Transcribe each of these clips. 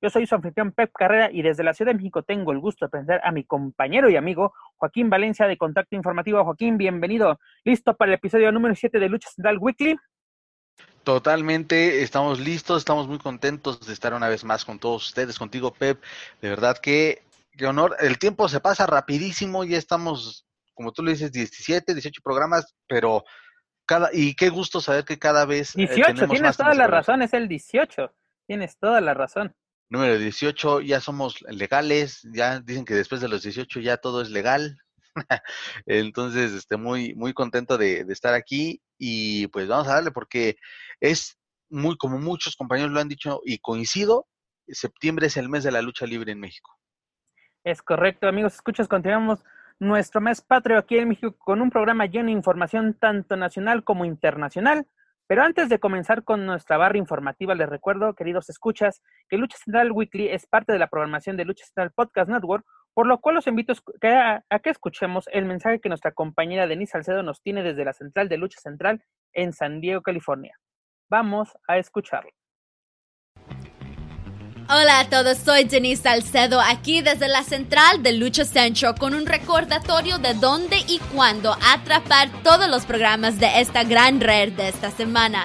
Yo soy su anfitrión Pep Carrera y desde la Ciudad de México tengo el gusto de presentar a mi compañero y amigo Joaquín Valencia de Contacto Informativo. Joaquín, bienvenido. ¿Listo para el episodio número 7 de Lucha Central Weekly? Totalmente, estamos listos, estamos muy contentos de estar una vez más con todos ustedes, contigo Pep. De verdad que, qué honor. El tiempo se pasa rapidísimo, ya estamos, como tú le dices, 17, 18 programas, pero cada, y qué gusto saber que cada vez. 18, eh, tienes toda la razón, es el 18. Tienes toda la razón. Número 18, ya somos legales, ya dicen que después de los 18 ya todo es legal. Entonces, este, muy, muy contento de, de, estar aquí y pues vamos a darle porque es muy, como muchos compañeros lo han dicho y coincido, septiembre es el mes de la lucha libre en México. Es correcto, amigos, escuchas, continuamos nuestro mes patrio aquí en México con un programa lleno de información tanto nacional como internacional. Pero antes de comenzar con nuestra barra informativa, les recuerdo, queridos escuchas, que Lucha Central Weekly es parte de la programación de Lucha Central Podcast Network, por lo cual los invito a, que escuchemos el mensaje que nuestra compañera Denise Salcedo nos tiene desde la central de Lucha Central en San Diego, California. Vamos a escucharlo. Hola a todos, soy Denise Salcedo aquí desde la central de Lucha Central con un recordatorio de dónde y cuándo atrapar todos los programas de esta gran red de esta semana.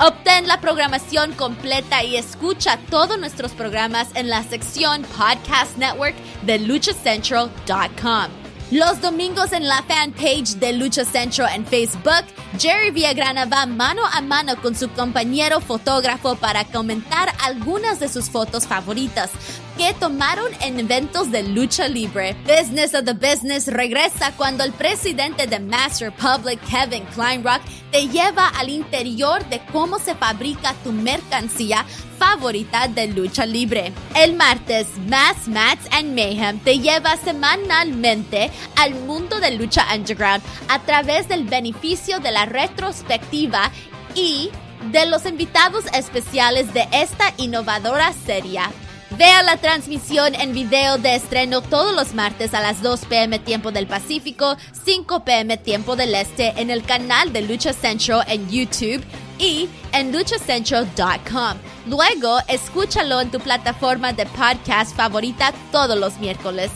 Obtén la programación completa y escucha todos nuestros programas en la sección Podcast Network de luchacentral.com. Los domingos en la fanpage de Lucha Central en Facebook, Jerry Villagrana va mano a mano con su compañero fotógrafo para comentar algunas de sus fotos favoritas que tomaron en eventos de lucha libre. Business of the Business regresa cuando el presidente de Master Public, Kevin Kleinrock, te lleva al interior de cómo se fabrica tu mercancía favorita de lucha libre. El martes, Mass Mats and Mayhem te lleva semanalmente al mundo de lucha underground a través del beneficio de la retrospectiva y de los invitados especiales de esta innovadora serie. Vea la transmisión en video de estreno todos los martes a las 2 pm tiempo del Pacífico, 5 pm tiempo del Este en el canal de Lucha Central en YouTube y en luchacentral.com. Luego, escúchalo en tu plataforma de podcast favorita todos los miércoles.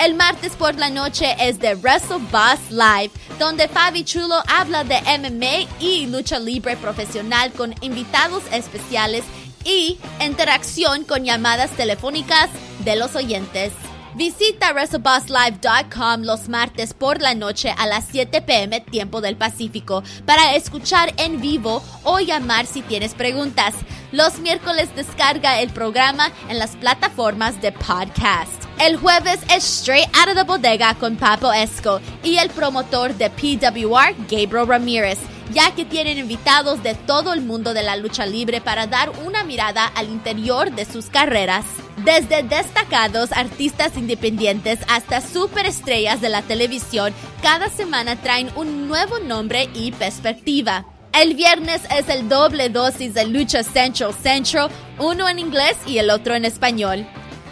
El martes por la noche es de Wrestle Boss Live, donde Fabi Chulo habla de MMA y lucha libre profesional con invitados especiales y interacción con llamadas telefónicas de los oyentes. Visita WrestleBossLive.com los martes por la noche a las 7 pm tiempo del Pacífico para escuchar en vivo o llamar si tienes preguntas. Los miércoles descarga el programa en las plataformas de podcast. El jueves es Straight Out of the Bodega con Papo Esco y el promotor de PWR, Gabriel Ramírez ya que tienen invitados de todo el mundo de la lucha libre para dar una mirada al interior de sus carreras. Desde destacados artistas independientes hasta superestrellas de la televisión, cada semana traen un nuevo nombre y perspectiva. El viernes es el doble dosis de Lucha Central Central, uno en inglés y el otro en español.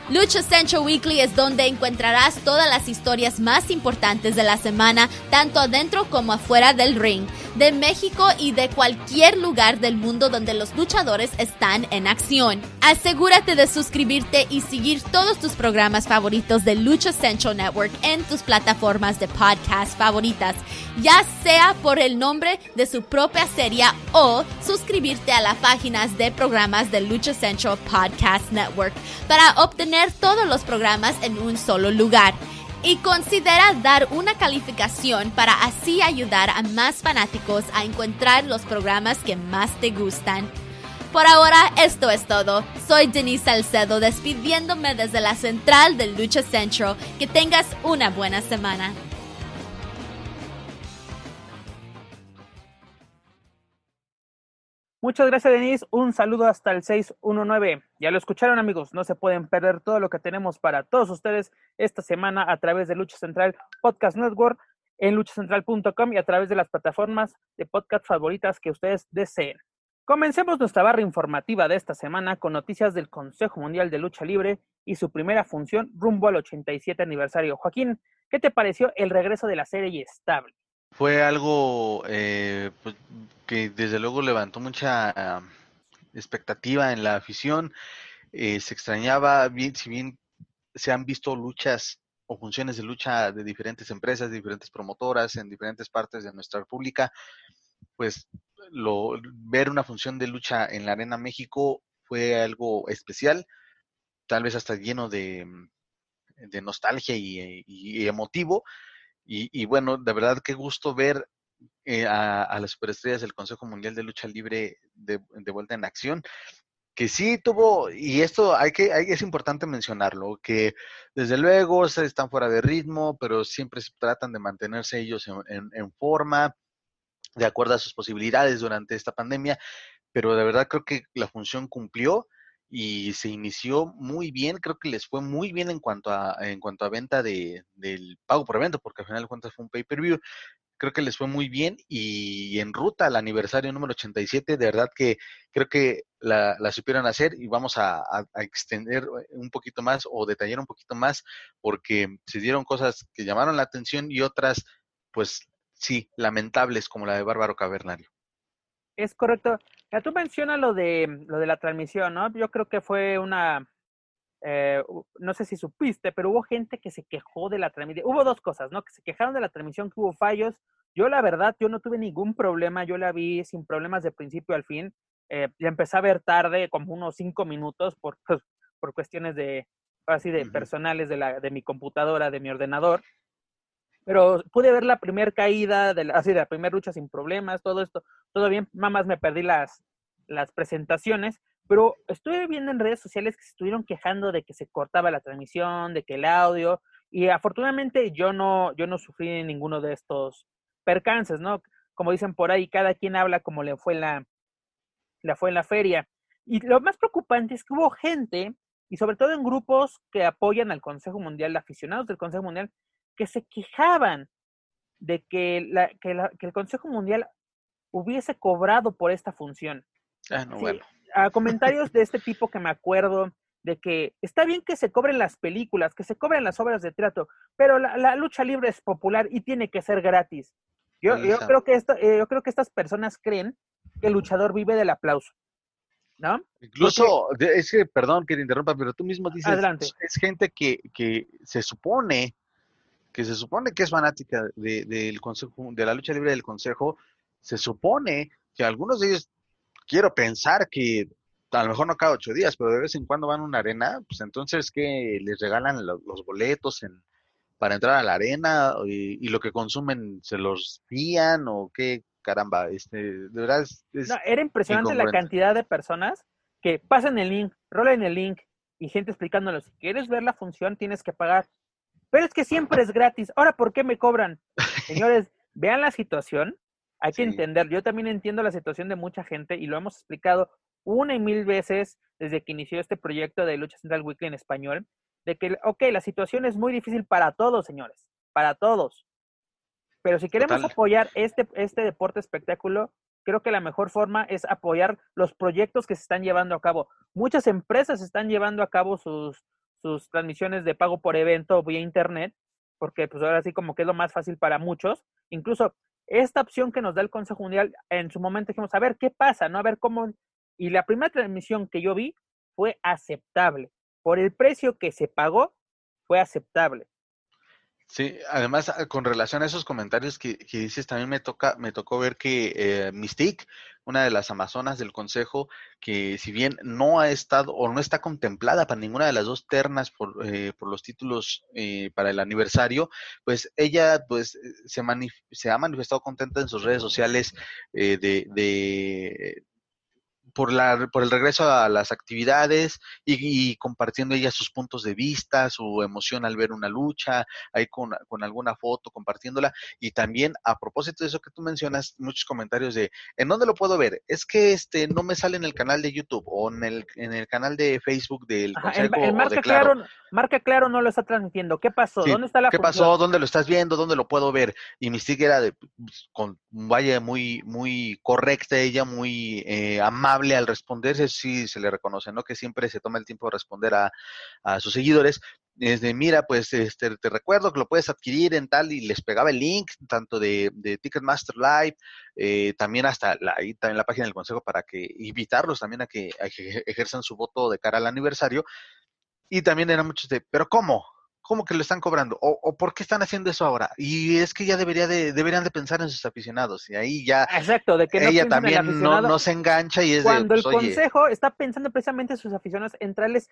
Lucha Central Weekly es donde encontrarás todas las historias más importantes de la semana, tanto adentro como afuera del ring, de México y de cualquier lugar del mundo donde los luchadores están en acción. Asegúrate de suscribirte y seguir todos tus programas favoritos de Lucha Central Network en tus plataformas de podcast favoritas, ya sea por el nombre de su propia serie o suscribirte a las páginas de programas de Lucha Central Podcast Network para obtener todos los programas en un solo lugar. Y considera dar una calificación para así ayudar a más fanáticos a encontrar los programas que más te gustan. Por ahora, esto es todo. Soy Denise Salcedo despidiéndome desde la central del Lucha Centro. Que tengas una buena semana. Muchas gracias, Denise. Un saludo hasta el 619. Ya lo escucharon, amigos. No se pueden perder todo lo que tenemos para todos ustedes esta semana a través de Lucha Central Podcast Network en luchacentral.com y a través de las plataformas de podcast favoritas que ustedes deseen. Comencemos nuestra barra informativa de esta semana con noticias del Consejo Mundial de Lucha Libre y su primera función rumbo al 87 aniversario. Joaquín, ¿qué te pareció el regreso de la serie estable? Fue algo eh, pues, que desde luego levantó mucha expectativa en la afición. Eh, se extrañaba, bien, si bien se han visto luchas o funciones de lucha de diferentes empresas, de diferentes promotoras en diferentes partes de nuestra república, pues lo, ver una función de lucha en la Arena México fue algo especial, tal vez hasta lleno de, nostalgia y, y emotivo, y, bueno, de verdad qué gusto ver eh, a, las superestrellas del Consejo Mundial de Lucha Libre de, vuelta en acción. Que sí tuvo, y esto hay que, hay, es importante mencionarlo, que desde luego se están fuera de ritmo, pero siempre tratan de mantenerse ellos en, en forma, de acuerdo a sus posibilidades durante esta pandemia, pero de verdad creo que la función cumplió y se inició muy bien, creo que les fue muy bien en cuanto a, en cuanto a venta de, del pago por evento, porque al final de cuentas fue un pay-per-view, creo que les fue muy bien y en ruta al aniversario número 87, de verdad que creo que la, la supieron hacer y vamos a, extender un poquito más o detallar un poquito más porque se dieron cosas que llamaron la atención y otras, pues sí, lamentables como la de Bárbaro Cavernario. Es correcto. Ya tú mencionas lo de, lo de la transmisión, ¿no? Yo creo que fue una, eh, no sé si supiste, pero hubo gente que se quejó de la transmisión. Hubo dos cosas, ¿no? Que se quejaron de la transmisión, que hubo fallos. Yo la verdad, yo no tuve ningún problema, yo la vi sin problemas de principio al fin. Eh, ya empecé a ver tarde, como unos cinco minutos, por, pues, por cuestiones de, así de personales de, la, de mi computadora, de mi ordenador. Pero pude ver la primera caída, de la, así de la primera lucha sin problemas, todo esto, todo bien. Mamás me perdí las, las presentaciones, pero estuve viendo en redes sociales que se estuvieron quejando de que se cortaba la transmisión, de que el audio, y afortunadamente yo no, yo no sufrí ninguno de estos percances, ¿no? Como dicen por ahí, cada quien habla como le fue la, la fue en la feria. Y lo más preocupante es que hubo gente, y sobre todo en grupos que apoyan al Consejo Mundial, aficionados del Consejo Mundial, que se quejaban de que, la, que, el Consejo Mundial hubiese cobrado por esta función. Ah, no, bueno. A comentarios de este tipo que me acuerdo de que está bien que se cobren las películas, que se cobren las obras de teatro, pero la, lucha libre es popular y tiene que ser gratis. Yo, yo creo que esto, eh, yo creo que estas personas creen que el luchador vive del aplauso. ¿No? Incluso, es que, perdón que te interrumpa, pero tú mismo dices, Adelante. es gente que, que se supone que se supone que es fanática de, del consejo, de la lucha libre del consejo, se supone que algunos de ellos, quiero pensar que a lo mejor no cada ocho días, pero de vez en cuando van a una arena, pues entonces que les regalan los, boletos en, para entrar a la arena y, lo que consumen se los fían o qué caramba, este, de verdad es, no, era impresionante la cantidad de personas que pasan el link, rolan el link y gente explicándolos, si quieres ver la función tienes que pagar pero es que siempre es gratis. Ahora, ¿por qué me cobran? Señores, vean la situación. Hay que entender. Yo también entiendo la situación de mucha gente y lo hemos explicado una y mil veces desde que inició este proyecto de Lucha Central Weekly en español, de que, ok, la situación es muy difícil para todos, señores, para todos. Pero si queremos apoyar este, este deporte espectáculo, creo que la mejor forma es apoyar los proyectos que se están llevando a cabo. Muchas empresas están llevando a cabo sus, sus transmisiones de pago por evento vía internet, porque pues ahora sí como que es lo más fácil para muchos. Incluso esta opción que nos da el Consejo Mundial, en su momento dijimos, a ver qué pasa, ¿no? A ver cómo... Y la primera transmisión que yo vi fue aceptable. Por el precio que se pagó, fue aceptable. Sí, además ah, con relación a esos comentarios que, dices, también me toca, me tocó ver que eh, Mystique, una de las amazonas del consejo, que si bien no ha estado o no está contemplada para ninguna de las dos ternas por, eh, por los títulos eh, para el aniversario, pues ella pues eh, se, se ha manifestado contenta en sus redes sociales eh, de, de por, la, por el regreso a las actividades y, compartiendo ella sus puntos de vista, su emoción al ver una lucha, ahí con, con, alguna foto, compartiéndola. Y también, a propósito de eso que tú mencionas, muchos comentarios de, ¿en dónde lo puedo ver? Es que este no me sale en el canal de YouTube o en el, en el canal de Facebook del Consejo el, marca claro. Marca Claro no lo está transmitiendo. ¿Qué pasó? ¿Dónde está la ¿Qué pasó? ¿Dónde lo estás viendo? ¿Dónde lo puedo ver? Y Mystique era de, pues, con, vaya, muy, muy correcta ella, muy eh, amable al responder, sí se le reconoce, ¿no? Que siempre se toma el tiempo de responder a, sus seguidores. Es de, mira, pues este, te recuerdo que lo puedes adquirir en tal, y les pegaba el link, tanto de, Ticketmaster Live, eh, también hasta la, ahí también la página del consejo para que invitarlos también a que, a que ejerzan su voto de cara al aniversario. Y también eran muchos de, ¿pero cómo? ¿Cómo que lo están cobrando? ¿O, por qué están haciendo eso ahora? Y es que ya debería de, deberían de pensar en sus aficionados. Y ahí ya Exacto, de que ella también no, se engancha y es Cuando de, pues, el consejo está pensando precisamente en sus aficionados, entrarles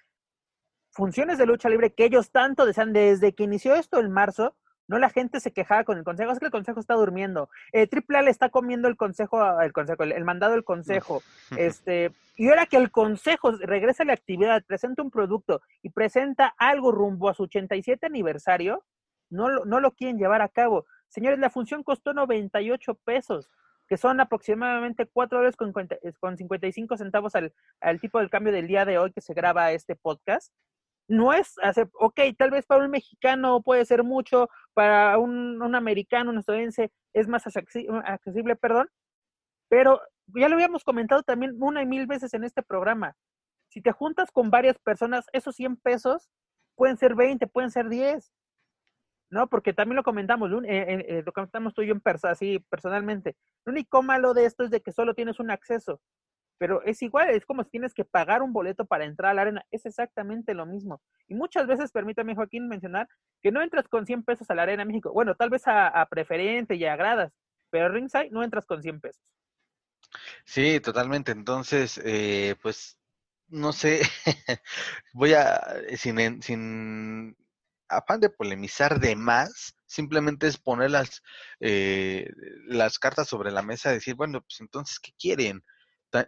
funciones de lucha libre que ellos tanto desean desde que inició esto en marzo, no la gente se quejaba con el consejo, es que el consejo está durmiendo. Eh, Triple A le está comiendo el consejo, el consejo, el, mandado del consejo. este, y ahora que el consejo regresa a la actividad, presenta un producto y presenta algo rumbo a su 87 aniversario, no lo, no lo quieren llevar a cabo. Señores, la función costó 98 pesos, que son aproximadamente 4 dólares con, con 55 centavos al, al tipo del cambio del día de hoy que se graba este podcast no es, hacer, ok, tal vez para un mexicano puede ser mucho, para un, americano, un estadounidense es más accesible, perdón, pero ya lo habíamos comentado también una y mil veces en este programa. Si te juntas con varias personas, esos 100 pesos pueden ser 20, pueden ser 10. ¿no? Porque también lo comentamos, eh, eh, eh, lo comentamos tú y yo en así personalmente. Lo único malo de esto es de que solo tienes un acceso pero es igual, es como si tienes que pagar un boleto para entrar a la arena, es exactamente lo mismo. Y muchas veces, permítame Joaquín mencionar, que no entras con 100 pesos a la arena México, bueno, tal vez a, preferente y a gradas, pero ringside no entras con 100 pesos. Sí, totalmente. Entonces, eh, pues, no sé, voy a, sin, sin afán de polemizar de más, simplemente es poner las, eh, las cartas sobre la mesa, decir, bueno, pues entonces, ¿qué quieren?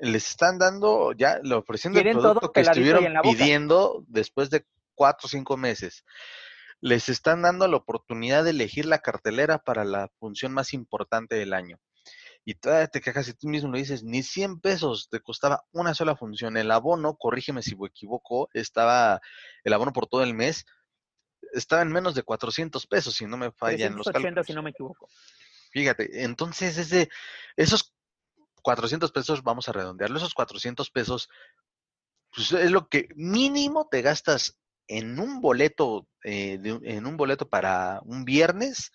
Les están dando ya, le ofreciendo el producto que estuvieron pidiendo después de cuatro o cinco meses. Les están dando la oportunidad de elegir la cartelera para la función más importante del año. Y todavía te quejas si tú mismo lo dices, ni 100 pesos te costaba una sola función. El abono, corrígeme si me equivoco, estaba, el abono por todo el mes, estaba en menos de 400 pesos, si no me fallan los cálculos. si no me equivoco. Fíjate, entonces ese, esos 400 pesos, vamos a redondearlo, esos 400 pesos, pues es lo que mínimo te gastas en un boleto, eh, en un boleto para un viernes,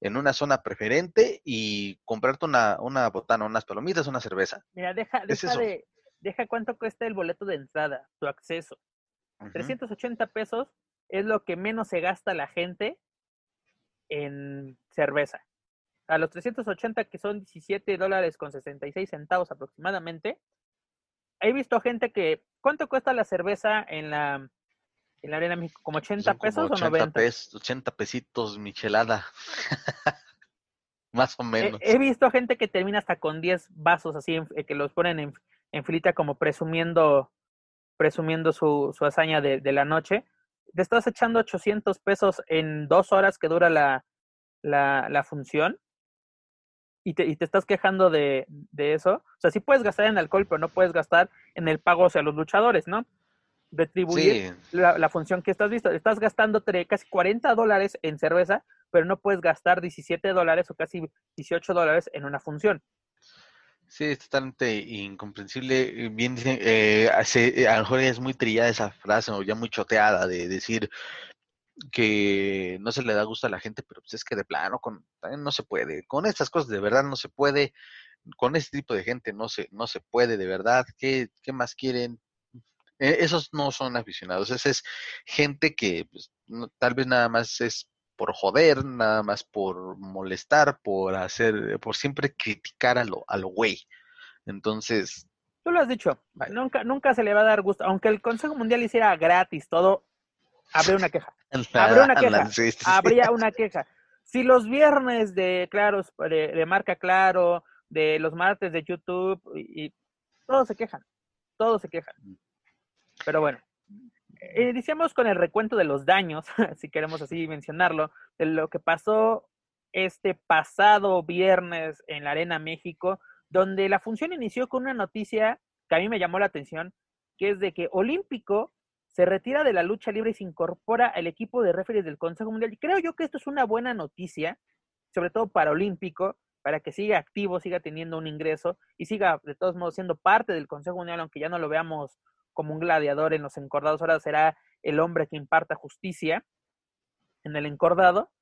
en una zona preferente y comprarte una, una botana, unas palomitas, una cerveza. Mira, deja, deja, de, deja cuánto cuesta el boleto de entrada, tu acceso. 380 pesos es lo que menos se gasta la gente en cerveza a los 380 que son 17 dólares con 66 centavos aproximadamente. He visto gente que, ¿cuánto cuesta la cerveza en la, en la Arena México? ¿Como 80 pesos o 90? 80 pesitos michelada. Más o menos. He, visto gente que termina hasta con 10 vasos así, eh, que los ponen en, en filita como presumiendo presumiendo su, su hazaña de, de, la noche. Te estás echando 800 pesos en dos horas que dura la, la, la función y te, y te estás quejando de, de, eso. O sea, sí puedes gastar en alcohol, pero no puedes gastar en el pago hacia los luchadores, ¿no? Retribuir la, la, función que estás visto. Estás gastando casi 40 dólares en cerveza, pero no puedes gastar 17 dólares o casi 18 dólares en una función. Sí, es totalmente incomprensible. Bien eh, a lo mejor es muy trillada esa frase o ya muy choteada de decir, que no se le da gusto a la gente, pero pues es que de plano con, no se puede. Con estas cosas de verdad no se puede. Con este tipo de gente no se, no se puede de verdad. ¿Qué, qué más quieren? E, esos no son aficionados. Esa es gente que pues, tal vez nada más es por joder, nada más por molestar, por hacer, por siempre criticar a lo, a lo güey. Entonces. Tú lo has dicho, nunca, nunca se le va a dar gusto, aunque el Consejo Mundial hiciera gratis todo, habría una queja. Habría una queja. Habría una queja. Si los viernes de Claros, de, marca Claro, de los martes de YouTube, y, todos se quejan, todos se quejan. Pero bueno, iniciamos con el recuento de los daños, si queremos así mencionarlo, de lo que pasó este pasado viernes en la Arena México, donde la función inició con una noticia que a mí me llamó la atención, que es de que Olímpico se retira de la lucha libre y se incorpora al equipo de referees del Consejo Mundial. Y creo yo que esto es una buena noticia, sobre todo para Olímpico, para que siga activo, siga teniendo un ingreso y siga de todos modos siendo parte del Consejo Mundial, aunque ya no lo veamos como un gladiador en los encordados, ahora será el hombre que imparta justicia en el encordado.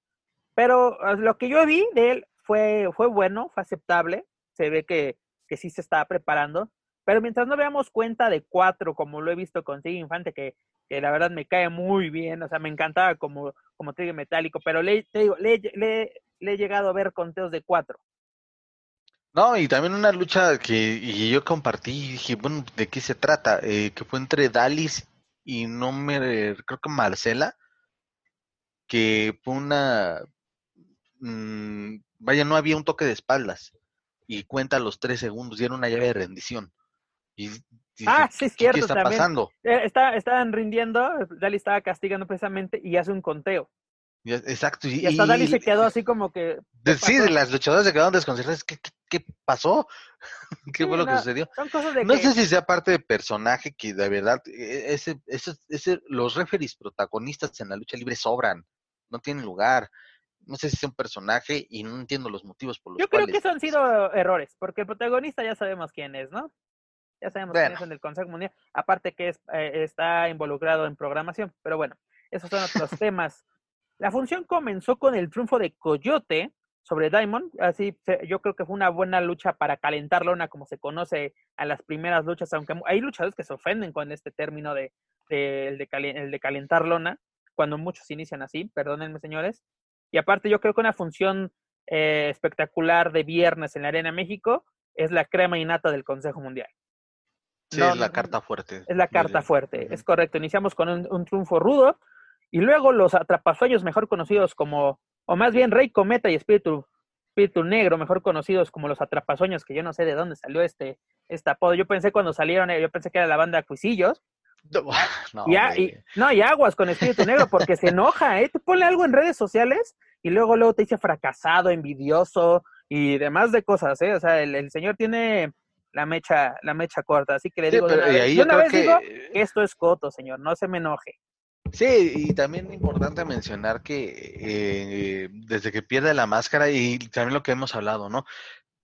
Pero ah, lo que yo vi de él fue, fue bueno, fue aceptable, se ve que, que sí se está preparando, pero mientras no veamos cuenta de cuatro, como lo he visto con Tigre Infante, que, que la verdad me cae muy bien, o sea, me encantaba como, como Metálico, pero le, te digo, le, le, le he llegado a ver conteos de cuatro. No, y también una lucha que y yo compartí y dije, bueno, ¿de qué se trata? Eh, que fue entre Dalis y no me, creo que Marcela, que fue una, mm, vaya, no había un toque de espaldas y cuenta los tres segundos y era una llave de rendición. Y, ah, sí, es cierto. ¿Qué está pasando? Eh, está, estaban rindiendo, Dalis estaba castigando precisamente y hace un conteo. Exacto. Y, hasta Dali se quedó así como que. sí, las luchadoras se quedaron desconcertadas. ¿Qué, qué, pasó? ¿Qué fue lo que sucedió? no sé si sea parte de personaje que de verdad. E, ese, ese, ese, los referees protagonistas en la lucha libre sobran. No tienen lugar. No sé si es un personaje y no entiendo los motivos por los Yo creo que eso han sido errores, porque el protagonista ya sabemos quién es, ¿no? Ya sabemos quién es en el Consejo Mundial. Aparte que es, eh, está involucrado en programación. Pero bueno, esos son otros temas. La función comenzó con el triunfo de Coyote sobre Diamond, así yo creo que fue una buena lucha para calentar lona como se conoce a las primeras luchas, aunque hay luchadores que se ofenden con este término de, el, de calentar lona, cuando muchos inician así, perdónenme señores. Y aparte yo creo que una función eh, espectacular de viernes en la Arena México es la crema innata del Consejo Mundial. Sí, es la carta fuerte. Es la carta fuerte, es correcto. Iniciamos con un triunfo rudo, y luego los atrapasueños, mejor conocidos como, o más bien Rey Cometa y Espíritu, Espíritu Negro, mejor conocidos como los atrapasueños, que yo no sé de dónde salió este, este apodo. Yo pensé cuando salieron, yo pensé que era la banda Cuisillos. No, y, no, y aguas con Espíritu Negro porque se enoja, ¿eh? Tú ponle algo en redes sociales y luego luego te dice fracasado, envidioso y demás de cosas, ¿eh? O sea, el, señor tiene la mecha, la mecha corta, así que le digo, yo una vez digo, esto es coto, señor, no se me enoje. Sí, y también importante mencionar que eh, desde que pierde la máscara, y también lo que hemos hablado, ¿no?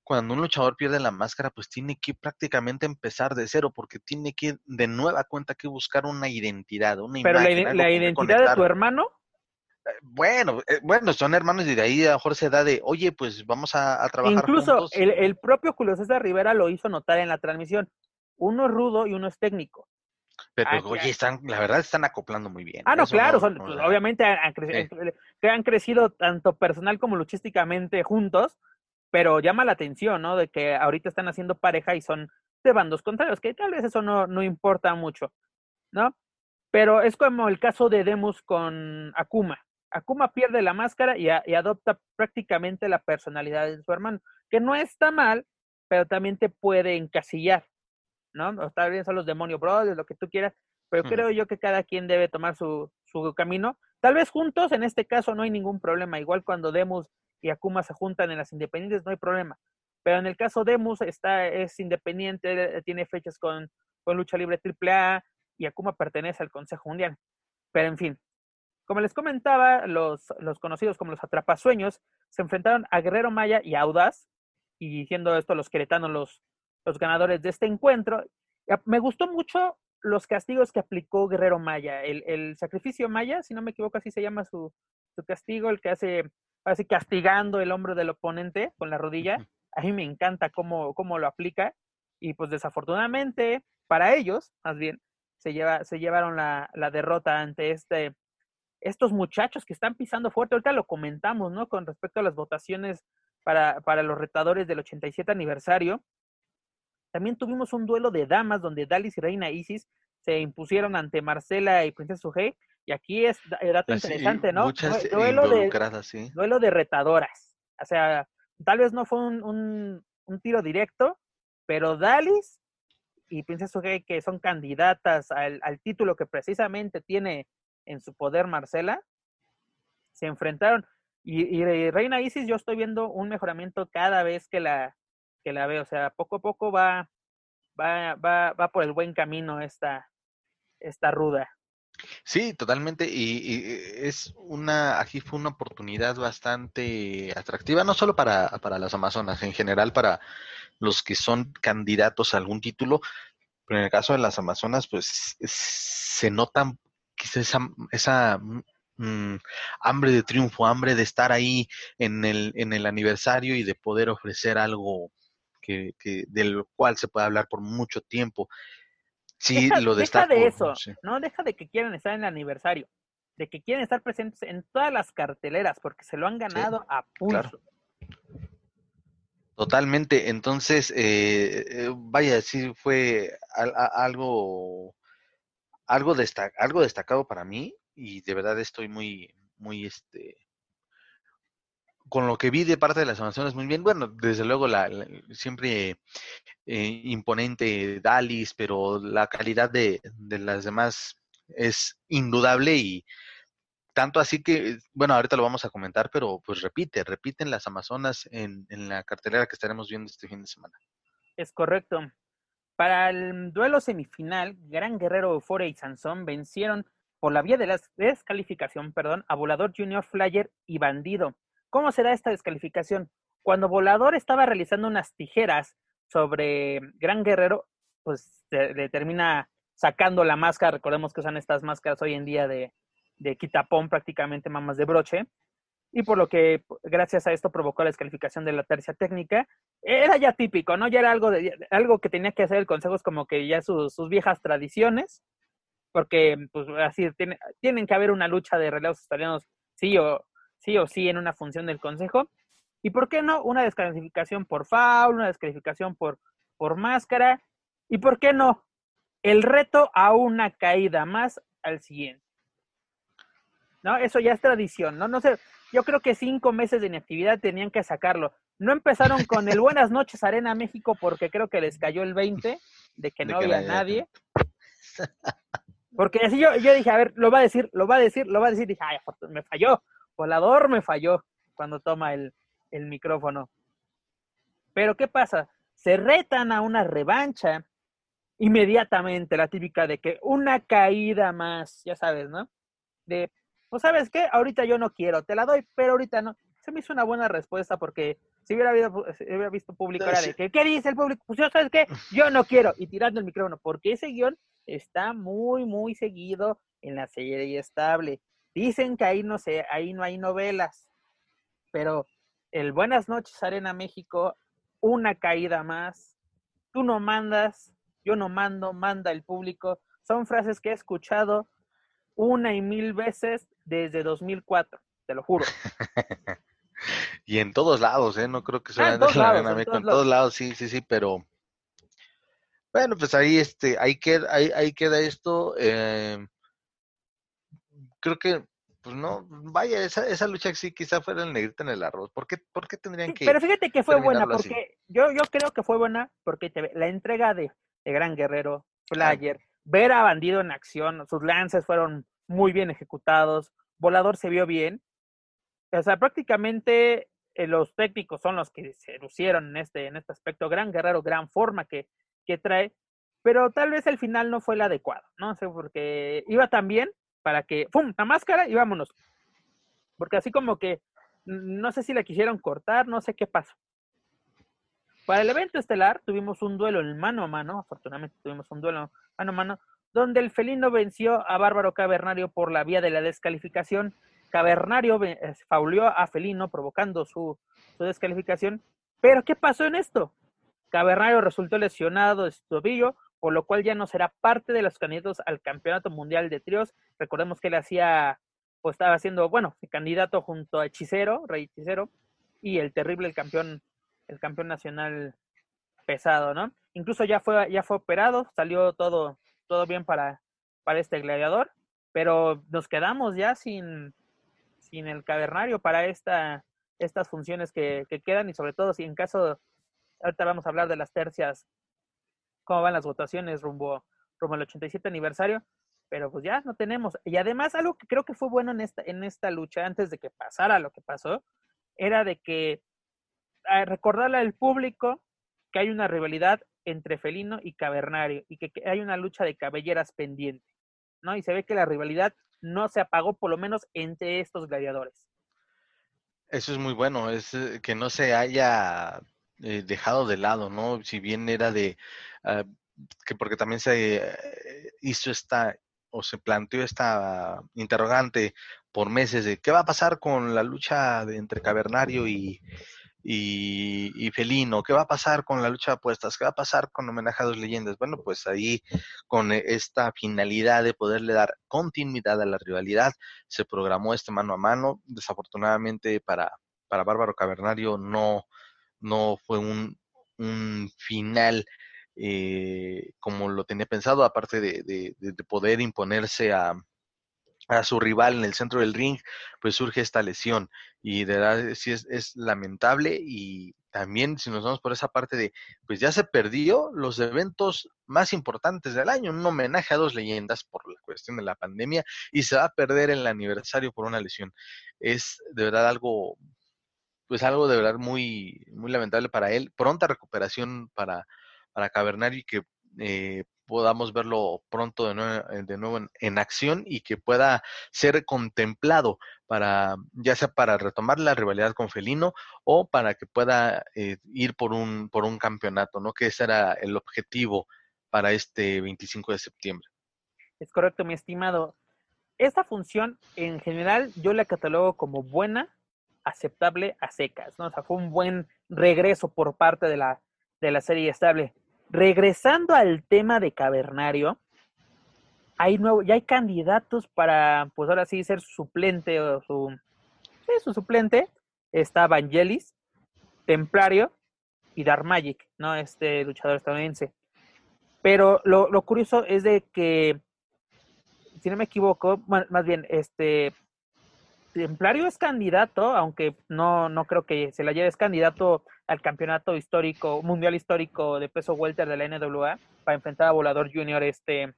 Cuando un luchador pierde la máscara, pues tiene que prácticamente empezar de cero, porque tiene que de nueva cuenta que buscar una identidad, una Pero la, la identidad de tu hermano. Bueno, eh, bueno, son hermanos y de ahí a lo mejor se da de, oye, pues vamos a, trabajar Incluso El, el propio Julio César Rivera lo hizo notar en la transmisión. Uno es rudo y uno es técnico. Pero, ah, oye, están, la verdad están acoplando muy bien. Ah, no, claro, pues, obviamente han, crecido, han crecido tanto personal como luchísticamente juntos, pero llama la atención, ¿no? De que ahorita están haciendo pareja y son de bandos contrarios, que tal vez eso no, no importa mucho, ¿no? Pero es como el caso de Demus con Akuma. Akuma pierde la máscara y, y, adopta prácticamente la personalidad de su hermano, que no está mal, pero también te puede encasillar. ¿no? Está bien, son los demonios brothers, lo que tú quieras, pero creo yo que cada quien debe tomar su, su camino. Tal vez juntos, en este caso no hay ningún problema, igual cuando Demus y Akuma se juntan en las independientes no hay problema. Pero en el caso de Demus está, es independiente, tiene fechas con, con Lucha Libre AAA y Akuma pertenece al Consejo Mundial. Pero en fin, como les comentaba, los, los conocidos como los Atrapasueños se enfrentaron a Guerrero Maya y Audaz, y siendo esto los queretanos los, los ganadores de este encuentro. Me gustó mucho los castigos que aplicó Guerrero Maya. El, sacrificio Maya, si no me equivoco, así se llama su, castigo, el que hace así castigando el hombro del oponente con la rodilla. A mí me encanta cómo, cómo lo aplica. Y pues desafortunadamente, para ellos, más bien, se, lleva, se llevaron la, derrota ante este estos muchachos que están pisando fuerte, ahorita lo comentamos, ¿no? Con respecto a las votaciones para, para los retadores del 87 aniversario. También tuvimos un duelo de damas donde Dalis y Reina Isis se impusieron ante Marcela y Princesa Sujei. Y aquí es dato interesante, ¿no? duelo, de, duelo de retadoras. O sea, tal vez no fue un, un, tiro directo, pero Dalis y Princesa Sujei, que son candidatas al, al título que precisamente tiene en su poder Marcela, se enfrentaron. Y, Reina Isis, yo estoy viendo un mejoramiento cada vez que la, que la veo. O sea, poco a poco va, va, va, va por el buen camino esta, esta ruda. Sí, totalmente. Y, es una, aquí fue una oportunidad bastante atractiva, no solo para, para las Amazonas, en general para los que son candidatos a algún título, pero en el caso de las Amazonas, pues se notan quizás esa, esa mm, hambre de triunfo, hambre de estar ahí en el, en el aniversario y de poder ofrecer algo que, que del cual se puede hablar por mucho tiempo. Sí, lo Deja de eso, no deja de que quieran estar en el aniversario, de que quieren estar presentes en todas las carteleras porque se lo han ganado a pulso. Totalmente, entonces, eh, eh, vaya, sí fue algo algo, algo destacado para mí y de verdad estoy muy, muy, este, con lo que vi de parte de las Amazonas muy bien. Bueno, desde luego la, siempre eh, imponente Dalis, pero la calidad de, de, las demás es indudable y tanto así que, bueno, ahorita lo vamos a comentar, pero pues repite, repiten las Amazonas en, en la cartelera que estaremos viendo este fin de semana. Es correcto. Para el duelo semifinal, Gran Guerrero, Euforia y Sansón vencieron por la vía de la descalificación, perdón, a Volador Junior, Flyer y Bandido. ¿Cómo será esta descalificación? Cuando Volador estaba realizando unas tijeras sobre Gran Guerrero, pues le termina sacando la máscara. Recordemos que usan estas máscaras hoy en día de, de quitapón, prácticamente mamas de broche y por lo que gracias a esto provocó la descalificación de la tercia técnica. Era ya típico, ¿no? Ya era algo, de, algo que tenía que hacer el Consejo, es como que ya sus, viejas tradiciones, porque pues así tiene, tienen que haber una lucha de relevos australianos sí o, sí o sí en una función del Consejo. ¿Y por qué no? Una descalificación por foul, una descalificación por, por máscara, y por qué no? El reto a una caída más al siguiente. ¿No? Eso ya es tradición, ¿no? No sé, yo creo que cinco meses de inactividad tenían que sacarlo. No empezaron con el Buenas noches Arena México porque creo que les cayó el 20 de que no había nadie. Porque así yo, yo dije, a ver, lo va a decir, lo va a decir, lo va a decir. Dije, ay, me falló. Volador me falló cuando toma el, el micrófono. Pero ¿qué pasa? Se retan a una revancha inmediatamente, la típica de que una caída más, ya sabes, ¿no? De pues sabes qué, ahorita yo no quiero, te la doy, pero ahorita no. Se me hizo una buena respuesta porque si hubiera, habido, hubiera visto público era de que, ¿qué dice el público? Pues yo, ¿sabes qué? Yo no quiero. Y tirando el micrófono, porque ese guion está muy, muy seguido en la serie estable. Dicen que ahí no sé, ahí no hay novelas, pero el Buenas noches Arena México, una caída más, tú no mandas, yo no mando, manda el público. Son frases que he escuchado una y mil veces desde 2004, te lo juro. y en todos lados, ¿eh? No creo que sea ah, en, todos lados, en, todos, lados. sí, sí, sí, pero bueno, pues ahí este, ahí queda, ahí, queda esto. Eh, creo que, pues no, vaya, esa, esa lucha sí quizá fuera el negrito en el arroz. ¿Por qué, por qué tendrían que? Pero fíjate que fue buena, porque yo, yo creo que fue buena porque te, la entrega de, de Gran Guerrero, Flyer, ver a Bandido en acción, sus lances fueron muy bien ejecutados, Volador se vio bien, o sea, prácticamente eh, los técnicos son los que se lucieron en este, en este aspecto, gran guerrero, gran forma que, que trae, pero tal vez el final no fue el adecuado, no sé, porque iba tan bien para que, ¡pum!, la máscara y vámonos. Porque así como que, no sé si la quisieron cortar, no sé qué pasó. Para el evento estelar tuvimos un duelo en mano a mano, afortunadamente tuvimos un duelo mano a mano, donde el felino venció a Bárbaro Cavernario por la vía de la descalificación. Cavernario eh, fauleó a Felino provocando su, descalificación. Pero ¿qué pasó en esto? Cavernario resultó lesionado de su tobillo, por lo cual ya no será parte de los candidatos al Campeonato Mundial de Tríos. Recordemos que él hacía pues estaba siendo, bueno, candidato junto a Hechicero, Rey Hechicero, y el terrible, campeón, el campeón nacional pesado, ¿no? Incluso ya fue, ya fue operado, salió todo, todo bien para, para este gladiador, pero nos quedamos ya sin, sin el cavernario para esta, estas funciones que, que quedan y sobre todo si en caso, ahorita vamos a hablar de las tercias, cómo van las votaciones rumbo, rumbo al 87 aniversario, pero pues ya no tenemos. Y además algo que creo que fue bueno en esta, en esta lucha, antes de que pasara lo que pasó, era de que recordarle al público que hay una rivalidad entre felino y cavernario y que, hay una lucha de cabelleras pendiente, ¿no? Y se ve que la rivalidad no se apagó, por lo menos entre estos gladiadores. Eso es muy bueno, es eh, que no se haya eh, dejado de lado, ¿no? Si bien era de, ah, que porque también se eh, hizo esta o se planteó esta interrogante por meses de qué va a pasar con la lucha entre Cavernario y, y, Felino, qué va a pasar con la lucha de apuestas, qué va a pasar con homenaje a dos leyendas. Bueno, pues ahí con esta finalidad de poderle dar continuidad a la rivalidad, se programó este mano a mano. Desafortunadamente para, para Bárbaro Cavernario no, no fue un, un final eh, como lo tenía pensado, aparte de, poder imponerse a, a, su rival en el centro del ring, pues surge esta lesión. Y de verdad sí es, lamentable y también si nos vamos por esa parte de, pues ya se perdió los eventos más importantes del año, un homenaje a dos leyendas por la cuestión de la pandemia y se va a perder el aniversario por una lesión. Es de verdad algo, pues algo de verdad muy, muy lamentable para él. Pronta recuperación para, para Cavernario y que eh, podamos verlo pronto de nuevo, eh, de nuevo en, acción y que pueda ser contemplado para, ya sea para retomar la rivalidad con Felino o para que pueda eh, ir por un, por un campeonato, ¿no? Que ese era el objetivo para este 25 de septiembre. Es correcto, mi estimado. Esta función, en general, yo la catalogo como buena, aceptable a secas, ¿no? O sea, fue un buen regreso por parte de la, de la serie estable. Regresando al tema de Cavernario, hay nuevo, ya hay candidatos para, pues ahora sí, ser suplente o su, sí, su suplente. Está Vangelis, Templario y Dark Magic, ¿no? Este luchador estadounidense. Pero lo, lo curioso es de que, si no me equivoco, más bien, este, Templario es candidato, aunque no, no creo que se la lleve, es candidato al campeonato histórico, mundial histórico de peso welter de la NWA para enfrentar a Volador Junior este,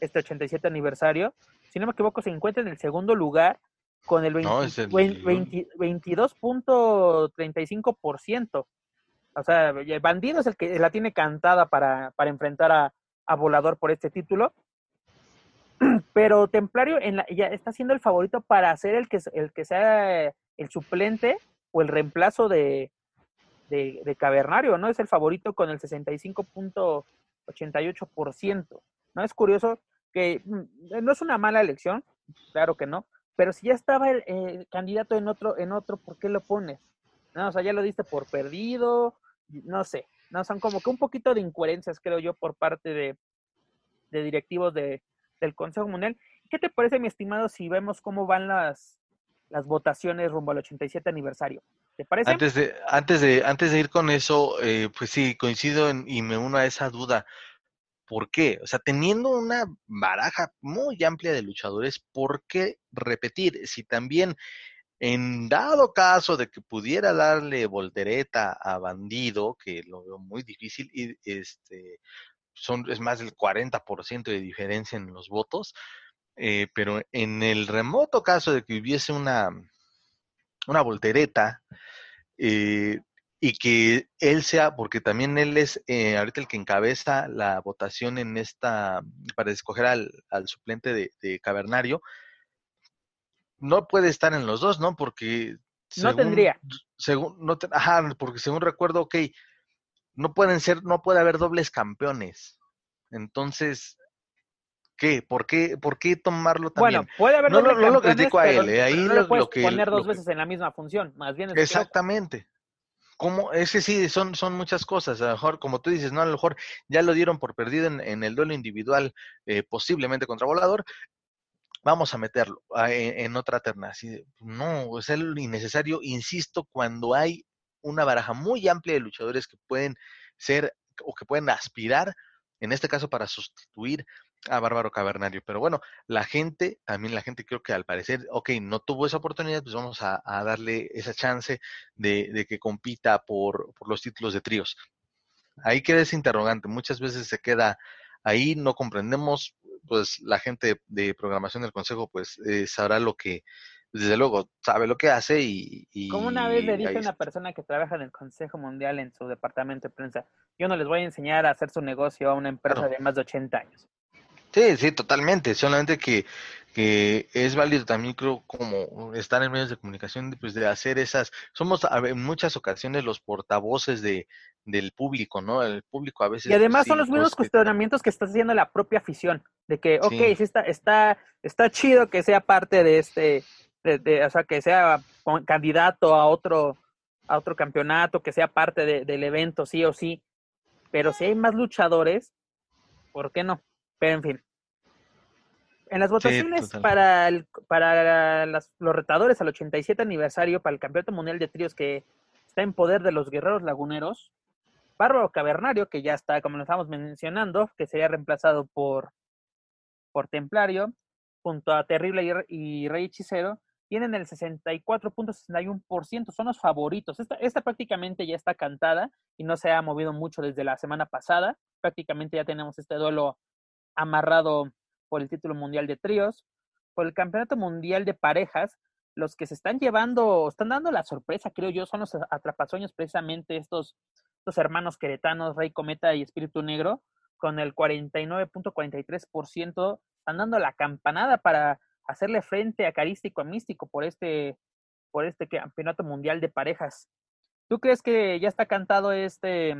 este 87 aniversario. Si no me equivoco, se encuentra en el segundo lugar con el, 22.35%. O sea, el bandido es el que la tiene cantada para, para enfrentar a, a Volador por este título. Pero Templario ya está siendo el favorito para ser el que, el que sea el suplente o el reemplazo de, de, Cavernario, ¿no? Es el favorito con el 65.88%, ¿no? Es curioso que mm, no es una mala elección, claro que no, pero si ya estaba el, candidato en otro, en otro, ¿por qué lo pones? No, o sea, ya lo diste por perdido, no sé, no son como que un poquito de incoherencias, creo yo, por parte de directivos de, del Consejo Mundial. ¿Qué te parece, mi estimado, si vemos cómo van las, las votaciones rumbo al 87 aniversario? ¿Te parece? Antes de, antes de, antes de ir con eso, eh, pues sí, coincido y me uno a esa duda. ¿Por qué? O sea, teniendo una baraja muy amplia de luchadores, ¿por qué repetir? Si también en dado caso de que pudiera darle voltereta a Bandido, que lo veo muy difícil, y este son, es más del 40% de diferencia en los votos, eh, pero en el remoto caso de que hubiese una, una voltereta, eh, y que él sea, porque también él es eh, ahorita el que encabeza la votación en esta, para escoger al, suplente de, Cavernario, no puede estar en los dos, ¿no? Porque... no tendría. Según, no ajá, porque según recuerdo, ok, no pueden ser, no puede haber dobles campeones. Entonces, ¿Qué? ¿Por qué, por qué tomarlo también? Bueno, puede haber no, no, lo critico a él, eh, ahí no lo, puedes que, poner dos veces en la misma función, más bien. Exactamente. Como, es que sí, son, son muchas cosas. A lo mejor, como tú dices, ¿no? A lo mejor ya lo dieron por perdido en, el duelo individual, eh, posiblemente contra Volador. vamos a meterlo en, otra terna. No, es el innecesario, insisto, cuando hay una baraja muy amplia de luchadores que pueden ser o que pueden aspirar, en este caso para sustituir a Bárbaro Cavernario. Pero bueno, la gente, también la gente creo que al parecer, ok, no tuvo esa oportunidad, pues vamos a, darle esa chance de, que compita por, por, los títulos de tríos. Ahí queda ese interrogante, muchas veces se queda ahí, no comprendemos, pues la gente de programación del consejo pues eh, sabrá lo que, desde luego, sabe lo que hace y... Como una vez le dije a una persona que trabaja en el Consejo Mundial en su departamento de prensa, yo no les voy a enseñar a hacer su negocio a una empresa de más de 80 años. Sí, sí, totalmente. Solamente que, que es válido también, creo, como estar en medios de comunicación, pues de hacer esas. Somos en muchas ocasiones los portavoces de, del público, ¿no? El público a veces. Y además son los mismos cuestionamientos que está haciendo la propia afición, de que, ok, sí, está, está, está chido que sea parte de este, de, o sea, que sea candidato a otro, a otro campeonato, que sea parte del evento, sí o sí. Pero si hay más luchadores, ¿por qué no? Pero en fin. En las votaciones para, el, para los retadores al 87 aniversario para el Campeonato Mundial de Tríos que está en poder de los guerreros laguneros, Bárbaro Cavernario, que ya está, como lo estamos mencionando, que sería reemplazado por, por Templario, junto a Terrible y, Rey Hechicero, tienen el 64.61%, son los favoritos. Esta, esta prácticamente ya está cantada y no se ha movido mucho desde la semana pasada. Prácticamente ya tenemos este duelo amarrado por el título mundial de tríos, por el campeonato mundial de parejas, los que se están llevando, están dando la sorpresa, creo yo, son los atrapasueños precisamente estos, estos hermanos queretanos, Rey Cometa y Espíritu Negro, con el 49.43%, están dando la campanada para hacerle frente a Carístico a Místico por este, por este campeonato mundial de parejas. ¿Tú crees que ya está cantado este,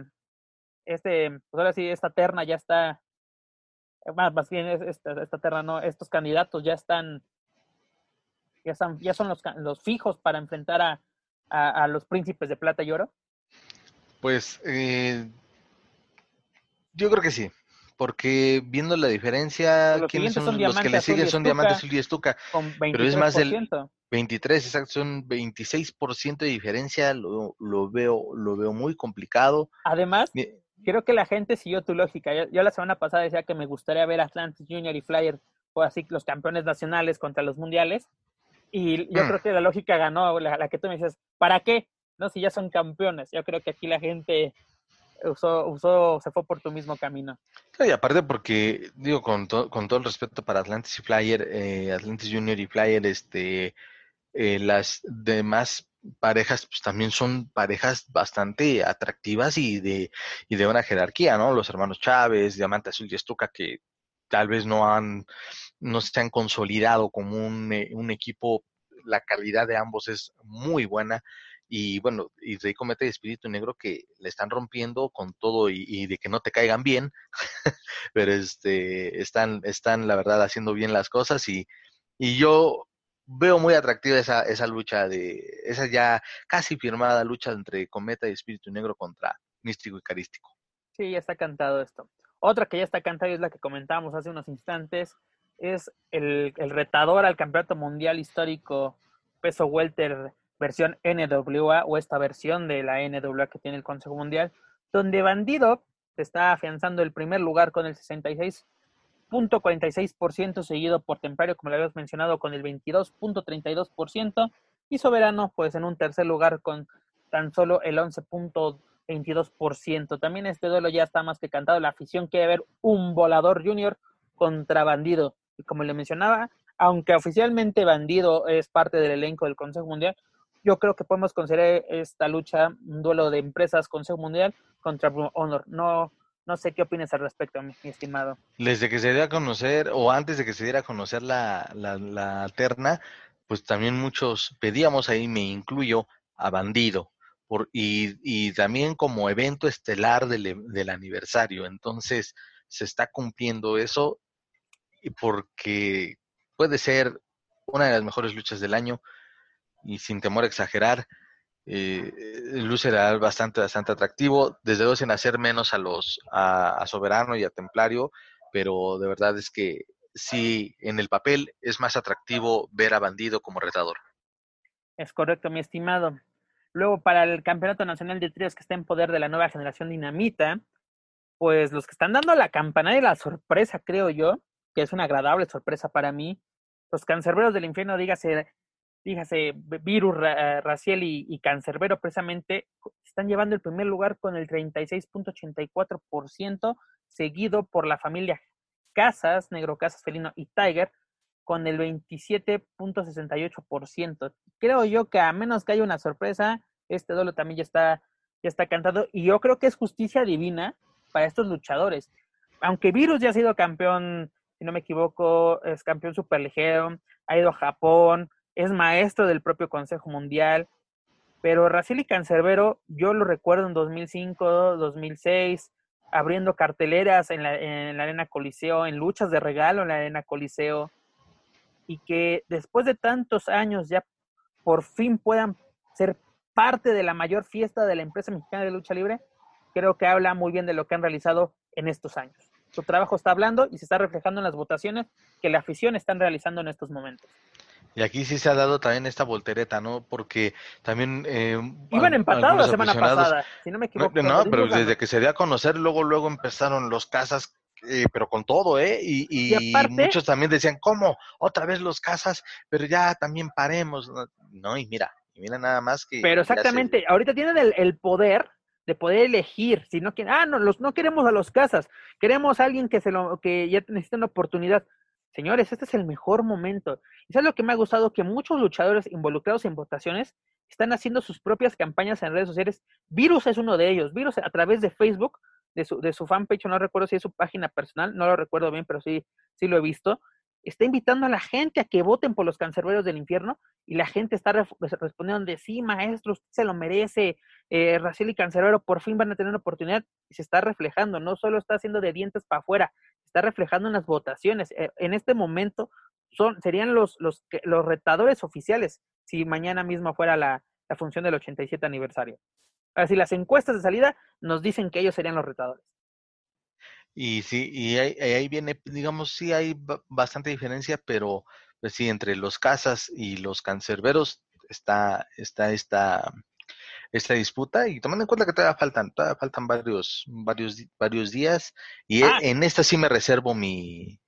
este, pues ahora sí, esta terna ya está más, más bien esta, esta terreno, estos candidatos ya están, ya están, ya son los, los fijos para enfrentar a, a, los príncipes de plata y oro? Pues eh, yo creo que sí, porque viendo la diferencia, los ¿quiénes son, los que le siguen? Son Diamante Azul y Estuca, pero es más del 23, exacto, son 26% de diferencia, lo, lo, veo, lo veo muy complicado. Además, creo que la gente siguió tu lógica. Yo, la semana pasada decía que me gustaría ver Atlantis Junior y Flyer o así los campeones nacionales contra los mundiales. Y yo mm. creo que la lógica ganó, la, que tú me dices, ¿para qué? No, si ya son campeones. Yo creo que aquí la gente usó, usó se fue por tu mismo camino. y aparte porque, digo, con, con todo el respeto para Atlantis y Flyer, eh, Atlantis Junior y Flyer, este, eh, las demás parejas pues también son parejas bastante atractivas y de, y de una jerarquía, ¿no? Los hermanos Chávez, Diamante Azul y Estuca, que tal vez no han, no se han consolidado como un, eh, un equipo, la calidad de ambos es muy buena. Y bueno, y Rey Cometa y Espíritu Negro que le están rompiendo con todo y, y de que no te caigan bien, pero este, están, están la verdad haciendo bien las cosas y, y yo veo muy atractiva esa, esa lucha de, esa ya casi firmada lucha entre Cometa y Espíritu Negro contra Místico y Carístico. Sí, ya está cantado esto. Otra que ya está cantada es la que comentábamos hace unos instantes, es el, el retador al Campeonato Mundial Histórico Peso Welter versión NWA o esta versión de la NWA que tiene el Consejo Mundial, donde Bandido está afianzando el primer lugar con el 66 ciento seguido por Templario, como le habíamos mencionado, con el 22.32%, y Soberano, pues en un tercer lugar con tan solo el 11.22%. También este duelo ya está más que cantado. La afición quiere ver un volador junior contra Bandido. Y como le mencionaba, aunque oficialmente Bandido es parte del elenco del Consejo Mundial, yo creo que podemos considerar esta lucha un duelo de empresas Consejo Mundial contra Honor. No, no sé qué opinas al respecto, mi, estimado. Desde que se diera a conocer, o antes de que se diera a conocer la, la, terna, pues también muchos pedíamos, ahí me incluyo, a Bandido. Por, y, y también como evento estelar del, del aniversario. Entonces, se está cumpliendo eso porque puede ser una de las mejores luchas del año y sin temor a exagerar, eh, luce bastante, bastante atractivo, desde luego sin hacer menos a los, a, Soberano y a Templario, pero de verdad es que si en el papel es más atractivo ver a Bandido como retador. Es correcto, mi estimado. Luego, para el Campeonato Nacional de Tríos que está en poder de la nueva generación Dinamita, pues los que están dando la campana y la sorpresa, creo yo, que es una agradable sorpresa para mí, los cancerberos del infierno, dígase, dígase Virus, Raciel y, y Cancerbero, precisamente están llevando el primer lugar con el 36.84%, seguido por la familia Casas, Negro Casas, Felino y Tiger, con el 27.68%. Creo yo que a menos que haya una sorpresa, este duelo también ya está, ya está cantado y yo creo que es justicia divina para estos luchadores. Aunque Virus ya ha sido campeón, si no me equivoco, es campeón superligero, ha ido a Japón, es maestro del propio Consejo Mundial, pero Raciel y Cancerbero, yo lo recuerdo en 2005, 2006, abriendo carteleras en la, en la Arena Coliseo, en luchas de regalo en la Arena Coliseo, y que después de tantos años ya por fin puedan ser parte de la mayor fiesta de la empresa mexicana de lucha libre, creo que habla muy bien de lo que han realizado en estos años. Su trabajo está hablando y se está reflejando en las votaciones que la afición están realizando en estos momentos. Y aquí sí se ha dado también esta voltereta, ¿no? Porque también... Eh, Iban empatados la semana pasada, si no me equivoco. No, pero desde que se dio a conocer, luego, luego empezaron los casas, eh, pero con todo, ¿eh? Y, y, muchos también decían, ¿cómo? Otra vez los casas, pero ya también paremos. No, y mira, y mira nada más que... Pero exactamente, ahorita tienen el, el poder de poder elegir, si no quieren, ah, no, los, no queremos a los casas, queremos a alguien que se lo, que ya necesita una oportunidad. Señores, este es el mejor momento. Y es lo que me ha gustado, que muchos luchadores involucrados en votaciones están haciendo sus propias campañas en redes sociales. Virus es uno de ellos. Virus a través de Facebook, de su, de su fanpage, no recuerdo si es su página personal, no lo recuerdo bien, pero sí, sí lo he visto está invitando a la gente a que voten por los cancerberos del infierno y la gente está respondiendo de sí, maestro, usted se lo merece, eh, y Cancerbero por fin van a tener oportunidad y se está reflejando, no solo está haciendo de dientes para afuera, está reflejando en las votaciones. Eh, en este momento son, serían los, los, los retadores oficiales si mañana mismo fuera la, la función del 87 aniversario. Ahora, si las encuestas de salida nos dicen que ellos serían los retadores. Y sí, y ahí, viene, digamos, sí hay bastante diferencia, pero pues sí, entre los casas y los cancerberos está, está esta, esta disputa y tomando en cuenta que todavía faltan, todavía faltan varios, varios, varios días y e, ah. en esta sí me reservo mi,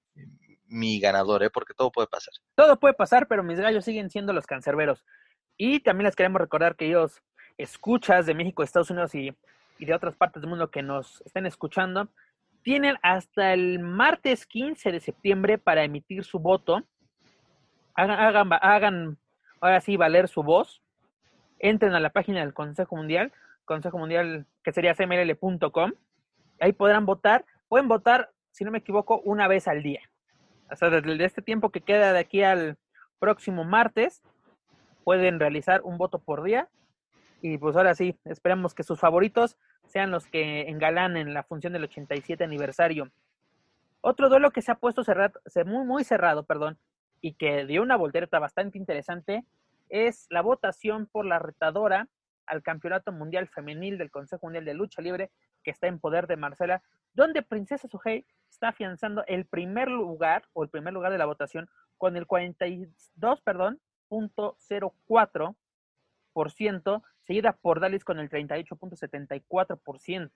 mi ganador, ¿eh? porque todo puede pasar. Todo puede pasar, pero mis gallos siguen siendo los cancerberos. Y también les queremos recordar que ellos escuchas de México, Estados Unidos y, y de otras partes del mundo que nos estén escuchando, tienen hasta el martes 15 de septiembre para emitir su voto. Hagan, hagan, ahora sí valer su voz. Entren a la página del Consejo Mundial, Consejo Mundial que sería cmll.com. Ahí podrán votar. Pueden votar, si no me equivoco, una vez al día. Hasta desde este tiempo que queda de aquí al próximo martes, pueden realizar un voto por día. Y pues ahora sí, esperemos que sus favoritos sean los que engalanen la función del 87 aniversario. Otro duelo que se ha puesto cerrado, muy, muy cerrado, perdón, y que dio una voltereta bastante interesante, es la votación por la retadora al Campeonato Mundial Femenil del Consejo Mundial de Lucha Libre, que está en poder de Marcela, donde Princesa Sujei está afianzando el primer lugar, o el primer lugar de la votación, con el 42, perdón, punto 04%, seguida por Dalis con el 38.74%.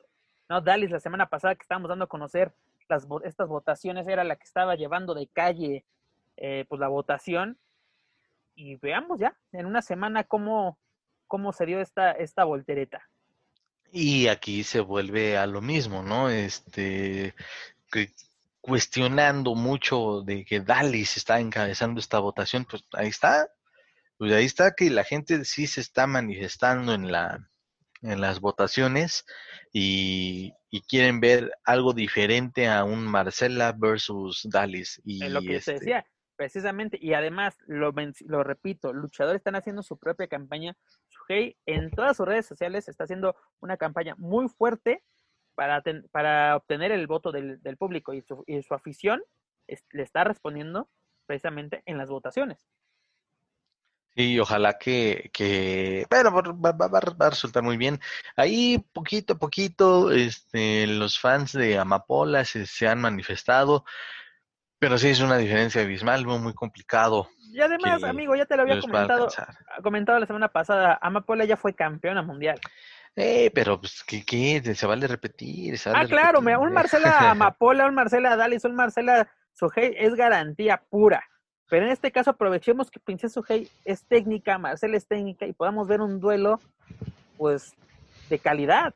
¿no? Dalis la semana pasada que estábamos dando a conocer las, estas votaciones era la que estaba llevando de calle eh, pues la votación. Y veamos ya en una semana cómo, cómo se dio esta, esta voltereta. Y aquí se vuelve a lo mismo, ¿no? Este, cuestionando mucho de que Dalis está encabezando esta votación, pues ahí está, pues ahí está que la gente sí se está manifestando en la en las votaciones y, quieren ver algo diferente a un Marcela versus Dalis. Y lo que este decía, precisamente, y además, lo, lo repito, luchadores están haciendo su propia campaña. Suhei en todas sus redes sociales está haciendo una campaña muy fuerte para, para obtener el voto del, del público y su, y su afición le está respondiendo precisamente en las votaciones. Sí, ojalá que, que bueno, va, va, a resultar muy bien. Ahí, poquito a poquito, este, los fans de Amapola se, se han manifestado. Pero sí es una diferencia abismal, muy, muy complicado. Y además, amigo, ya te lo había comentado, comentado la semana pasada, Amapola ya fue campeona mundial. Eh, pero pues, ¿qué, qué? Se vale repetir. Se ah, claro, un Marcela Amapola, un Marcela Dalis, un Marcela Sujei es garantía pura. Pero en este caso aprovechemos que Princesa Sujei es técnica, Marcela es técnica y podamos ver un duelo, pues, de calidad.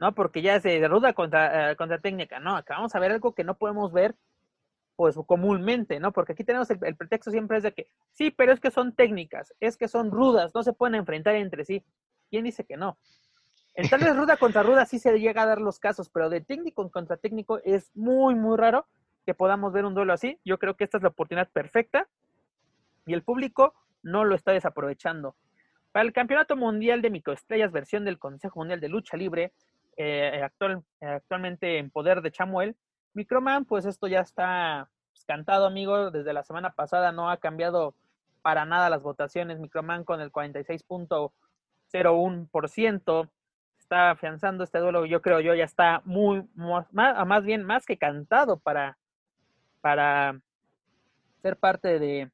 ¿No? Porque ya se ruda contra, eh, contra técnica. No, acá vamos a ver algo que no podemos ver pues comúnmente, ¿no? Porque aquí tenemos el, pretexto siempre es de que, sí, pero es que son técnicas, es que son rudas, no se pueden enfrentar entre sí. ¿Quién dice que no? En tal vez ruda contra ruda sí se llega a dar los casos, pero de técnico contra técnico es muy, muy raro que podamos ver un duelo así. Yo creo que esta es la oportunidad perfecta y el público no lo está desaprovechando. Para el Campeonato Mundial de Microestrellas, versión del Consejo Mundial de Lucha Libre, eh, actual, actualmente en poder de Chamuel, Microman, pues esto ya está pues, cantado, amigo. Desde la semana pasada no ha cambiado para nada las votaciones. Microman con el 46.01% está afianzando este duelo. Yo creo yo ya está muy, más, bien más que cantado para, para ser parte de,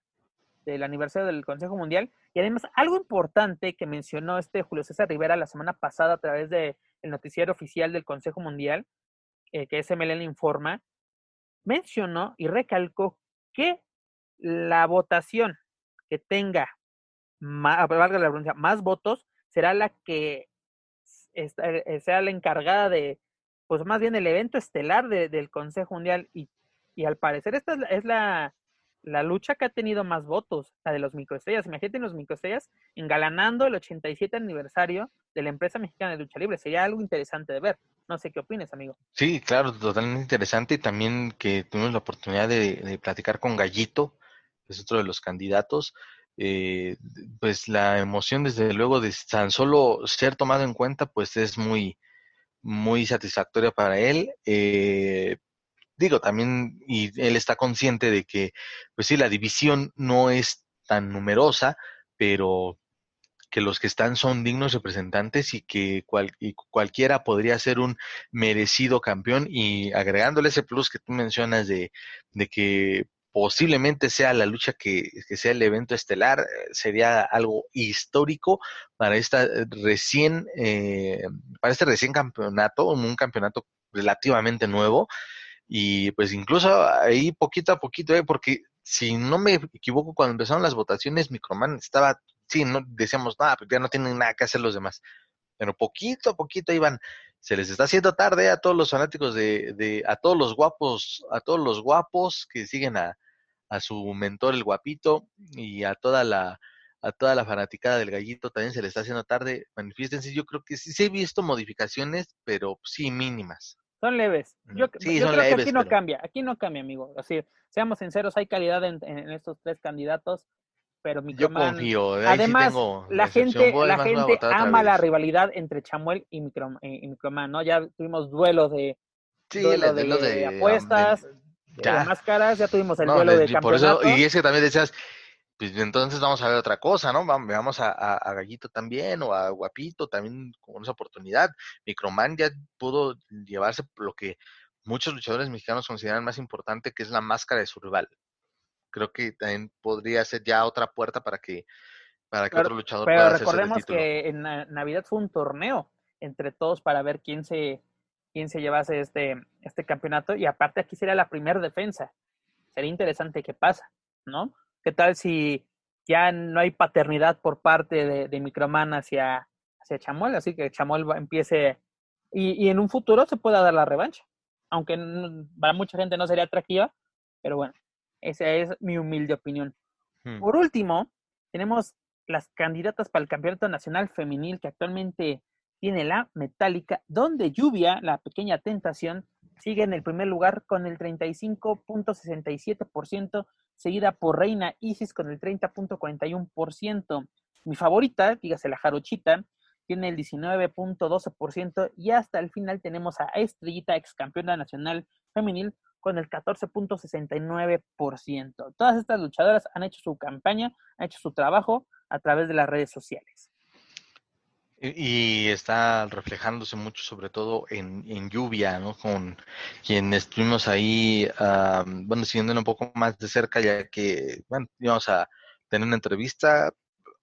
del aniversario del Consejo Mundial. Y además, algo importante que mencionó este Julio César Rivera la semana pasada a través del noticiero oficial del Consejo Mundial, eh, que SMLN informa, mencionó y recalcó que la votación que tenga más, la más votos será la que eh, sea la encargada de, pues más bien el evento estelar del Consejo Mundial y, y, al parecer esta es la, la, lucha que ha tenido más votos, la de los microestrellas. Imagínate los microestrellas engalanando el 87 aniversario de la empresa mexicana de lucha libre. Sería algo interesante de ver. No sé qué opines, amigo. Sí, claro, totalmente interesante. Y también que tuvimos la oportunidad de, platicar con Gallito, que es otro de los candidatos. Eh, pues la emoción, desde luego, de tan solo ser tomado en cuenta, pues es muy, muy satisfactoria para él. Eh, digo, también, y él está consciente de que, pues sí, la división no es tan numerosa, pero que los que están son dignos representantes y que cualquiera podría ser un merecido campeón y agregándole ese plus que tú mencionas de, que posiblemente sea la lucha que, sea el evento estelar, eh, sería algo histórico para esta recién, eh, para este recién campeonato, un campeonato relativamente nuevo. Y pues incluso ahí poquito a poquito, eh, porque si no me equivoco, cuando empezaron las votaciones, Microman estaba sí, no decíamos, nada, pues ya no tienen nada que hacer los demás. Pero poquito a poquito iban, se les está haciendo tarde a todos los fanáticos de, de a todos los guapos, a todos los guapos que siguen a, a su mentor el guapito y a toda la a toda la fanaticada del gallito también se les está haciendo tarde. Manifiéstense, yo creo que sí, sí he visto modificaciones, pero sí mínimas. Son leves. Yo, yo creo que aquí no cambia, aquí no cambia, amigo. Así, seamos sinceros, hay calidad en, en estos tres candidatos pero Yo confío. Además, la gente, la gente ama la rivalidad entre Chamuel y, Microman, ¿no? Ya tuvimos duelos de, de, apuestas, de, máscaras, ya tuvimos el duelo de campeonato. y ese también decías, pues entonces vamos a ver otra cosa, ¿no? Vamos a, a, Gallito también o a Guapito también con esa oportunidad. Microman ya pudo llevarse lo que muchos luchadores mexicanos consideran más importante, que es la máscara de su rival creo que también podría ser ya otra puerta para que, para que otro luchador pero recordemos que en Navidad fue un torneo entre todos para ver quién se quién se llevase este, este campeonato y aparte aquí sería la primera defensa. Sería interesante qué pasa, ¿no? ¿Qué tal si ya no hay paternidad por parte de, de Microman hacia, hacia Chamuel? Así que Chamuel empiece y, y en un futuro se pueda dar la revancha. Aunque para mucha gente no sería atractiva, pero bueno, esa es mi humilde opinión. Hmm. Por último, tenemos las candidatas para el Campeonato Nacional Femenil que actualmente tiene la Metálica, donde Lluvia, la pequeña tentación, sigue en el primer lugar con el 35.67%, seguida por Reina Isis con el 30.41%. Mi favorita, dígase la Jarochita, tiene el 19.12% y hasta el final tenemos a Estrellita, ex campeona nacional femenil, con el 14.69%. Todas estas luchadoras han hecho su campaña, han hecho su trabajo a través de las redes sociales. Y está reflejándose mucho, sobre todo en, en lluvia, ¿no? Con quien estuvimos ahí, bueno, siguiendo un poco más de cerca, ya que, bueno, íbamos a tener una entrevista.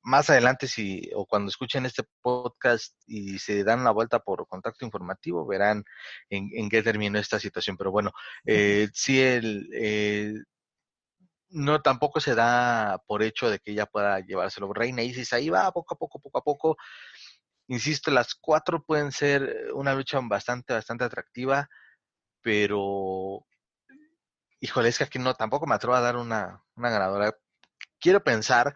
Más adelante, si, o cuando escuchen este podcast y se dan la vuelta por contacto informativo, verán en, en qué terminó esta situación. Pero bueno, eh, sí, el, eh, no tampoco se da por hecho de que ella pueda llevárselo. Reina Isis ahí va poco a poco, poco a poco. Insisto, las cuatro pueden ser una lucha bastante, bastante atractiva, pero híjole, es que aquí no, tampoco me atrevo a dar una, una ganadora. Quiero pensar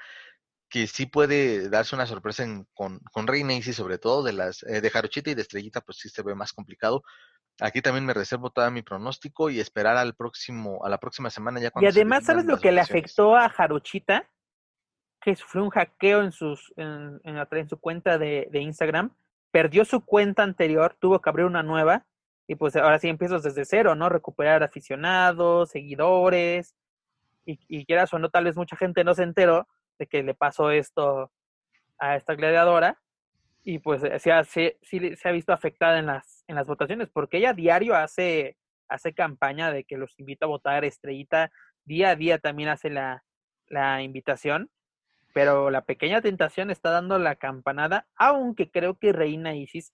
que sí puede darse una sorpresa con, con Reina sobre todo de las eh, de Jarochita y de Estrellita, pues sí se ve más complicado, Aquí también me reservo todo mi pronóstico y esperar al próximo, a la próxima semana ya cuando Y además, ¿sabes lo que le afectó a Jarochita? Que sufrió un hackeo en sus, en, en, su cuenta de, de, Instagram, perdió su cuenta anterior, tuvo que abrir una nueva, y pues ahora sí empiezas desde cero, ¿no? Recuperar aficionados, seguidores, y, y quieras o no, tal vez mucha gente no se enteró de que le pasó esto a esta gladiadora, y pues sí, sí, se ha visto afectada en las en las votaciones, porque ella diario hace, hace campaña de que los invita a votar estrellita, día a día también hace la, la invitación, pero la pequeña tentación está dando la campanada, aunque creo que Reina Isis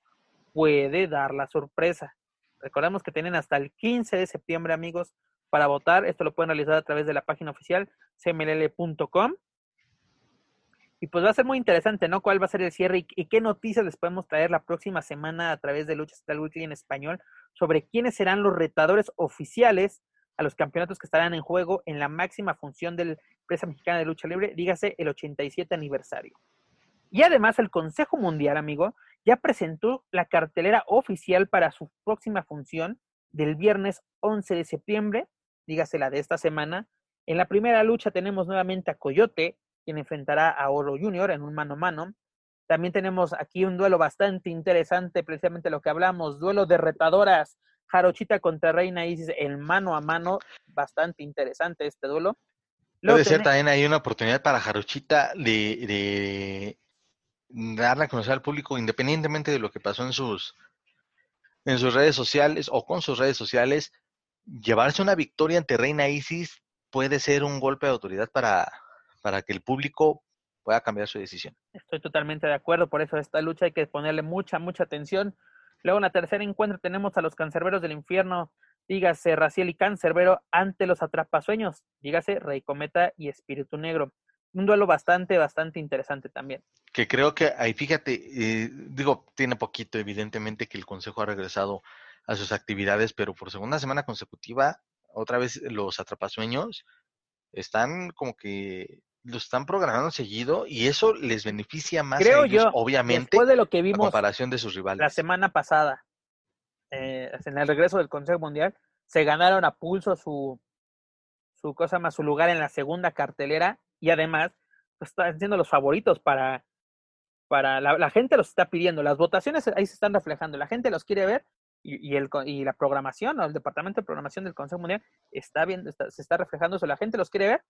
puede dar la sorpresa. Recordemos que tienen hasta el 15 de septiembre, amigos, para votar. Esto lo pueden realizar a través de la página oficial cmll.com y pues va a ser muy interesante, ¿no? ¿Cuál va a ser el cierre y, qué noticias les podemos traer la próxima semana a través de Lucha Central Weekly en español sobre quiénes serán los retadores oficiales a los campeonatos que estarán en juego en la máxima función del empresa mexicana de lucha libre, dígase el 87 aniversario. Y además el Consejo Mundial, amigo, ya presentó la cartelera oficial para su próxima función del viernes 11 de septiembre, dígase la de esta semana. En la primera lucha tenemos nuevamente a Coyote, quien enfrentará a Oro Junior en un mano a mano. También tenemos aquí un duelo bastante interesante, precisamente lo que hablamos, duelo de retadoras, Jarochita contra Reina Isis, el mano a mano, bastante interesante este duelo. Puede ser también hay una oportunidad para Jarochita de, de darle a conocer al público, independientemente de lo que pasó en sus, en sus redes sociales o con sus redes sociales, llevarse una victoria ante Reina Isis puede ser un golpe de autoridad para, para que el público pueda cambiar su decisión. Estoy totalmente de acuerdo, por eso esta lucha hay que ponerle mucha, mucha atención. Luego en la tercera encuentro tenemos a los cancerberos del infierno, dígase Raciel y Cancerbero ante los atrapasueños, dígase Rey Cometa y Espíritu Negro. Un duelo bastante, bastante interesante también. Que creo que ahí, fíjate, eh, digo, tiene poquito evidentemente que el Consejo ha regresado a sus actividades, pero por segunda semana consecutiva, otra vez los atrapasueños están como que lo están programando seguido y eso les beneficia más Creo a ellos, yo, obviamente, después de lo que vimos comparación de sus rivales. La semana pasada, eh, en el regreso del Consejo Mundial, se ganaron a pulso su, su cosa más, su lugar en la segunda cartelera y además pues, están siendo los favoritos para, para la, la, gente los está pidiendo, las votaciones ahí se están reflejando, la gente los quiere ver y, y, el, y la programación o el departamento de programación del Consejo Mundial está viendo, se está reflejando eso, la gente los quiere ver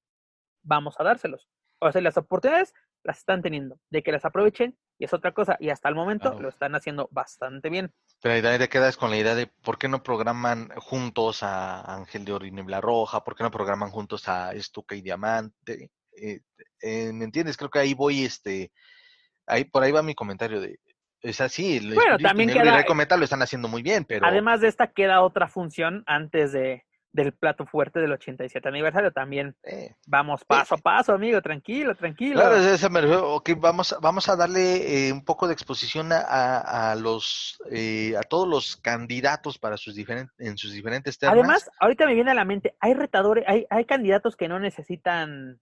vamos a dárselos. O sea, las oportunidades las están teniendo. De que las aprovechen y es otra cosa. Y hasta el momento lo están haciendo bastante bien. Pero ahí te quedas con la idea de por qué no programan juntos a Ángel de Oro y Roja, por qué no programan juntos a Estuca y Diamante. Eh, eh, ¿Me entiendes? Creo que ahí voy, este, ahí por ahí va mi comentario de, es así, bueno, también queda, lo están haciendo muy bien, pero... Además de esta queda otra función antes de, del plato fuerte del 87 aniversario. También vamos paso a paso, amigo, tranquilo, tranquilo. Claro, ese me okay, vamos, vamos a darle eh, un poco de exposición a, a los, eh, a todos los candidatos para sus diferentes, en sus diferentes temas. Además, ahorita me viene a la mente, hay retadores, hay, hay candidatos que no necesitan,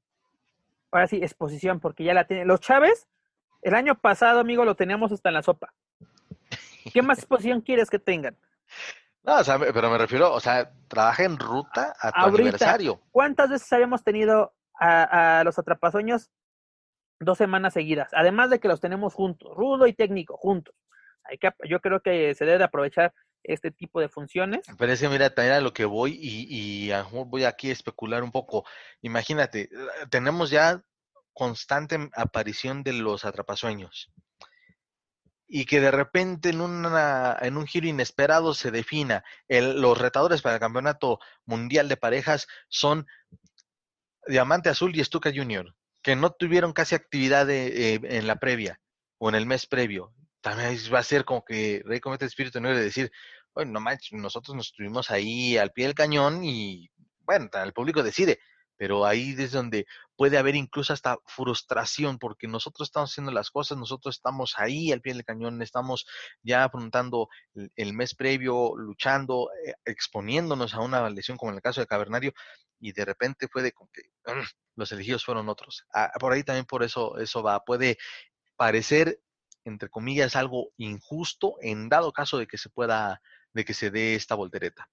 ahora sí, exposición, porque ya la tienen. Los Chávez, el año pasado, amigo, lo teníamos hasta en la sopa. ¿Qué más exposición quieres que tengan? No, o sea, pero me refiero, o sea, trabaja en ruta a tu aniversario. ¿Cuántas veces habíamos tenido a, los atrapasueños dos semanas seguidas? Además de que los tenemos juntos, rudo y técnico, juntos. Hay que, yo creo que se debe aprovechar este tipo de funciones. Pero es que mira, también a lo que voy y, y voy aquí a especular un poco. Imagínate, tenemos ya constante aparición de los atrapasueños. Y que de repente en, una, en un giro inesperado se defina el, los retadores para el campeonato mundial de parejas son Diamante Azul y Estuca Junior, que no tuvieron casi actividad eh, en la previa o en el mes previo. También va a ser como que Rey Cometa Espíritu Negro de decir, bueno, no manches, nosotros nos estuvimos ahí al pie del cañón y bueno, el público decide, pero ahí es donde puede haber incluso hasta frustración porque nosotros estamos haciendo las cosas, nosotros estamos ahí al pie del cañón, estamos ya afrontando el, mes previo, luchando, eh, exponiéndonos a una lesión como en el caso de Cavernario y de repente fue de que los elegidos fueron otros. Ah, por ahí también por eso eso va, puede parecer entre comillas algo injusto en dado caso de que se pueda de que se dé esta voltereta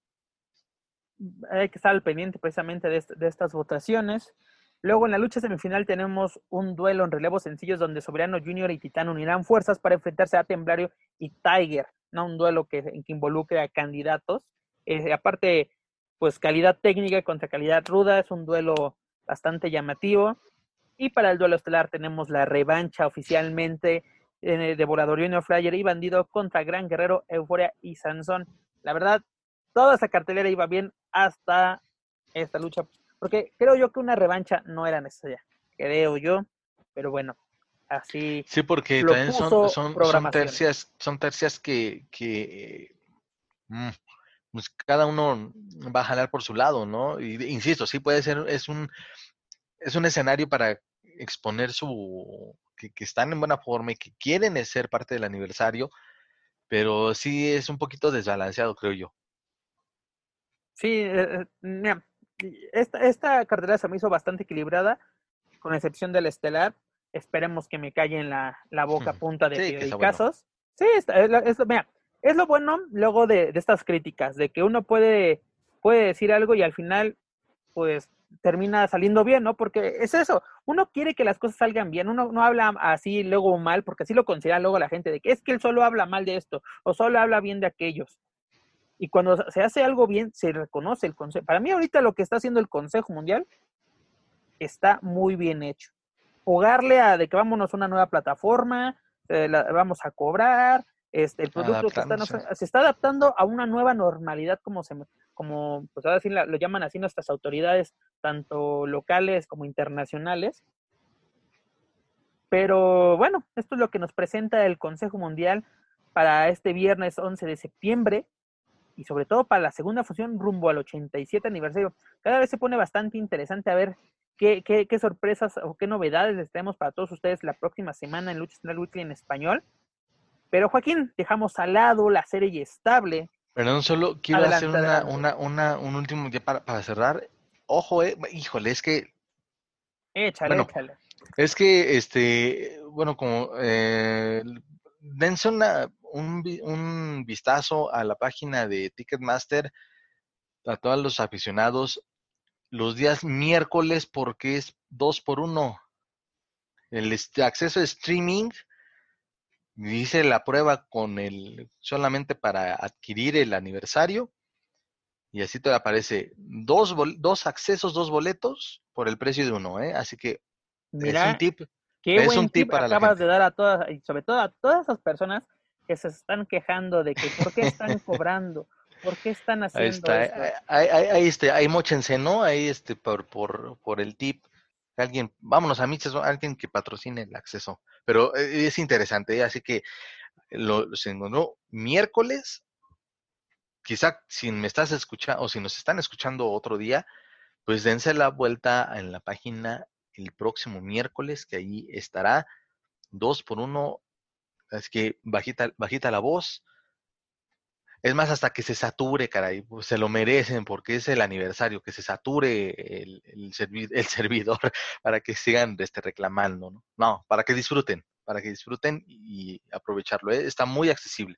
hay que estar al pendiente precisamente de, de, estas votaciones. Luego en la lucha semifinal tenemos un duelo en relevos sencillos donde Soberano Junior y Titán unirán fuerzas para enfrentarse a Temblario y Tiger, ¿no? Un duelo que, que involucre a candidatos. Eh, aparte, pues calidad técnica contra calidad ruda, es un duelo bastante llamativo. Y para el duelo estelar tenemos la revancha oficialmente eh, de Volador Junior Flyer y Bandido contra Gran Guerrero, Euforia y Sansón. La verdad, toda esa cartelera iba bien hasta esta lucha, porque creo yo que una revancha no era necesaria, creo yo, pero bueno, así. Sí, porque también son, son, tercias, son tercias que, que mm, pues cada uno va a jalar por su lado, ¿no? Y, insisto, sí puede ser, es un, es un escenario para exponer su, que, que están en buena forma y que quieren ser parte del aniversario, pero sí es un poquito desbalanceado, creo yo. Sí, eh, eh, mira, esta, esta cartelera se me hizo bastante equilibrada, con excepción del estelar. Esperemos que me calle en la, la boca punta de sí, casos. Sí, es, es, mira, es lo bueno luego de, de, estas críticas, de que uno puede, puede decir algo y al final, pues termina saliendo bien, ¿no? Porque es eso, uno quiere que las cosas salgan bien, uno no habla así luego mal, porque así lo considera luego la gente, de que es que él solo habla mal de esto, o solo habla bien de aquellos. Y cuando se hace algo bien, se reconoce el consejo. Para mí ahorita lo que está haciendo el Consejo Mundial está muy bien hecho. Jugarle a de que vámonos a una nueva plataforma, eh, vamos a cobrar, este, el producto se está adaptando a una nueva normalidad como se como pues ahora sí lo llaman así nuestras autoridades, tanto locales como internacionales. Pero bueno, esto es lo que nos presenta el Consejo Mundial para este viernes 11 de septiembre y sobre todo para la segunda función rumbo al 87 aniversario. Cada vez se pone bastante interesante a ver qué, qué, qué sorpresas o qué novedades les tenemos para todos ustedes la próxima semana en Lucha Central Weekly en español. Pero Joaquín, dejamos al lado la serie estable. Perdón, solo quiero hacer una, una, una, un último día para, para cerrar. Ojo, eh, híjole, es que... Échale, échale. Es que, este, bueno, como eh, dense una, un, un vistazo a la página de Ticketmaster a todos los aficionados los días miércoles porque es dos por uno. El acceso a streaming dice la prueba con el solamente para adquirir el aniversario y así te aparece dos, dos accesos, dos boletos por el precio de uno, ¿eh? Así que es un tip. Qué es un tip, para acabas de dar a todas, y sobre todo a todas esas personas que se están quejando de que por qué están cobrando, por qué están haciendo ahí está, eso? Ahí, ahí, ahí, este, ahí mochense, ¿no? Ahí este, por, por, por el tip. Alguien, vámonos a Miches, alguien que patrocine el acceso. Pero eh, es interesante, ¿eh? así que lo, se encontró miércoles. Quizá si me estás escuchando o si nos están escuchando otro día, pues dense la vuelta en la página el próximo miércoles, que ahí estará dos por uno es que bajita, bajita la voz. Es más, hasta que se sature, caray, pues se lo merecen porque es el aniversario, que se sature el, el, servidor para que sigan este, reclamando, ¿no? No, para que disfruten, para que disfruten y aprovecharlo. ¿eh? Está muy accesible.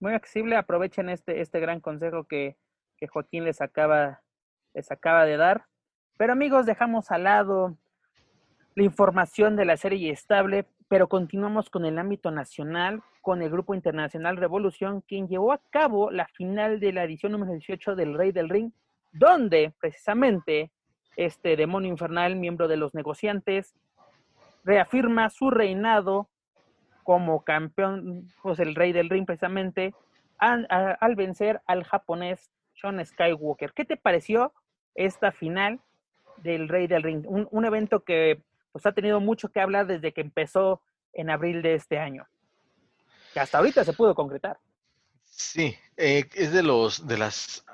Muy accesible, aprovechen este, este gran consejo que, que Joaquín les acaba, les acaba de dar. Pero amigos, dejamos al lado la información de la serie estable pero continuamos con el ámbito nacional, con el Grupo Internacional Revolución, quien llevó a cabo la final de la edición número 18 del Rey del Ring, donde precisamente este demonio infernal, miembro de los negociantes, reafirma su reinado como campeón, pues el rey del ring precisamente, al, vencer al japonés Sean Skywalker. ¿Qué te pareció esta final del rey del ring? Un, evento que pues ha tenido mucho que hablar desde que empezó en abril de este año. Que hasta ahorita se pudo concretar. Sí, eh, es de los de las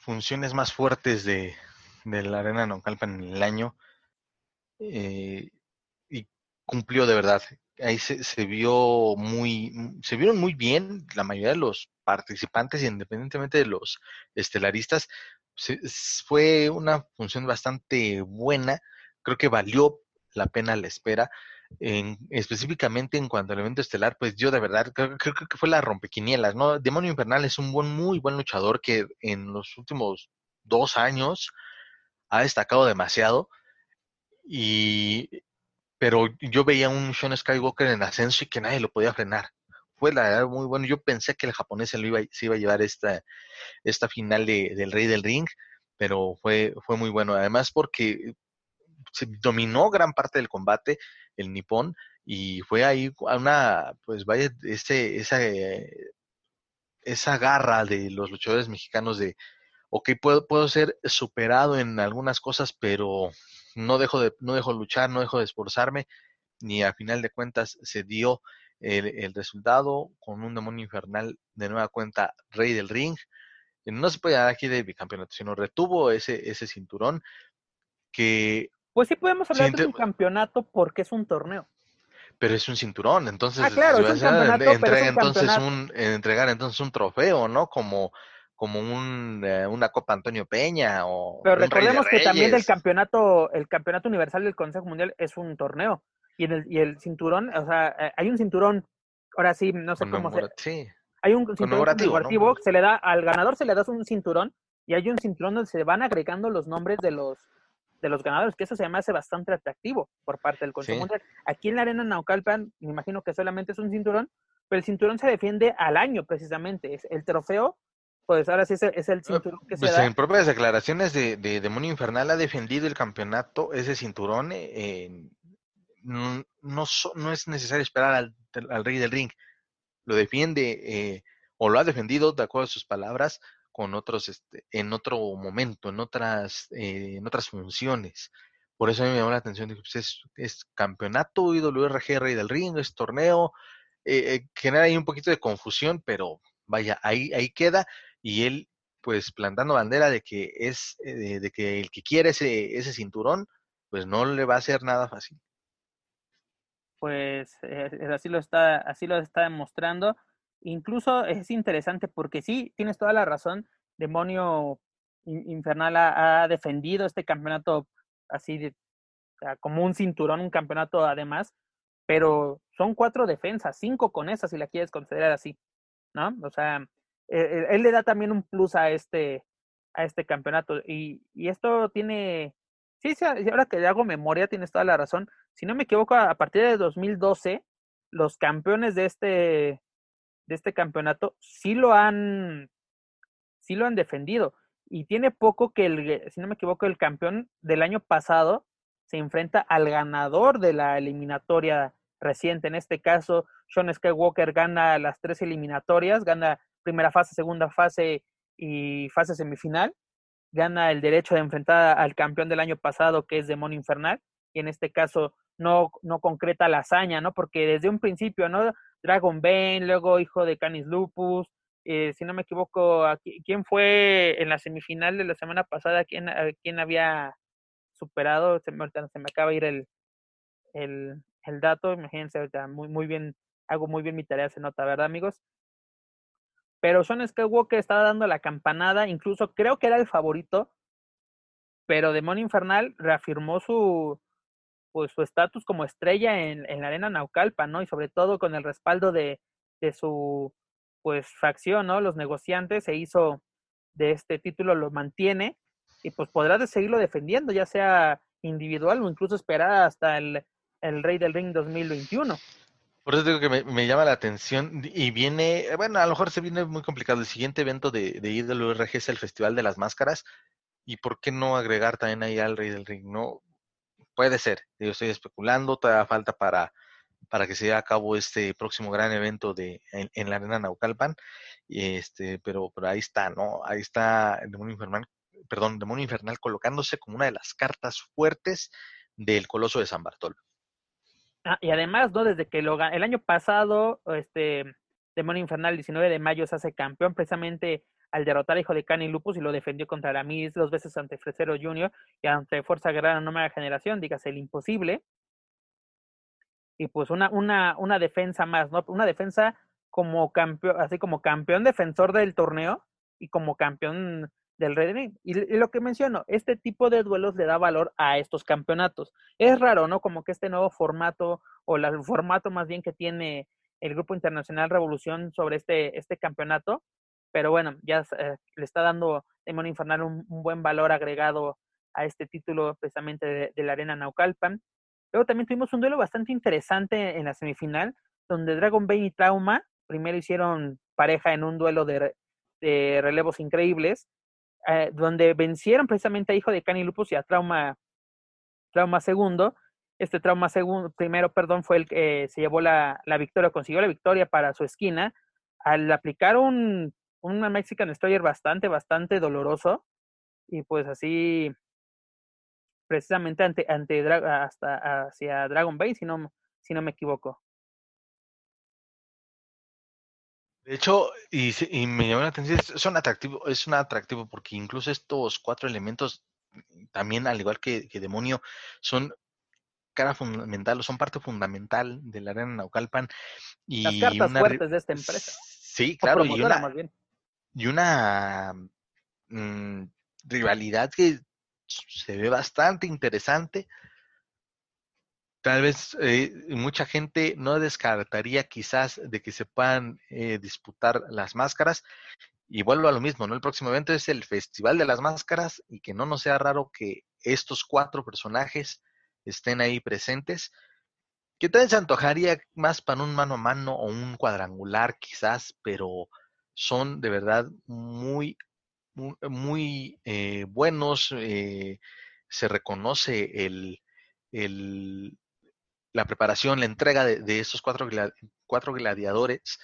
funciones más fuertes de, la Arena Naucalpan en el año. Eh, y cumplió de verdad ahí se, vio muy, se vieron muy bien la mayoría de los participantes, independientemente de los estelaristas. fue una función bastante buena, creo que valió la pena la espera. En, específicamente en cuanto al evento estelar, pues yo de verdad creo, creo, que fue la rompequinielas, ¿no? Demonio Infernal es un buen, muy buen luchador que en los últimos dos años ha destacado demasiado y pero yo veía un Sean Skywalker en ascenso y que nadie lo podía frenar. Fue la verdad muy bueno. Yo pensé que el japonés se, lo iba, se iba a llevar esta, esta final de, del Rey del Ring, pero fue, fue muy bueno. Además, porque se dominó gran parte del combate, el nipón, y fue ahí una, pues vaya, ese, esa, esa garra de los luchadores mexicanos de, ok, puedo, puedo ser superado en algunas cosas, pero no dejo de, no dejo luchar, no dejo de esforzarme, ni a final de cuentas se dio el, resultado con un demonio infernal de nueva cuenta rey del ring. No se puede dar aquí de bicampeonato, sino retuvo ese, ese cinturón que... Pues sí podemos hablar de un campeonato porque es un torneo. Pero es un cinturón, entonces ah, claro, es un entrega, entonces un, entregar entonces un trofeo, ¿no? Como como un, eh, una Copa Antonio Peña o pero recordemos que también el campeonato el campeonato universal del Consejo Mundial es un torneo y el y el cinturón o sea eh, hay un cinturón ahora sí no sé cómo se sí. hay un cinturón conmemorativo se le da al ganador se le da un cinturón y hay un cinturón donde se van agregando los nombres de los de los ganadores que eso se me hace bastante atractivo por parte del Consejo Mundial. Aquí en la arena Naucalpan me imagino que solamente es un cinturón pero el cinturón se defiende al año precisamente es el trofeo pues ahora sí es el, ah, cinturón que se pues da. En propias declaraciones de, Demonio Infernal ha defendido el campeonato, ese cinturón. Eh, no, no, es necesario esperar al, Rey del Ring. Lo defiende eh, o lo ha defendido, de acuerdo a sus palabras, con otros, este, en otro momento, en otras, eh, en otras funciones. Por eso a mí me llamó la atención, pues es, es campeonato IWRG Rey del Ring, es torneo, genera ahí un poquito de confusión, pero vaya, ahí, ahí queda y él pues plantando bandera de que es eh, de, que el que quiere ese, ese cinturón pues no le va a hacer nada fácil. Pues eh, así lo está así lo está demostrando. Incluso es interesante porque sí tienes toda la razón demonio infernal ha, defendido este campeonato así de como un cinturón un campeonato además pero son cuatro defensas cinco con esas si la quieres considerar así no o sea eh, eh, él le da también un plus a este, a este campeonato. Y, y esto tiene, sí, sí, ahora que hago memoria, tienes toda la razón. Si no me equivoco, a partir de 2012, los campeones de este, de este campeonato sí lo han, sí lo han defendido. Y tiene poco que el, si no me equivoco, el campeón del año pasado se enfrenta al ganador de la eliminatoria reciente. En este caso, Sean Skywalker gana las tres eliminatorias, gana primera fase, segunda fase y fase semifinal. Gana el derecho de enfrentar al campeón del año pasado, que es Demonio Infernal, y en este caso no, no concreta la hazaña, ¿no? Porque desde un principio, ¿no? Dragon Bane, luego hijo de Canis Lupus, eh, si no me equivoco, ¿quién fue en la semifinal de la semana pasada? ¿Quién, quién había superado? Se me, se me acaba de ir el, el, dato, imagínense, muy, muy bien, hago muy bien mi tarea, se nota, ¿verdad, amigos? Pero Sean Skywalker estaba dando la campanada, incluso creo que era el favorito, pero Demonio Infernal reafirmó su pues su estatus como estrella en, en, la arena Naucalpa, ¿no? Y sobre todo con el respaldo de, de su pues facción, ¿no? Los negociantes se hizo de este título, lo mantiene y pues podrá seguirlo defendiendo, ya sea individual o incluso esperar hasta el, el Rey del Ring 2021. Por eso digo que me, llama la atención y viene, bueno, a lo mejor se viene muy complicado. El siguiente evento de, de IWRG es el Festival de las Máscaras. ¿Y por qué no agregar también ahí al Rey del Ring? No, puede ser. Yo estoy especulando, todavía falta para para que se lleve a cabo este próximo gran evento de en, la arena Naucalpan. Este, pero, pero ahí está, ¿no? Ahí está el demonio infernal, perdón, demonio infernal colocándose como una de las cartas fuertes del Coloso de San Bartolo. Ah, y además, ¿no? Desde que lo el año pasado, este Demonio Infernal, 19 de mayo, se hace campeón precisamente al derrotar a Hijo de Cani Lupus y lo defendió contra Aramis dos veces ante Fresero Jr. y ante Fuerza Guerrera Nueva Generación, dígase el imposible. Y pues una, una, una defensa más, ¿no? Una defensa como campeón, así como campeón defensor del torneo y como campeón del Red Y, lo que menciono, este tipo de duelos le da valor a estos campeonatos. Es raro, ¿no? Como que este nuevo formato, o el formato más bien que tiene el Grupo Internacional Revolución sobre este, este campeonato, pero bueno, ya eh, le está dando Demonio Infernal un, buen valor agregado a este título precisamente de, la Arena Naucalpan. Luego también tuvimos un duelo bastante interesante en la semifinal, donde Dragon Bane y Trauma primero hicieron pareja en un duelo de relevos increíbles, eh, donde vencieron precisamente a Hijo de Cani Lupus y a Trauma, Trauma Segundo. Este Trauma segundo, primero, perdón, fue el que se llevó la, la, victoria, consiguió la victoria para su esquina al aplicar un, un Mexican Destroyer bastante, bastante doloroso. Y pues así, precisamente ante, ante hasta hacia Dragon Bane, si no, si no me equivoco. De hecho, y, y, me llamó la atención, son atractivos, es un atractivo porque incluso estos cuatro elementos, también al igual que, Demonio, son cara fundamental, o son parte fundamental de la arena Naucalpan. Y Las cartas fuertes de esta empresa. Sí, claro, y una, y una mm, rivalidad que se ve bastante interesante Tal vez eh, mucha gente no descartaría quizás de que se puedan eh, disputar las máscaras. Y vuelvo a lo mismo, ¿no? El próximo evento es el Festival de las Máscaras y que no nos sea raro que estos cuatro personajes estén ahí presentes. Que tal se antojaría más para un mano a mano o un cuadrangular quizás, pero son de verdad muy, muy, eh, buenos. se reconoce el, el, la preparación, la entrega de, estos cuatro, cuatro gladiadores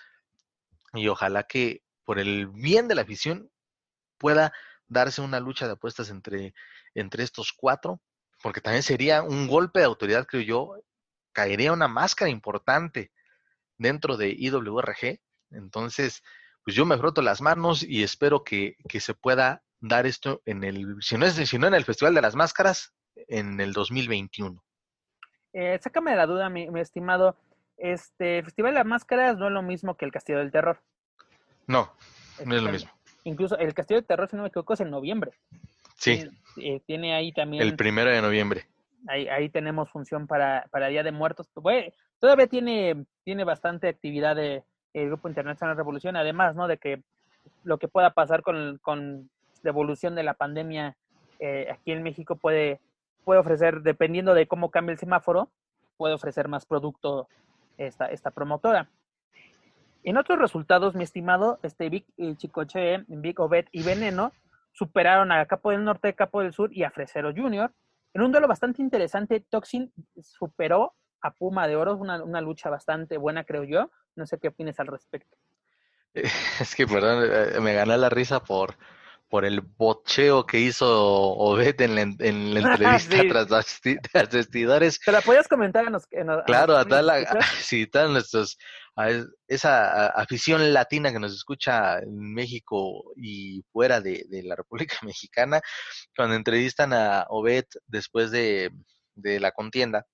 y ojalá que por el bien de la afición pueda darse una lucha de apuestas entre, entre estos cuatro, porque también sería un golpe de autoridad, creo yo, caería una máscara importante dentro de IWRG. Entonces, pues yo me froto las manos y espero que, que se pueda dar esto en el, si no, es, si no en el Festival de las Máscaras, en el 2021. Eh, sácame de la duda, mi, estimado. Este Festival de las Máscaras no es lo mismo que el Castillo del Terror. No, no es lo mismo. Incluso el Castillo del Terror, si no me equivoco, es en noviembre. Sí. Eh, tiene ahí también. El primero de noviembre. Ahí, ahí tenemos función para, para Día de Muertos. todavía tiene, tiene bastante actividad de, el Grupo Internacional Revolución, además, ¿no? De que lo que pueda pasar con, con la evolución de la pandemia eh, aquí en México puede puede ofrecer, dependiendo de cómo cambie el semáforo, puede ofrecer más producto esta, esta promotora. En otros resultados, mi estimado, este Vic Chicoche, Vic Obed y Veneno superaron a Capo del Norte, Capo del Sur y a Fresero Junior. En un duelo bastante interesante, Toxin superó a Puma de Oro, una, una lucha bastante buena, creo yo. No sé qué opinas al respecto. Es que, perdón, eh, me gané la risa por, por el bocheo que hizo Obed en la, en la entrevista tras las vestidores. ¿Te la podías comentar en los, Claro, a, tal, a, sí, nuestros, a esa afición latina que nos escucha en México y fuera de, de la República Mexicana, cuando entrevistan a Obed después de, de la contienda,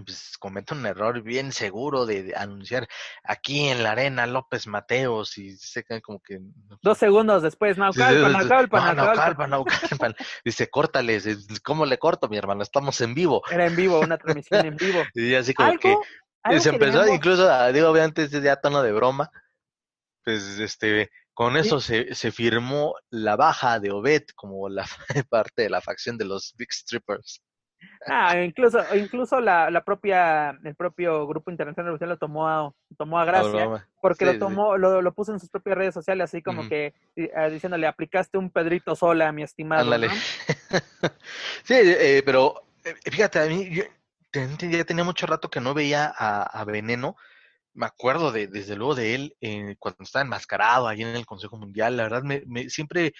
pues comete un error bien seguro de, anunciar aquí en la arena López Mateos y se cae como que... Dos segundos después, Naucalpan, Naucalpan, Naucalpan, Naucalpan. Dice, córtale, ¿cómo le corto, mi hermano? Estamos en vivo. Era en vivo, una transmisión en vivo. Y así como que... se empezó incluso, digo, obviamente ya tono de broma, pues este, con eso se, se firmó la baja de Obed como la parte de la facción de los Big Strippers. Ah, incluso, incluso la, la propia, el propio Grupo Internacional de Revolución lo tomó a, tomó a gracia, porque lo tomó, lo, lo, puso en sus propias redes sociales, así como que eh, diciéndole, aplicaste un Pedrito Sola, mi estimado. sí, eh, pero eh, fíjate, a mí, ya tenía mucho rato que no veía a, Veneno. Me acuerdo de, desde luego de él eh, cuando estaba enmascarado ahí en el Consejo Mundial. La verdad, me, siempre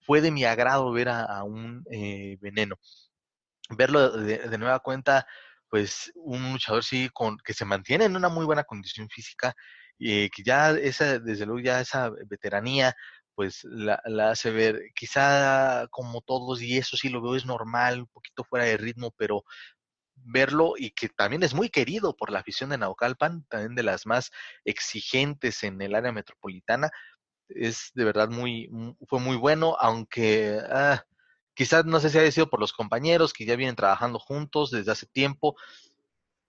fue de mi agrado ver a, un eh, Veneno. Verlo de, nueva cuenta, pues un luchador sí con, que se mantiene en una muy buena condición física, y que ya esa, desde luego ya esa veteranía, pues la, hace ver, quizá como todos, y eso sí lo veo es normal, un poquito fuera de ritmo, pero verlo y que también es muy querido por la afición de Naucalpan, también de las más exigentes en el área metropolitana, es de verdad muy, fue muy bueno, aunque ah, quizás no sé si haya sido por los compañeros que ya vienen trabajando juntos desde hace tiempo,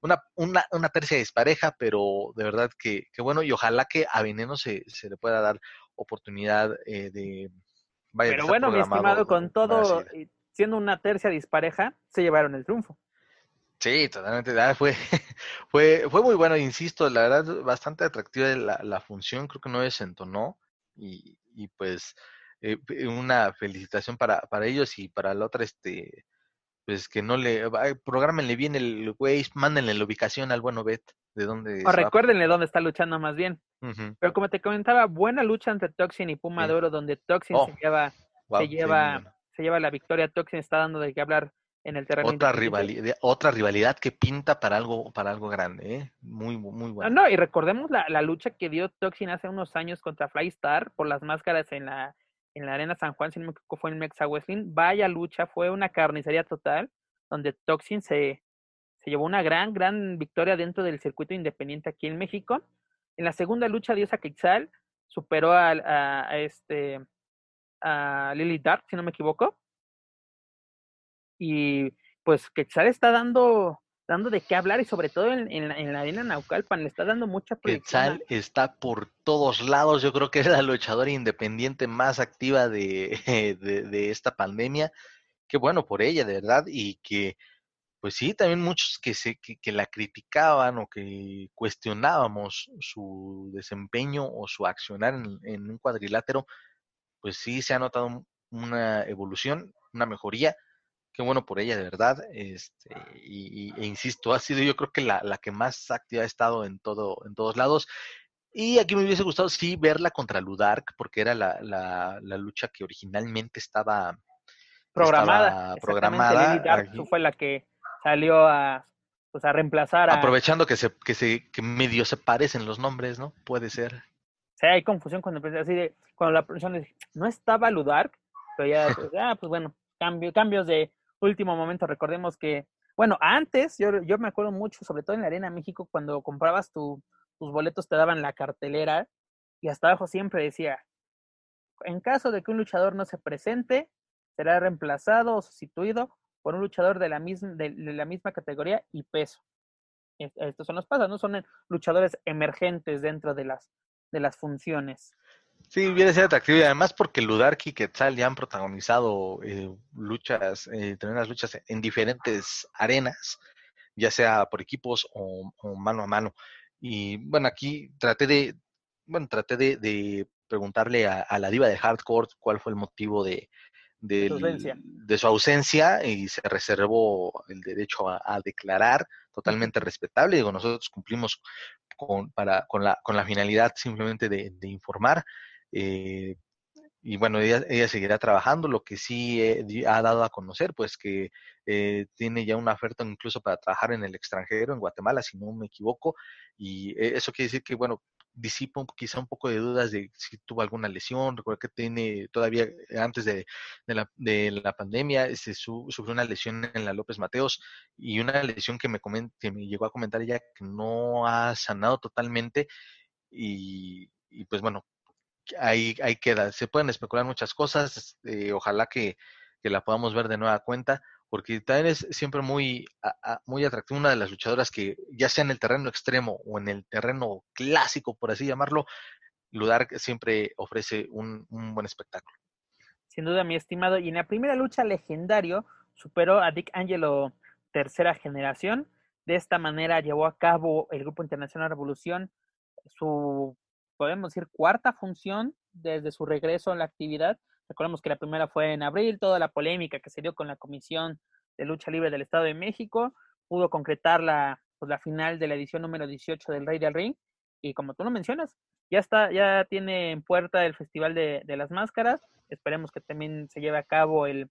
una, una, una tercia dispareja, pero de verdad que, que, bueno, y ojalá que a Veneno se, se le pueda dar oportunidad eh, de... Vaya, pero bueno, mi estimado, con todo, siendo una tercia dispareja, se llevaron el triunfo. Sí, totalmente. Ah, fue, fue, fue muy bueno, insisto, la verdad, bastante atractiva la, la función, creo que no desentonó y, y pues eh, una felicitación para, para ellos y para la otra, este, pues que no le, programenle bien el Waze, mándenle la ubicación al bueno Bet, de dónde. O recuérdenle dónde está luchando más bien. Pero como te comentaba, buena lucha entre Toxin y Puma de Oro, donde Toxin se oh, lleva, se lleva, se lleva la victoria. Toxin está dando de qué hablar en el terreno. Otra rivalidad, otra rivalidad que pinta para algo, para algo grande, ¿eh? muy, muy bueno. No, y recordemos la, la lucha que dio Toxin hace unos años contra Flystar por las máscaras en la, en la Arena San Juan, si no me equivoco, fue en Mexa Wrestling. Vaya lucha, fue una carnicería total, donde Toxin se, se llevó una gran, gran victoria dentro del circuito independiente aquí en México. En la segunda lucha, Diosa Quetzal superó a, este a Lily Dark, si no me equivoco. Y pues Quetzal está dando dando de qué hablar y sobre todo en, en, la, en la, arena Naucalpan le está dando mucha proyección. Quetzal está por todos lados, yo creo que es la luchadora independiente más activa de, de, de, esta pandemia. Qué bueno por ella, de verdad, y que, pues sí, también muchos que, se, que, que la criticaban o que cuestionábamos su desempeño o su accionar en, en un cuadrilátero, pues sí se ha notado una evolución, una mejoría qué bueno por ella, de verdad. Este, y, e insisto, ha sido yo creo que la, la, que más activa ha estado en todo, en todos lados. Y aquí me hubiese gustado sí verla contra Ludark, porque era la, la, la lucha que originalmente estaba programada. programada. fue la que salió a, pues, a reemplazar a... Aprovechando que se, que se, que medio se parecen los nombres, ¿no? Puede ser. Sí, hay confusión cuando así de, cuando la persona dice, no estaba Ludark, pero ya, pues, ah, pues bueno, cambio, cambios de último momento, recordemos que, bueno, antes yo, yo me acuerdo mucho, sobre todo en la Arena México, cuando comprabas tu, tus boletos te daban la cartelera y hasta abajo siempre decía, en caso de que un luchador no se presente, será reemplazado o sustituido por un luchador de la misma, de, la misma categoría y peso. Estos son los pasos, ¿no? Son luchadores emergentes dentro de las, de las funciones. Sí, viene ser atractivo y además porque Ludark y Quetzal ya han protagonizado eh, luchas, eh, luchas en diferentes arenas, ya sea por equipos o, mano a mano. Y bueno, aquí traté de, bueno, traté de, preguntarle a, la diva de Hardcore cuál fue el motivo de, de, su, ausencia y se reservó el derecho a, declarar, totalmente respetable. Digo, nosotros cumplimos con, para, con, la, con la finalidad simplemente de, de informar. Eh, y bueno, ella, ella, seguirá trabajando, lo que sí ha dado a conocer, pues que eh, tiene ya una oferta incluso para trabajar en el extranjero, en Guatemala, si no me equivoco, y eh, eso quiere decir que, bueno, disipa quizá un poco de dudas de si tuvo alguna lesión, recuerda que tiene todavía antes de, de, la, de la, pandemia, este, sufrió una lesión en la López Mateos y una lesión que me, que me llegó a comentar ella que no ha sanado totalmente y pues bueno, ahí, ahí queda. Se pueden especular muchas cosas, eh, ojalá que, que, la podamos ver de nueva cuenta, porque también es siempre muy, muy atractiva una de las luchadoras que, ya sea en el terreno extremo o en el terreno clásico, por así llamarlo, Ludar siempre ofrece un, un buen espectáculo. Sin duda, mi estimado. Y en la primera lucha legendario superó a Dick Angelo tercera generación. De esta manera llevó a cabo el Grupo Internacional Revolución su podemos decir, cuarta función desde su regreso a la actividad. Recordemos que la primera fue en abril, toda la polémica que se dio con la Comisión de Lucha Libre del Estado de México. pudo concretar la, pues, la final de la edición número 18 del Rey del Ring. Y como tú lo mencionas, ya está, ya tiene en puerta el Festival de, de las Máscaras. Esperemos que también se lleve a cabo el,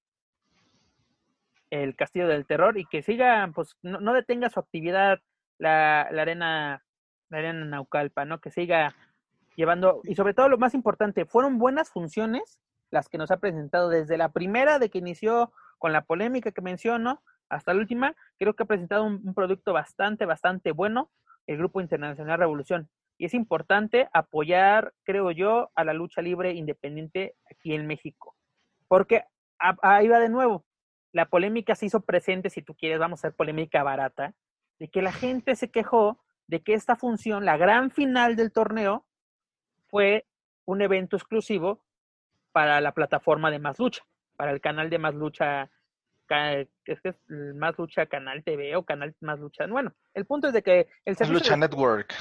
el Castillo del Terror y que siga, pues no, no detenga su actividad la, la arena, la arena Naucalpa, ¿no? Que siga llevando, y sobre todo lo más importante, fueron buenas funciones las que nos ha presentado desde la primera de que inició con la polémica que menciono hasta la última, creo que ha presentado un, un producto bastante, bastante bueno, el Grupo Internacional Revolución. Y es importante apoyar, creo yo, a la lucha libre independiente aquí en México. Porque ahí va de nuevo. La polémica se hizo presente, si tú quieres, vamos a hacer polémica barata, de que la gente se quejó de que esta función, la gran final del torneo, fue un evento exclusivo para la plataforma de Más Lucha, para el canal de Más Lucha, es que es Más Lucha Canal TV o Canal Más Lucha. Bueno, el punto es de que el Más Lucha de, Network.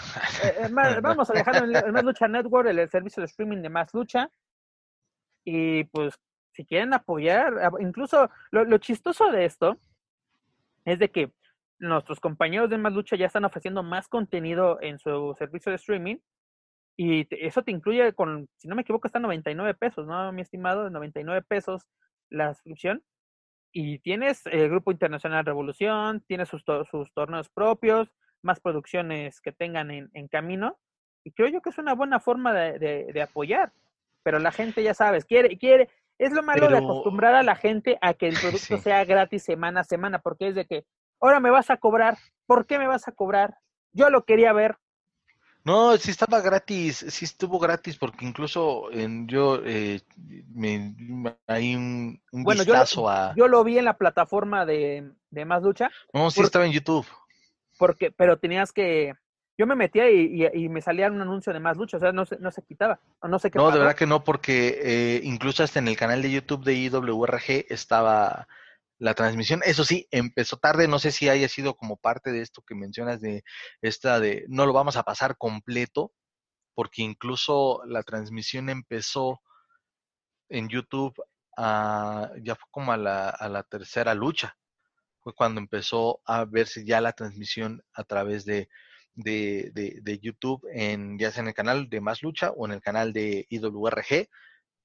eh, eh, más, vamos a dejarlo en el Más Lucha Network, el, el, servicio de streaming de Más Lucha. Y pues, si quieren apoyar, incluso lo, lo chistoso de esto es de que nuestros compañeros de Más Lucha ya están ofreciendo más contenido en su servicio de streaming y te, eso te incluye con, si no me equivoco, está 99 pesos, ¿no, mi estimado? 99 pesos la suscripción. Y tienes el Grupo Internacional Revolución, tienes sus, to sus torneos propios, más producciones que tengan en, en, camino. Y creo yo que es una buena forma de, de, de, apoyar. Pero la gente, ya sabes, quiere, quiere. Es lo malo Pero... de acostumbrar a la gente a que el producto sí. sea gratis semana a semana, porque es de que, ahora me vas a cobrar. ¿Por qué me vas a cobrar? Yo lo quería ver. No, sí estaba gratis, sí estuvo gratis, porque incluso en, yo eh, me, hay un, un bueno, vistazo yo, a. Yo lo vi en la plataforma de, de Más Lucha. No, sí porque, estaba en YouTube. Porque, pero tenías que. Yo me metía y, y, y, me salía un anuncio de Más Lucha, o sea, no se, no se quitaba. No, sé qué no de verdad que no, porque eh, incluso hasta en el canal de YouTube de IWRG estaba la transmisión. Eso sí, empezó tarde, no sé si haya sido como parte de esto que mencionas de esta de no lo vamos a pasar completo, porque incluso la transmisión empezó en YouTube a, ya fue como a la, a la tercera lucha. Fue cuando empezó a verse ya la transmisión a través de, de, de, YouTube, en, ya sea en el canal de Más Lucha o en el canal de IWRG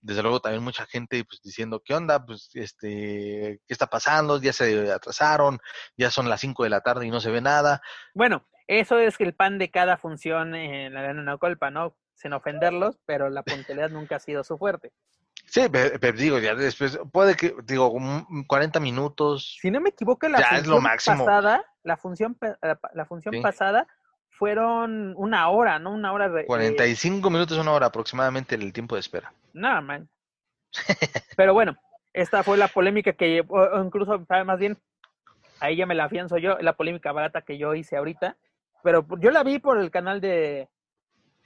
desde luego también mucha gente pues diciendo qué onda, pues este, qué está pasando, ya se atrasaron, ya son las 5 de la tarde y no se ve nada. Bueno, eso es el pan de cada función en la Arena Colpa, ¿no? Sin ofenderlos, pero la puntualidad nunca ha sido su fuerte. Sí, pero, pero, digo, ya después, puede que, digo, 40 minutos. Si no me equivoco, la ya función es lo máximo. pasada, la función, la, la función sí. pasada fueron una hora, ¿no? Una hora. De, 45 eh, minutos, una hora aproximadamente el tiempo de espera. Nada, no, man. Pero bueno, esta fue la polémica que llevó, incluso, más bien, ahí ya me la afianzo yo, la polémica barata que yo hice ahorita. Pero yo la vi por el canal de,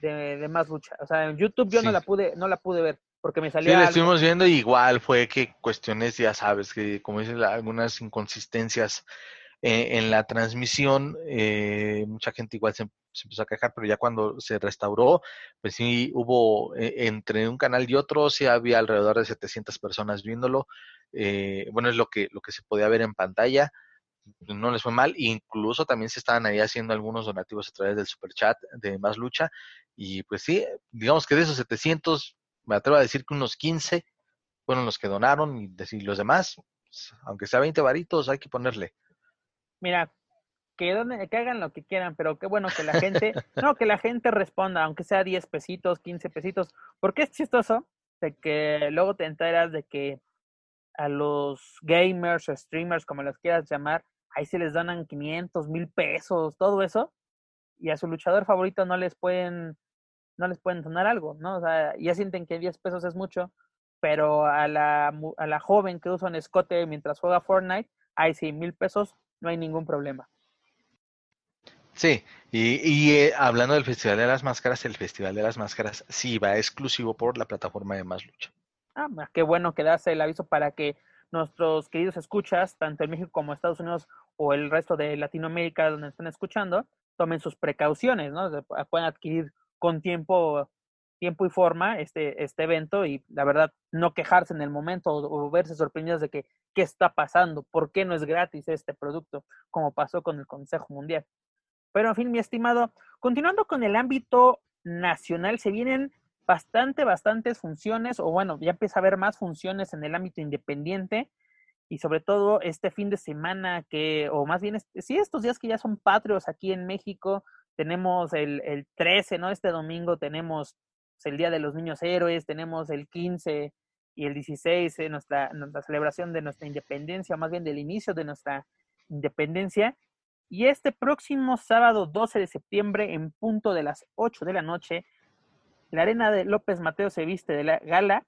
de, de Más Lucha. O sea, en YouTube yo sí. no la pude, no la pude ver porque me salía. Sí, la estuvimos viendo y igual fue que cuestiones, ya sabes, que como dices, algunas inconsistencias eh, en la transmisión, eh, mucha gente igual se, empezó a quejar, pero ya cuando se restauró, pues sí hubo eh, entre un canal y otro, sí había alrededor de 700 personas viéndolo. Eh, bueno, es lo que, lo que se podía ver en pantalla. No les fue mal, incluso también se estaban ahí haciendo algunos donativos a través del super chat de Más Lucha. Y pues sí, digamos que de esos 700, me atrevo a decir que unos 15 fueron los que donaron y decir los demás, pues, aunque sea 20 varitos, hay que ponerle mira, que, que, hagan lo que quieran, pero qué bueno que la gente, no, que la gente responda, aunque sea 10 pesitos, 15 pesitos, porque es chistoso de que luego te enteras de que a los gamers o streamers, como los quieras llamar, ahí se les donan 500, mil pesos, todo eso, y a su luchador favorito no les pueden, no les pueden donar algo, ¿no? O sea, ya sienten que 10 pesos es mucho, pero a la, a la joven que usa un escote mientras juega Fortnite, ahí sí, mil pesos, no hay ningún problema. Sí, y, y eh, hablando del Festival de las Máscaras, el Festival de las Máscaras sí va exclusivo por la plataforma de Más Lucha. Ah, qué bueno que das el aviso para que nuestros queridos escuchas, tanto en México como Estados Unidos o el resto de Latinoamérica donde están escuchando, tomen sus precauciones, ¿no? Pueden adquirir con tiempo tiempo y forma este, este evento y la verdad no quejarse en el momento o, verse sorprendidos de que qué está pasando, por qué no es gratis este producto, como pasó con el Consejo Mundial. Pero en fin, mi estimado, continuando con el ámbito nacional, se vienen bastante, bastantes funciones, o bueno, ya empieza a haber más funciones en el ámbito independiente y sobre todo este fin de semana que, o más bien, sí, estos días que ya son patrios aquí en México, tenemos el, el 13, ¿no? Este domingo tenemos el Día de los Niños Héroes, tenemos el 15 y el 16, eh, nuestra, celebración de nuestra independencia, más bien del inicio de nuestra independencia. Y este próximo sábado 12 de septiembre, en punto de las 8 de la noche, la arena de López Mateo se viste de la gala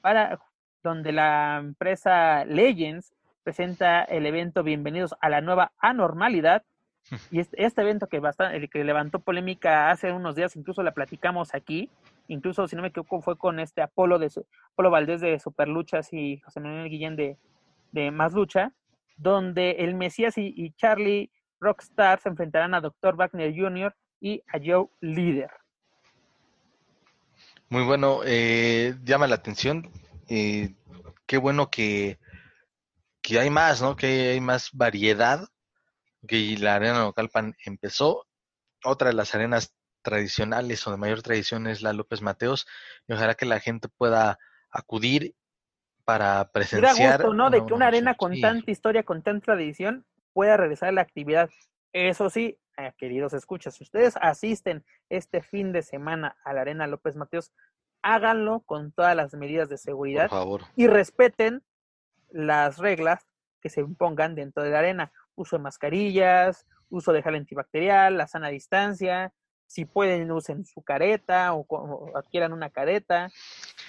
para donde la empresa Legends presenta el evento Bienvenidos a la nueva anormalidad. Y este, evento que, bastante, que levantó polémica hace unos días, incluso la platicamos aquí, incluso si no me equivoco fue con este Apolo de Apolo Valdés de Superluchas y José Manuel Guillén de, de Más Lucha, donde el Mesías y, Charlie Rockstar se enfrentarán a Dr. Wagner Jr. y a Joe Líder. Muy bueno, eh, llama la atención. Eh, qué bueno que, que hay más, ¿no? Que hay más variedad. Que la arena local empezó. Otra de las arenas tradicionales o de mayor tradición es la López Mateos y ojalá que la gente pueda acudir para presenciar. gusto, ¿no? De que una arena con tanta historia, con tanta tradición pueda regresar a la actividad. Eso sí, eh, queridos escuchas, si ustedes asisten este fin de semana a la arena López Mateos, háganlo con todas las medidas de seguridad y respeten las reglas que se impongan dentro de la arena. Uso de mascarillas, uso de gel antibacterial, la sana distancia, si pueden usen su careta o, adquieran una careta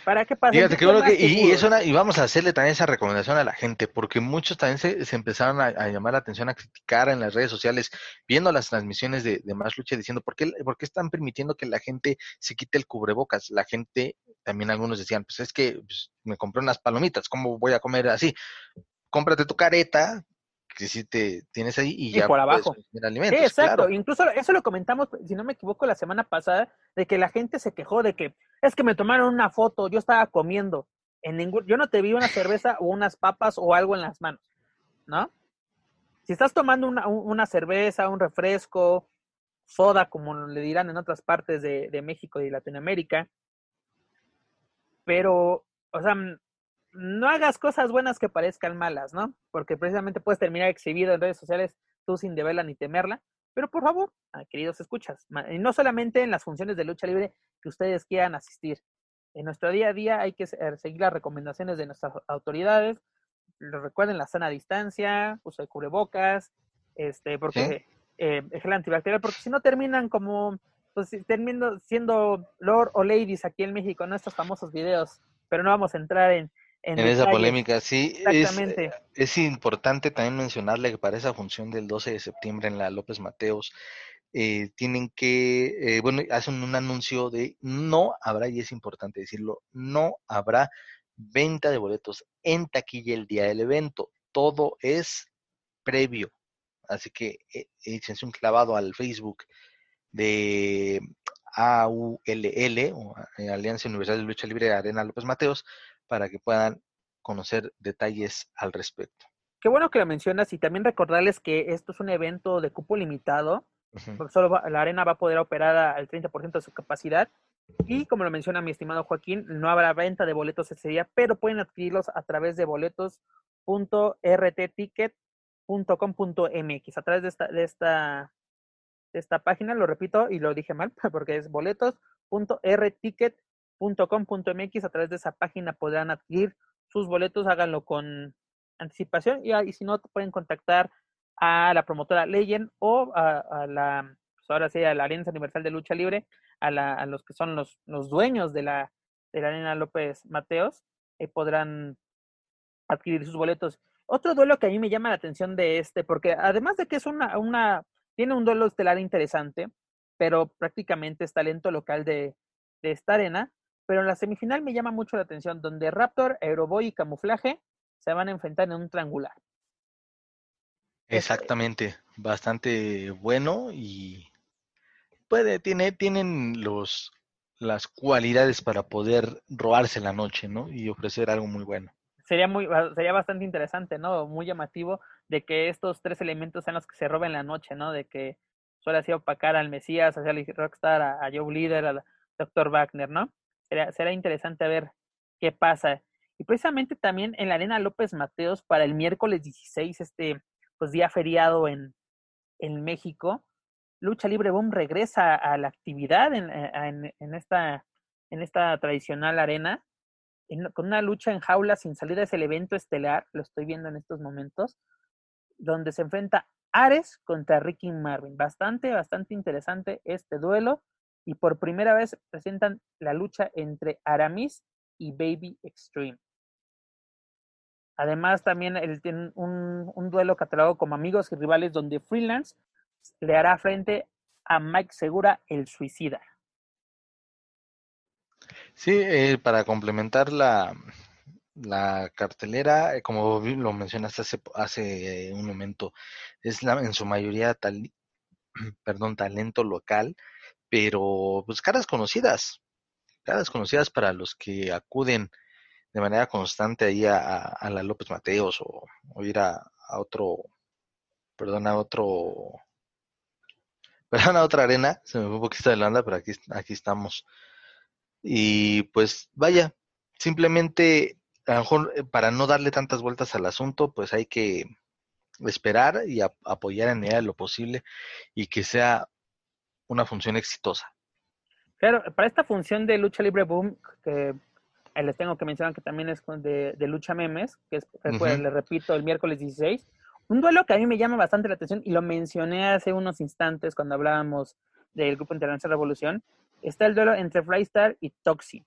para que pasen Fíjate, que, y, eso, y vamos a hacerle también esa recomendación a la gente porque muchos también se, empezaron a, llamar la atención a criticar en las redes sociales viendo las transmisiones de, Más Lucha diciendo ¿por qué, por qué están permitiendo que la gente se quite el cubrebocas la gente también algunos decían pues es que pues, me compré unas palomitas ¿cómo voy a comer así? Cómprate tu careta que si te tienes ahí y, ya por abajo. Alimentos, exacto. Incluso eso lo comentamos, si no me equivoco, la semana pasada, de que la gente se quejó de que es que me tomaron una foto, yo estaba comiendo. En ningún, yo no te vi una cerveza o unas papas o algo en las manos, ¿no? Si estás tomando una, una cerveza, un refresco, soda, como le dirán en otras partes de, de México y Latinoamérica, pero, o sea, no hagas cosas buenas que parezcan malas, ¿no? Porque precisamente puedes terminar exhibido en redes sociales tú sin deberla ni temerla. Pero por favor, ah, queridos escuchas, y no solamente en las funciones de lucha libre que ustedes quieran asistir. En nuestro día a día hay que seguir las recomendaciones de nuestras autoridades. Recuerden la sana distancia, uso de cubrebocas, este, porque eh, el antibacterial, porque si no terminan como, pues terminando siendo Lord o Ladies aquí en México, en estos famosos videos. Pero no vamos a entrar en, en, esa polémica, sí. Exactamente. Eh, es, importante también mencionarle que para esa función del 12 de septiembre en la López Mateos, eh, tienen que, eh, bueno, hacen un anuncio de no habrá, y es importante decirlo, no habrá venta de boletos en taquilla el día del evento. Todo es previo. Así que échense un clavado al Facebook de AULL, o Alianza Universal de Lucha Libre Arena López Mateos, para que puedan conocer detalles al respecto. Qué bueno que lo mencionas y también recordarles que esto es un evento de cupo limitado, porque solo la arena va a poder operar al 30% de su capacidad. Y como lo menciona mi estimado Joaquín, no habrá venta de boletos ese día, pero pueden adquirirlos a través de boletos.rtticket.com.mx, a través de esta, de esta, de esta página, lo repito y lo dije mal, porque es boletos.rticket.com .com.mx a través de esa página podrán adquirir sus boletos, háganlo con anticipación y, y si no pueden contactar a la promotora Legend o a, la pues ahora sí a la Alianza Universal de Lucha Libre, a, la, a los que son los, dueños de la de la Arena López Mateos, y podrán adquirir sus boletos. Otro duelo que a mí me llama la atención de este, porque además de que es una, una tiene un duelo estelar interesante, pero prácticamente es talento local de esta arena, pero en la semifinal me llama mucho la atención, donde Raptor, Aeroboy y Camuflaje se van a enfrentar en un triangular. Exactamente, bastante bueno y puede, tiene, tienen los, las cualidades para poder robarse la noche, ¿no? Y ofrecer algo muy bueno. Sería muy, sería bastante interesante, ¿no? Muy llamativo de que estos tres elementos sean los que se roben la noche, ¿no? De que suele así opacar al Mesías, a Rockstar, a, a Joe Leader, al Dr. Wagner, ¿no? Será, interesante ver qué pasa. Y precisamente también en la Arena López Mateos para el miércoles 16, este pues día feriado en, México, Lucha Libre Boom regresa a la actividad en, en, en esta, en esta tradicional arena, con una lucha en jaula sin salida, es el evento estelar, lo estoy viendo en estos momentos, donde se enfrenta Ares contra Ricky Marvin. Bastante, bastante interesante este duelo. Y por primera vez presentan la lucha entre Aramis y Baby Extreme. Además, también tiene un, un, duelo catalogado como amigos y rivales donde Freelance le hará frente a Mike Segura, el suicida. Sí, eh, para complementar la, la cartelera, eh, como lo mencionaste hace, hace un momento, es la, en su mayoría tal, perdón, talento local, pero pues caras conocidas, caras conocidas para los que acuden de manera constante ahí a, a la López Mateos o, o ir a, a, otro, perdón, a otro, perdón, a otra arena, se me fue un poquito de la onda, pero aquí, aquí estamos. Y pues vaya, simplemente a lo mejor eh, para no darle tantas vueltas al asunto, pues hay que esperar y a, apoyar en medida de lo posible y que sea una función exitosa. Claro, para esta función de lucha libre boom, que les tengo que mencionar que también es de, de lucha memes, que es, uh -huh. les repito, el miércoles 16, un duelo que a mí me llama bastante la atención y lo mencioné hace unos instantes cuando hablábamos del Grupo Internacional Revolución, está el duelo entre Flystar y Toxin.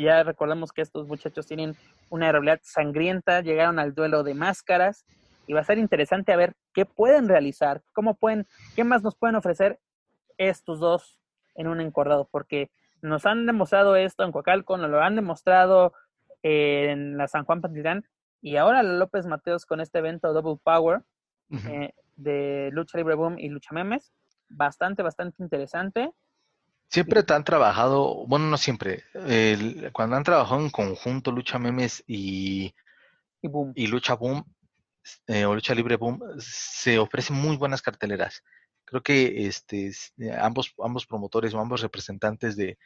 Ya recordamos que estos muchachos tienen una realidad sangrienta, llegaron al duelo de máscaras y va a ser interesante a ver qué pueden realizar, cómo pueden, qué más nos pueden ofrecer estos dos en un encordado, porque nos han demostrado esto en Coacalco, nos lo han demostrado en la San Juan Pantitlán y ahora López Mateos con este evento Double Power uh -huh. eh, de Lucha Libre Boom y Lucha Memes, bastante, bastante interesante. Siempre te han trabajado, bueno, no siempre, cuando han trabajado en conjunto Lucha Memes y, y, boom. y Lucha Boom eh, o Lucha Libre Boom, se ofrecen muy buenas carteleras. Creo que este, ambos, ambos promotores o ambos representantes de,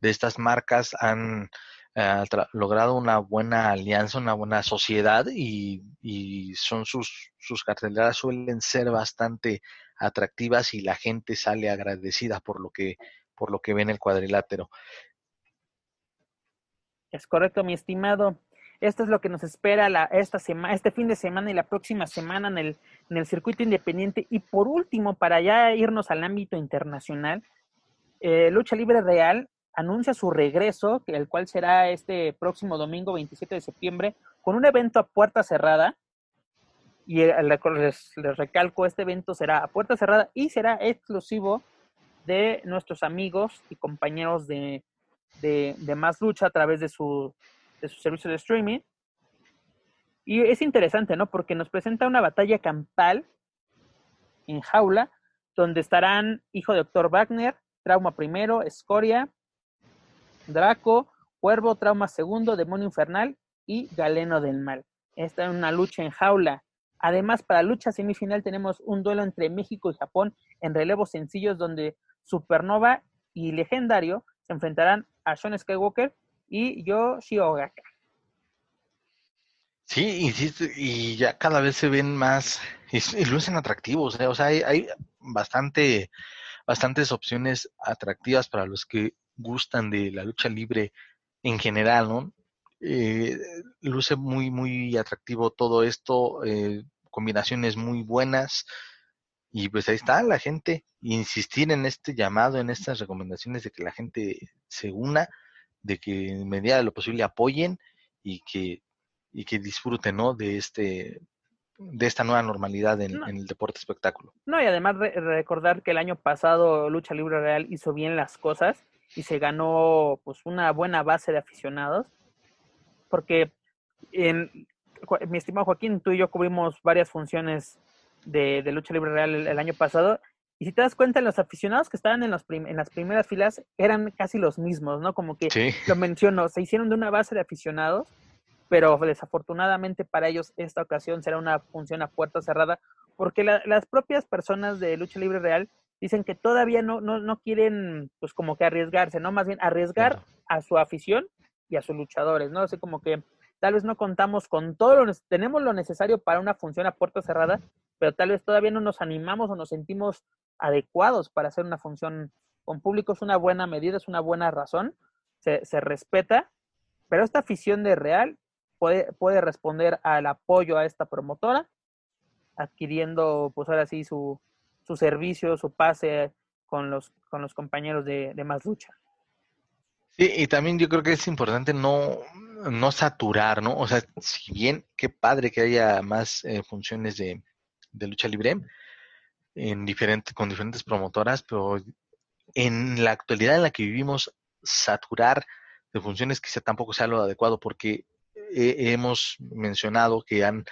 estas marcas han eh, logrado una buena alianza, una buena sociedad y, y son sus, sus carteleras suelen ser bastante atractivas y la gente sale agradecida por lo que por lo que ve en el cuadrilátero. Es correcto, mi estimado. Esto es lo que nos espera esta semana, este fin de semana y la próxima semana en el, en el circuito independiente. Y por último, para ya irnos al ámbito internacional, eh, Lucha Libre Real anuncia su regreso, el cual será este próximo domingo 27 de septiembre, con un evento a puerta cerrada. Y eh, les, les recalco, este evento será a puerta cerrada y será exclusivo de nuestros amigos y compañeros de, de, Más Lucha a través de su, de su servicio de streaming. Y es interesante, ¿no? Porque nos presenta una batalla campal en jaula, donde estarán Hijo de Doctor Wagner, Trauma Primero, Escoria, Draco, Cuervo, Trauma Segundo, Demonio Infernal y Galeno del Mal. Esta es una lucha en jaula. Además, para lucha semifinal tenemos un duelo entre México y Japón en relevos sencillos donde Supernova y Legendario se enfrentarán a Sean Skywalker y Yoshi Ogaka. Sí, insisto, y ya cada vez se ven más y, lucen atractivos, o sea, hay, hay, bastante, bastantes opciones atractivas para los que gustan de la lucha libre en general, ¿no? Eh, luce muy, muy atractivo todo esto, eh, combinaciones muy buenas, y pues ahí está la gente, insistir en este llamado, en estas recomendaciones de que la gente se una, de que en medida de lo posible apoyen y que, y que disfruten ¿no? de este de esta nueva normalidad en, no. en el deporte espectáculo. No, y además re recordar que el año pasado Lucha Libre Real hizo bien las cosas y se ganó pues una buena base de aficionados, porque en, mi estimado Joaquín, tú y yo cubrimos varias funciones de, de lucha libre real el, el, año pasado Y si te das cuenta, los aficionados que estaban en, los en las primeras filas eran casi los mismos, ¿no? Como que lo menciono, se hicieron de una base de aficionados, pero desafortunadamente para ellos esta ocasión será una función a puerta cerrada, porque las propias personas de lucha libre real dicen que todavía no, no, no quieren, pues como que arriesgarse, ¿no? Más bien arriesgar a su afición y a sus luchadores, ¿no? Así como que tal vez no contamos con todo lo, tenemos lo necesario para una función a puerta cerrada, pero tal vez todavía no nos animamos o nos sentimos adecuados para hacer una función con público. Es una buena medida, es una buena razón, se, respeta, pero esta afición de Real puede, puede responder al apoyo a esta promotora, adquiriendo, pues ahora sí, su, su servicio, su pase con los, con los compañeros de, más lucha. Sí, y también yo creo que es importante no, no saturar, ¿no? O sea, si bien qué padre que haya más eh, funciones de, de lucha libre, en diferente, con diferentes promotoras, pero en la actualidad en la que vivimos, saturar de funciones quizá tampoco sea lo adecuado porque hemos mencionado que han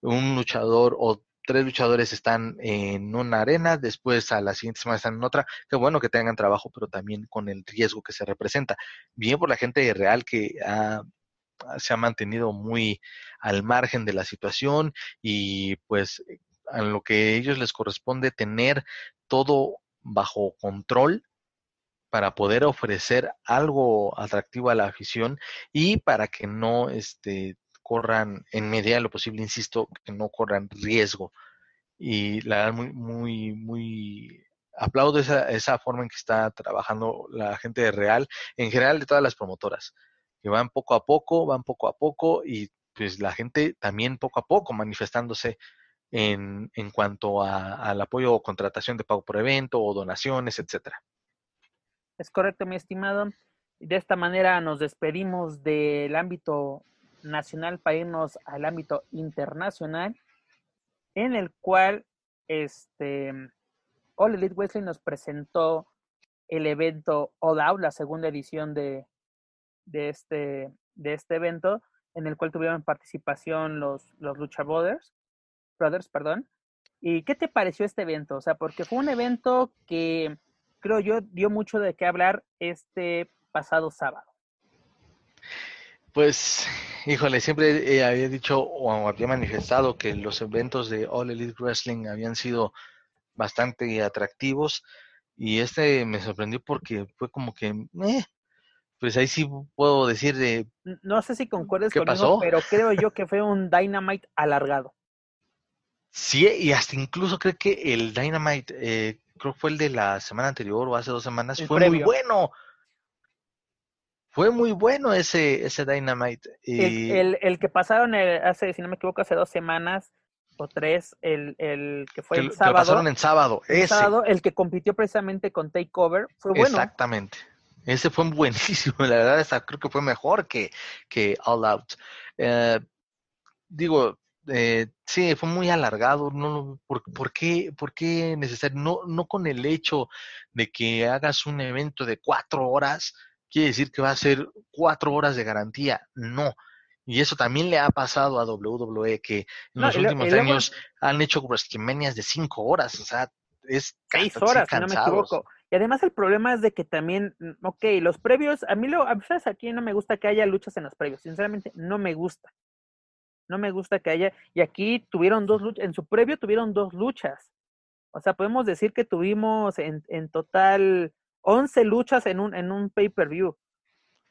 un luchador o tres luchadores están en una arena, después a la siguiente semana están en otra. Qué bueno que tengan trabajo, pero también con el riesgo que se representa. Bien por la gente real que se ha mantenido muy al margen de la situación y pues a lo que ellos les corresponde tener todo bajo control para poder ofrecer algo atractivo a la afición y para que no este, corran en medida de lo posible, insisto, que no corran riesgo. Y la verdad, muy, muy, muy aplaudo esa, esa forma en que está trabajando la gente de Real, en general de todas las promotoras, que van poco a poco, van poco a poco y pues la gente también poco a poco manifestándose en, en cuanto a, al apoyo o contratación de pago por evento o donaciones, etcétera. Es correcto, mi estimado. De esta manera nos despedimos del ámbito nacional para irnos al ámbito internacional, en el cual este All Elite nos presentó el evento All la segunda edición de, de, este, de este evento, en el cual tuvieron participación los, los Lucha Brothers, Brothers, perdón. ¿Y qué te pareció este evento? O sea, porque fue un evento que creo yo dio mucho de qué hablar este pasado sábado. Pues, híjole, siempre había dicho o había manifestado que los eventos de All Elite Wrestling habían sido bastante atractivos y este me sorprendió porque fue como que, eh, pues ahí sí puedo decir de... No sé si concuerdes conmigo, pasó? pero creo yo que fue un Dynamite alargado. Sí, y hasta incluso creo que el Dynamite, eh, creo que fue el de la semana anterior o hace dos semanas, fue muy bueno. Fue muy bueno ese, ese Dynamite. El, el, que pasaron hace, si no me equivoco, hace dos semanas o tres, el, el que fue el sábado. Que pasaron en sábado, el sábado, el que compitió precisamente con Takeover, fue bueno. Exactamente. Ese fue buenísimo, la verdad, hasta creo que fue mejor que, que All Out. Eh, digo, eh, sí, fue muy alargado. No, ¿por, ¿por, qué, ¿Por qué necesario? No, no con el hecho de que hagas un evento de cuatro horas, quiere decir que va a ser cuatro horas de garantía. No. Y eso también le ha pasado a WWE, que en los últimos años han hecho WrestleManias de cinco horas. O sea, es seis horas, si no me equivoco. Y además el problema es de que también, mm, ok, los previos, a mí lo, a veces aquí no me gusta que haya luchas en los previos. Sinceramente, no me gusta. No me gusta que haya. Y aquí tuvieron dos luchas, en su previo tuvieron dos luchas. O sea, podemos decir que tuvimos en, en total 11 luchas en un, en un pay-per-view.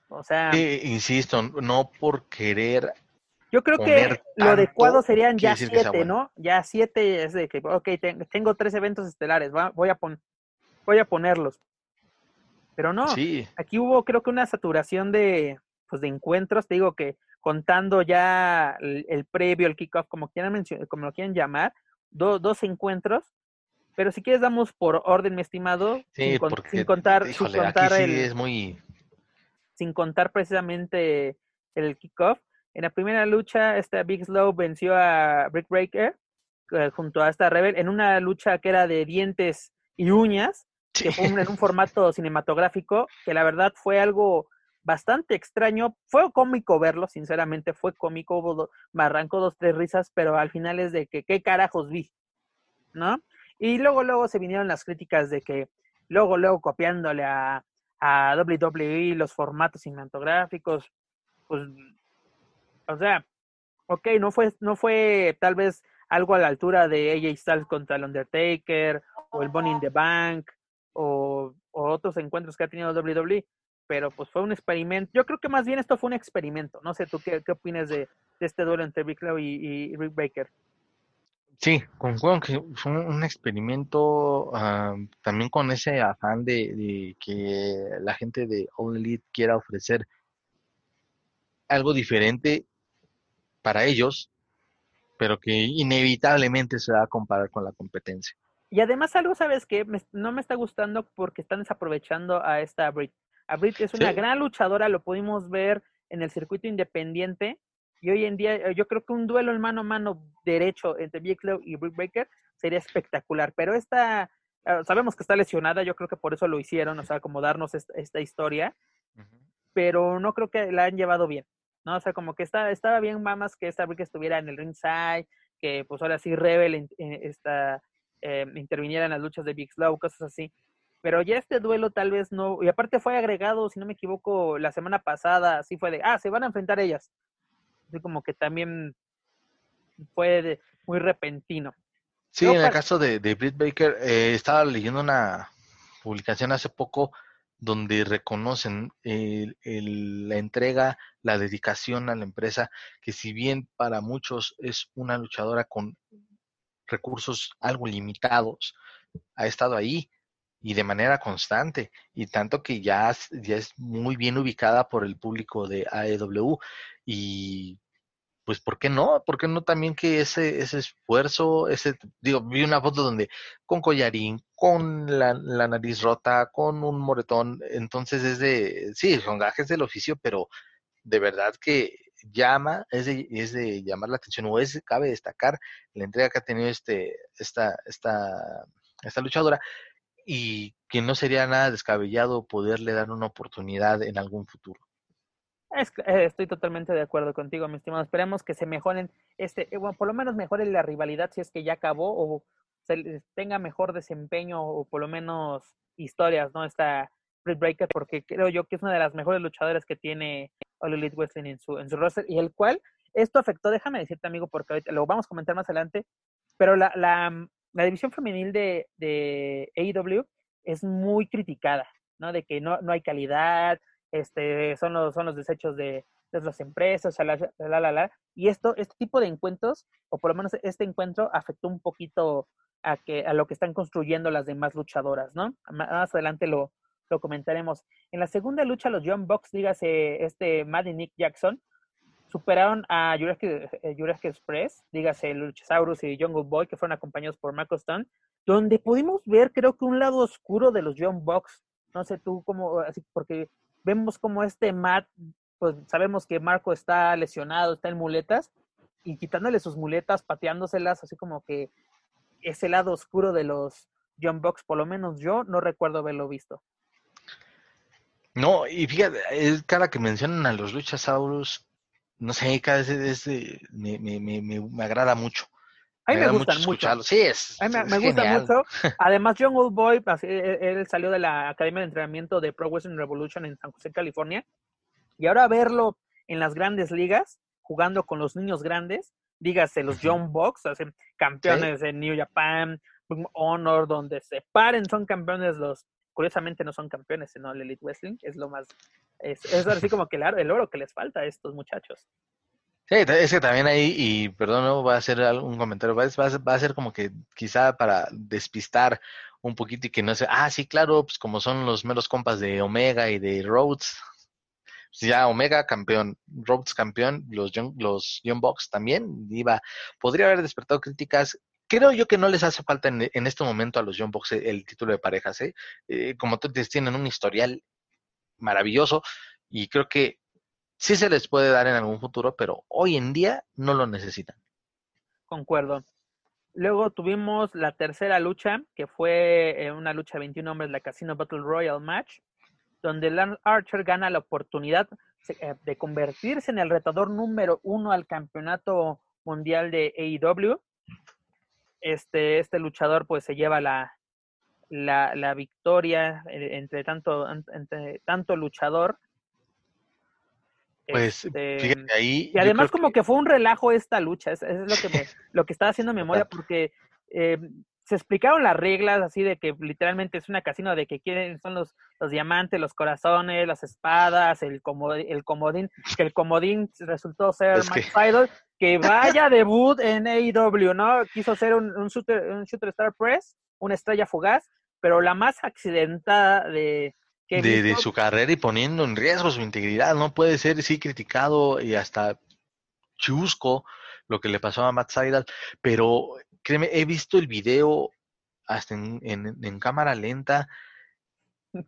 O sea. insisto, no por querer. Yo creo que lo adecuado serían ya siete, ¿no? Ya siete es de que, ok, tengo tres eventos estelares, voy, a pon, voy a ponerlos. Pero no, aquí hubo creo que una saturación de, pues, de encuentros. Te digo que contando ya el, previo, el kickoff, como quieran como lo quieran llamar, dos encuentros. Pero si quieres damos por orden, mi estimado, sin, contar, sin contar el, es muy... sin contar precisamente el kickoff. En la primera lucha, esta Big Slow venció a Brick Breaker eh, junto a esta Rebel en una lucha que era de dientes y uñas, que fue en un formato cinematográfico, que la verdad fue algo bastante extraño. Fue cómico verlo, sinceramente, fue cómico, me arrancó dos, tres risas, pero al final es de que, ¿qué carajos vi? ¿No? Y luego, luego se vinieron las críticas de que luego, luego copiándole a, a WWE los formatos cinematográficos, pues, o sea, ok, no fue, no fue tal vez algo a la altura de AJ Styles contra el Undertaker o el Bonnie in the Bank o, otros encuentros que ha tenido WWE, pero pues fue un experimento. Yo creo que más bien esto fue un experimento. No sé, ¿tú qué, qué opinas de, este duelo entre Big Claw y, Rick Baker? Sí, concuerdo que fue un experimento ah, también con ese afán de, de, que la gente de All Elite quiera ofrecer algo diferente para ellos, pero que inevitablemente se va a comparar con la competencia. Y además algo, ¿sabes que no me está gustando porque están desaprovechando a esta Brit. A Brit es una gran luchadora, lo pudimos ver en el circuito independiente, y hoy en día yo creo que un duelo en mano a mano derecho entre Big y Britt Baker sería espectacular, pero esta, ah, sabemos que está lesionada, yo creo que por eso lo hicieron, o sea, como darnos esta, historia, pero no creo que la han llevado bien. ¿no? O sea, como que está, estaba bien más que esta que estuviera en el ringside, que pues ahora sí Rebel esta, eh, interviniera en las luchas de Big Slow, cosas así. Pero ya este duelo tal vez no, y aparte fue agregado, si no me equivoco, la semana pasada, así fue de, ah, se van a enfrentar ellas. Así como que también fue muy repentino. Sí, en el caso de, de Britt Baker, eh, estaba leyendo una publicación hace poco donde reconocen la entrega, la dedicación a la empresa, que si bien para muchos es una luchadora con recursos algo limitados, ha estado ahí y de manera constante, y tanto que ya, ya es muy bien ubicada por el público de AEW y pues ¿por qué no? ¿Por qué no también que ese, ese esfuerzo, ese, digo, vi una foto donde con collarín, con la, nariz rota, con un moretón, entonces es de, sí, son gajes del oficio, pero de verdad que llama, es de, es de llamar la atención, o es, cabe destacar la entrega que ha tenido este, esta, esta, esta luchadora, y que no sería nada descabellado poderle dar una oportunidad en algún futuro. Eh, estoy totalmente de acuerdo contigo, mi estimado. Esperemos que se mejoren, este, eh, bueno, por lo menos mejore la rivalidad si es que ya acabó o se tenga mejor desempeño o por lo menos historias, ¿no? Esta Britt Breaker, porque creo yo que es una de las mejores luchadoras que tiene All Elite Wrestling en su, en su roster y el cual esto afectó, déjame decirte, amigo, porque ahorita lo vamos a comentar más adelante, pero la, la, la división femenil de, de AEW es muy criticada, ¿no? De que no, no hay calidad, este, son, los, son los desechos de, las empresas, la, la, la, y esto, este tipo de encuentros, o por lo menos este encuentro, afectó un poquito a, que, a lo que están construyendo las demás luchadoras, ¿no? Más adelante lo, lo comentaremos. En la segunda lucha, los John Box, dígase este Maddie Nick Jackson, superaron a Jurassic, eh, Express, dígase Luchasaurus y Jungle Boy, que fueron acompañados por Marco Stone, donde pudimos ver, creo que un lado oscuro de los John Box. No sé tú cómo, así, porque vemos como este Matt, pues sabemos que Marco está lesionado, está en muletas, y quitándole sus muletas, pateándoselas, así como que ese lado oscuro de los John Box, por lo menos yo no recuerdo haberlo visto. No, y fíjate, es cada que mencionan a los Luchasaurus, no sé, cada vez me, me, me, me, agrada mucho. A mí me, gustan mucho. Sí, es. A mí me, gusta mucho. Además, John Oldboy, pues, e, él salió de la Academia de Entrenamiento de Pro Wrestling Revolution en San José, California. Y ahora verlo en las grandes ligas, jugando con los niños grandes, dígase los John Box, campeones de New Japan, Honor, donde se paren, son campeones los, curiosamente no son campeones, sino el Elite Wrestling, es lo más, es, así como que el, el oro que les falta a estos muchachos. Sí, es que también ahí, y perdón, no va a hacer un comentario, va a, ser como que quizá para despistar un poquito y que no sé, ah, sí, claro, pues como son los meros compas de Omega y de Rhodes, pues ya Omega campeón, Rhodes campeón, los Young, los Young Bucks también, iba, podría haber despertado críticas. Creo yo que no les hace falta en, en este momento a los Young Bucks el, título de parejas, ¿eh? ¿eh? Como tú dices, tienen un historial maravilloso y creo que sí se les puede dar en algún futuro, pero hoy en día no lo necesitan. Concuerdo. Luego tuvimos la tercera lucha, que fue eh, una lucha de 21 hombres, la Casino Battle Royal Match, donde Lance Archer gana la oportunidad eh, de convertirse en el retador número uno al campeonato mundial de AEW. Este, este luchador pues se lleva la, la, la victoria eh, entre tanto, entre tanto luchador. Pues Este, fíjate ahí. y además como que... fue un relajo esta lucha, es, es lo que me, lo que estaba haciendo memoria porque eh, se explicaron las reglas así de que literalmente es una casino de que quieren son los, los diamantes, los corazones, las espadas, el comodín, el comodín, que el comodín resultó ser Es Matt que- que vaya debut en AEW, ¿no? Quiso ser un, un shooter, un shooter star press, una estrella fugaz, pero la más accidentada de de, de su carrera y poniendo en riesgo su integridad. No puede ser, sí, criticado y hasta chusco lo que le pasó a Matt Seidel, pero créeme, he visto el video hasta en, en- en cámara lenta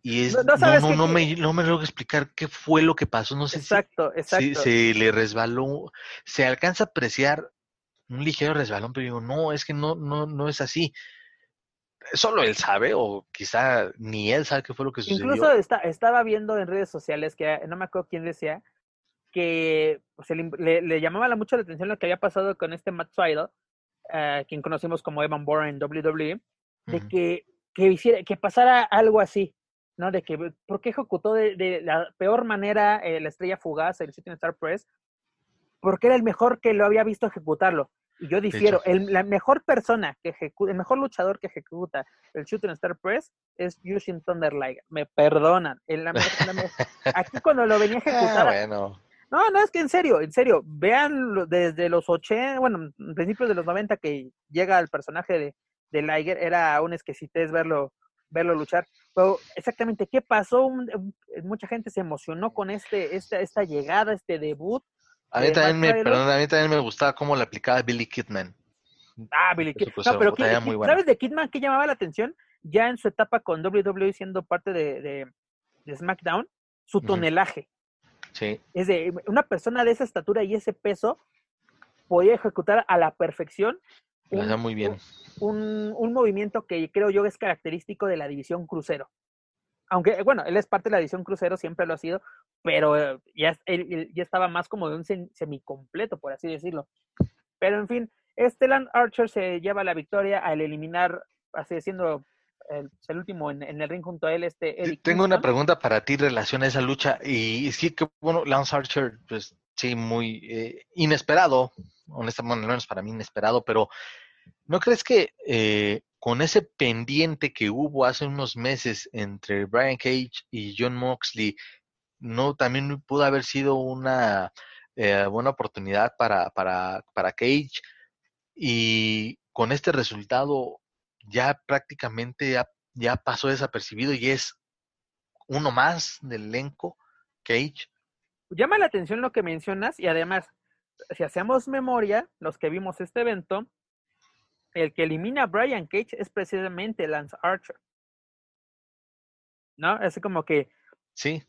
y es, No- no no, sabes no, qué- no me, no me logro explicar qué fue lo que pasó, no sé si- Exacto, exacto. si se le resbaló, se alcanza a apreciar un ligero resbalón, pero digo, no, es que no, no, no es así. Solo él sabe, o quizá ni él sabe qué fue lo que sucedió. Incluso está, estaba viendo en redes sociales que no me acuerdo quién decía que pues, el- le, le llamaba la- mucho la atención lo que había pasado con este Matt Seidel, eh, quien conocimos como Evan Bourne en WWE, de que, que, hiciera, que pasara algo así, ¿no? De que, ¿por qué ejecutó de, de la peor manera eh, la estrella fugaz, el Shooting Star Press? Porque era el mejor que lo había visto ejecutarlo. Y yo difiero, el, la mejor persona que ejecuta, el mejor luchador que ejecuta el Shooting Star Press es Yushin Thunder Liger. Me perdonan. En la, aquí cuando lo venía a Ah, ejecutar, bueno. No, no, es que en serio, en serio, vean desde los 80, bueno, principios de los 90 que llega el personaje de, de Liger, era una exquisitez verlo, verlo luchar. Pero exactamente, ¿qué pasó? Mucha gente se emocionó con este, esta, esta llegada, este debut. A mí de también me, perdón, a mí también me gustaba cómo le aplicaba Billy Kidman. Ah, Billy Eso, Kid. pues, No, pero Kid- Kid-. ¿sabes de Kidman qué llamaba la atención? Ya en su etapa con WWE siendo parte de, de- de SmackDown, su tonelaje. Sí, Es de una persona de esa estatura y ese peso podía ejecutar a la perfección un, hacía muy bien. un, un movimiento que creo yo es característico de la división crucero. Aunque, bueno, él es parte de la división crucero, siempre lo ha sido, pero eh, ya, él, ya estaba más como de un sem- semicompleto, por así decirlo. Pero en fin, este Lance Archer se lleva la victoria al eliminar, así siendo el, el último en, en el ring junto a él, este Tengo una pregunta para ti en relación a esa lucha. Y sí que, bueno, Lance Archer, pues sí, muy eh, inesperado, honestamente, al menos para mí inesperado, pero ¿no crees que eh, con ese pendiente que hubo hace unos meses entre Brian Cage y John Moxley, no también pudo haber sido una eh, buena oportunidad para, para, para Cage? Y con este resultado ya prácticamente ya, ya pasó desapercibido y es uno más del elenco, Cage. llama la atención lo que mencionas y además, si hacemos memoria, los que vimos este evento, el que elimina a Brian Cage es precisamente Lance Archer. ¿No? Es como que Sí,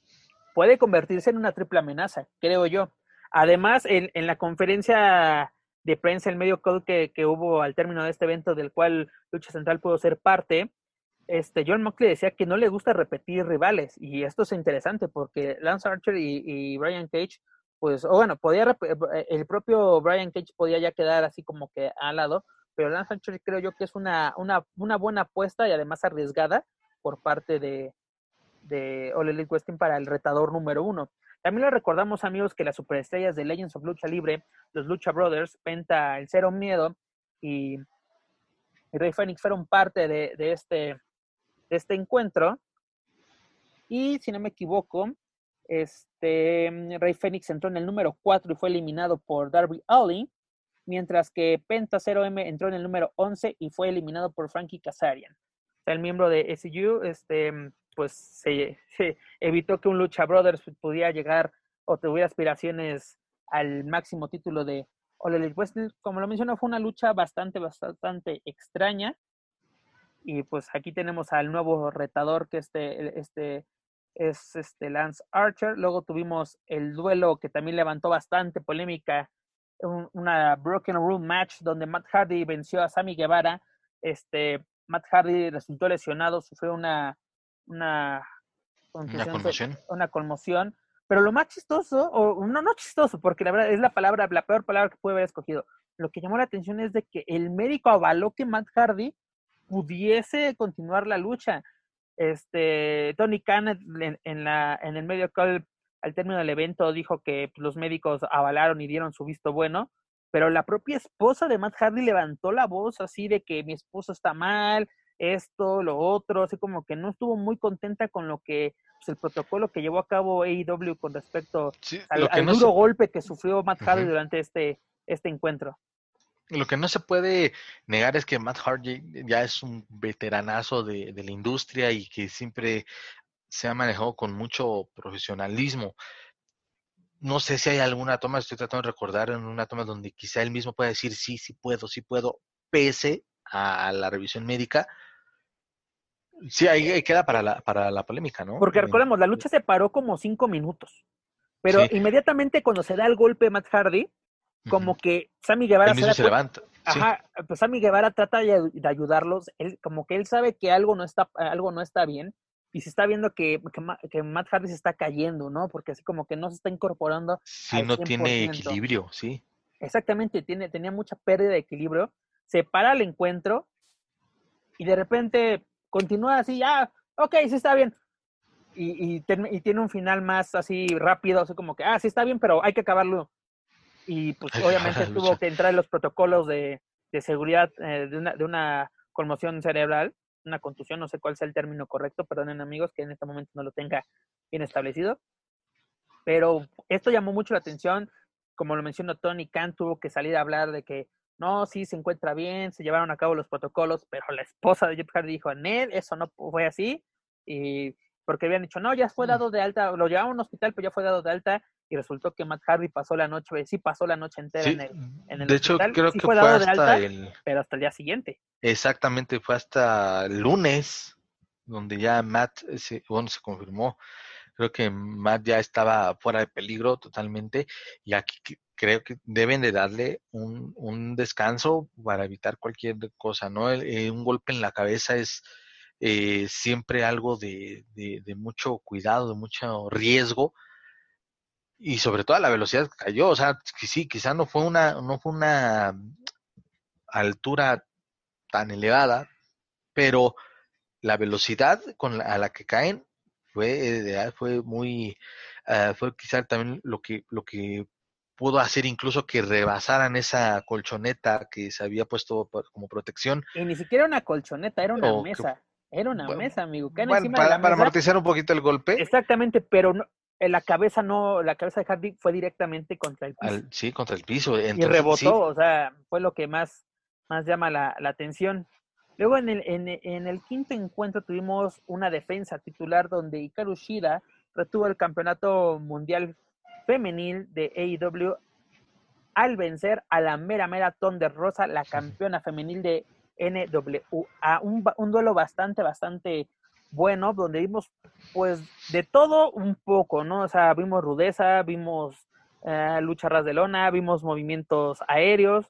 puede convertirse en una triple amenaza, creo yo. Además, en, en la conferencia de prensa, el medio call que, que hubo al término de este evento, del cual Lucha Central pudo ser parte, este, John Moxley decía que no le gusta repetir rivales, y esto es interesante porque Lance Archer y, Brian Cage, pues, o bueno, podía rep- el propio Brian Cage podía ya quedar así como que al lado, pero Lance Archer creo yo que es una, una, una buena apuesta y además arriesgada por parte de, de All Elite Wrestling para el retador número uno. También le recordamos, amigos, que las superestrellas de Legends of Lucha Libre, los Lucha Brothers, Penta, el Cero Miedo y, Rey Fénix fueron parte este, de este encuentro. Y si no me equivoco, este Rey Fénix entró en el número 4 y fue eliminado por Darby Allin, mientras que Penta 0M entró en el número 11 y fue eliminado por Frankie Kazarian. El miembro de SU, este, pues se, evitó que un Lucha Brothers pudiera llegar o tuviera aspiraciones al máximo título de All Elite Wrestling. Como lo mencionó, fue una lucha bastante, bastante extraña. Y pues aquí tenemos al nuevo retador que este, este es este Lance Archer. Luego tuvimos el duelo que también levantó bastante polémica, un- una Broken Rule match donde Matt Hardy venció a Sammy Guevara. Este, Matt Hardy resultó lesionado, sufrió una, una, conmoción. una conmoción, Pero lo más chistoso, o no, no chistoso, porque la verdad es la palabra, la peor palabra que puede haber escogido. Lo que llamó la atención es de que el médico avaló que Matt Hardy pudiese continuar la lucha. Este, Tony Khan en, la, en el medio call al término del evento dijo que los médicos avalaron y dieron su visto bueno, pero la propia esposa de Matt Hardy levantó la voz así de que mi esposo está mal, esto, lo otro, así como que no estuvo muy contenta con lo que pues, el protocolo que llevó a cabo AEW con respecto al, duro golpe que sufrió Matt Hardy durante este, este encuentro. Lo que no se puede negar es que Matt Hardy ya es un veteranazo de, de la industria y que siempre se ha manejado con mucho profesionalismo. No sé si hay alguna toma, estoy tratando de recordar en una toma donde quizá él mismo pueda decir sí, sí puedo, sí puedo, pese a la revisión médica. Sí, ahí queda para la, para la polémica, ¿no? Porque recordemos, la lucha se paró como cinco minutos. Pero inmediatamente cuando se da el golpe Matt Hardy, como que Sammy Guevara se, levanta. Ajá, pues Sammy Guevara trata de, ayudarlos, él, como que él sabe que algo no está, algo no está bien, y se está viendo que, que, Matt Hardy se está cayendo, ¿no? Porque así como que no se está incorporando. Sí, no tiene equilibrio, sí. Exactamente, tiene, tenía mucha pérdida de equilibrio. Se para el encuentro y de repente continúa así, ah, ok, sí está bien. Y, y, tiene un final más así rápido, así como que, ah, sí está bien, pero hay que acabarlo. Y pues obviamente tuvo que entrar en los protocolos de, de seguridad eh, de, una, de una conmoción cerebral una contusión, no sé cuál sea el término correcto, perdonen amigos que en este momento no lo tenga bien establecido. Pero esto llamó mucho la atención, como lo mencionó Tony Khan, tuvo que salir a hablar de que no, sí se encuentra bien, se llevaron a cabo los protocolos, pero la esposa de Jeff Hardy dijo, Ned, eso no fue así, y porque habían dicho, no, ya fue mm. dado de alta, lo llevaron a un hospital, pero ya fue dado de alta, y resultó que Matt Hardy pasó la noche, sí pasó la noche entera en el, en el De hecho, creo que fue, hasta el... Pero hasta el día siguiente. Exactamente, fue hasta el lunes, donde ya Matt, se, bueno, se confirmó. Creo que Matt ya estaba fuera de peligro totalmente y aquí creo que deben de darle un, un descanso para evitar cualquier cosa, ¿no? Eh, un golpe en la cabeza es eh, siempre algo de, de, mucho cuidado, de mucho riesgo y sobre todo la velocidad cayó, o sea, sí, quizá no fue una, no fue una altura tan elevada, pero la velocidad con a la que caen fue, fue muy, uh, fue quizá también lo que, lo que pudo hacer incluso que rebasaran esa colchoneta que se había puesto como protección. Y ni siquiera una colchoneta, era una mesa. Era una mesa, amigo. Bueno, para, para amortizar un poquito el golpe. Exactamente, pero no, eh, la cabeza no, la cabeza de Hardy fue directamente contra el piso. sí, contra el piso. y rebotó, o sea, fue lo que más, más llama la, la atención. Luego en el, en, en, el quinto encuentro tuvimos una defensa titular donde Hikaru Shida retuvo el campeonato mundial femenil de AEW al vencer a la mera mera de Rosa, la campeona femenil de NWA. Un, un duelo bastante, bastante bueno, donde vimos pues de todo un poco, ¿no? O sea, vimos rudeza, vimos eh, lucha ras de lona, vimos movimientos aéreos.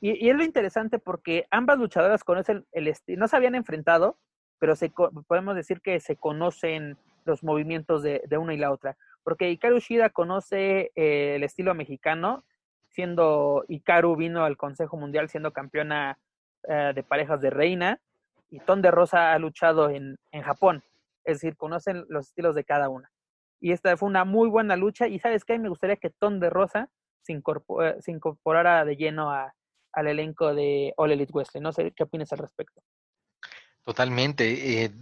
Y, es lo interesante porque ambas luchadoras conocen el estilo, no se habían enfrentado, pero se, podemos decir que se conocen los movimientos de, una y la otra. Porque Hikaru Shida conoce eh, el estilo mexicano, siendo Hikaru vino al Consejo Mundial siendo campeona eh, de parejas de reina y Ton de Rosa ha luchado en, en Japón. Es decir, conocen los estilos de cada una. Y esta fue una muy buena lucha. Y sabes qué, me gustaría que Ton de Rosa se, incorporara de lleno a, al elenco de All Elite Wrestling. No sé qué opinas al respecto. Totalmente. Eh,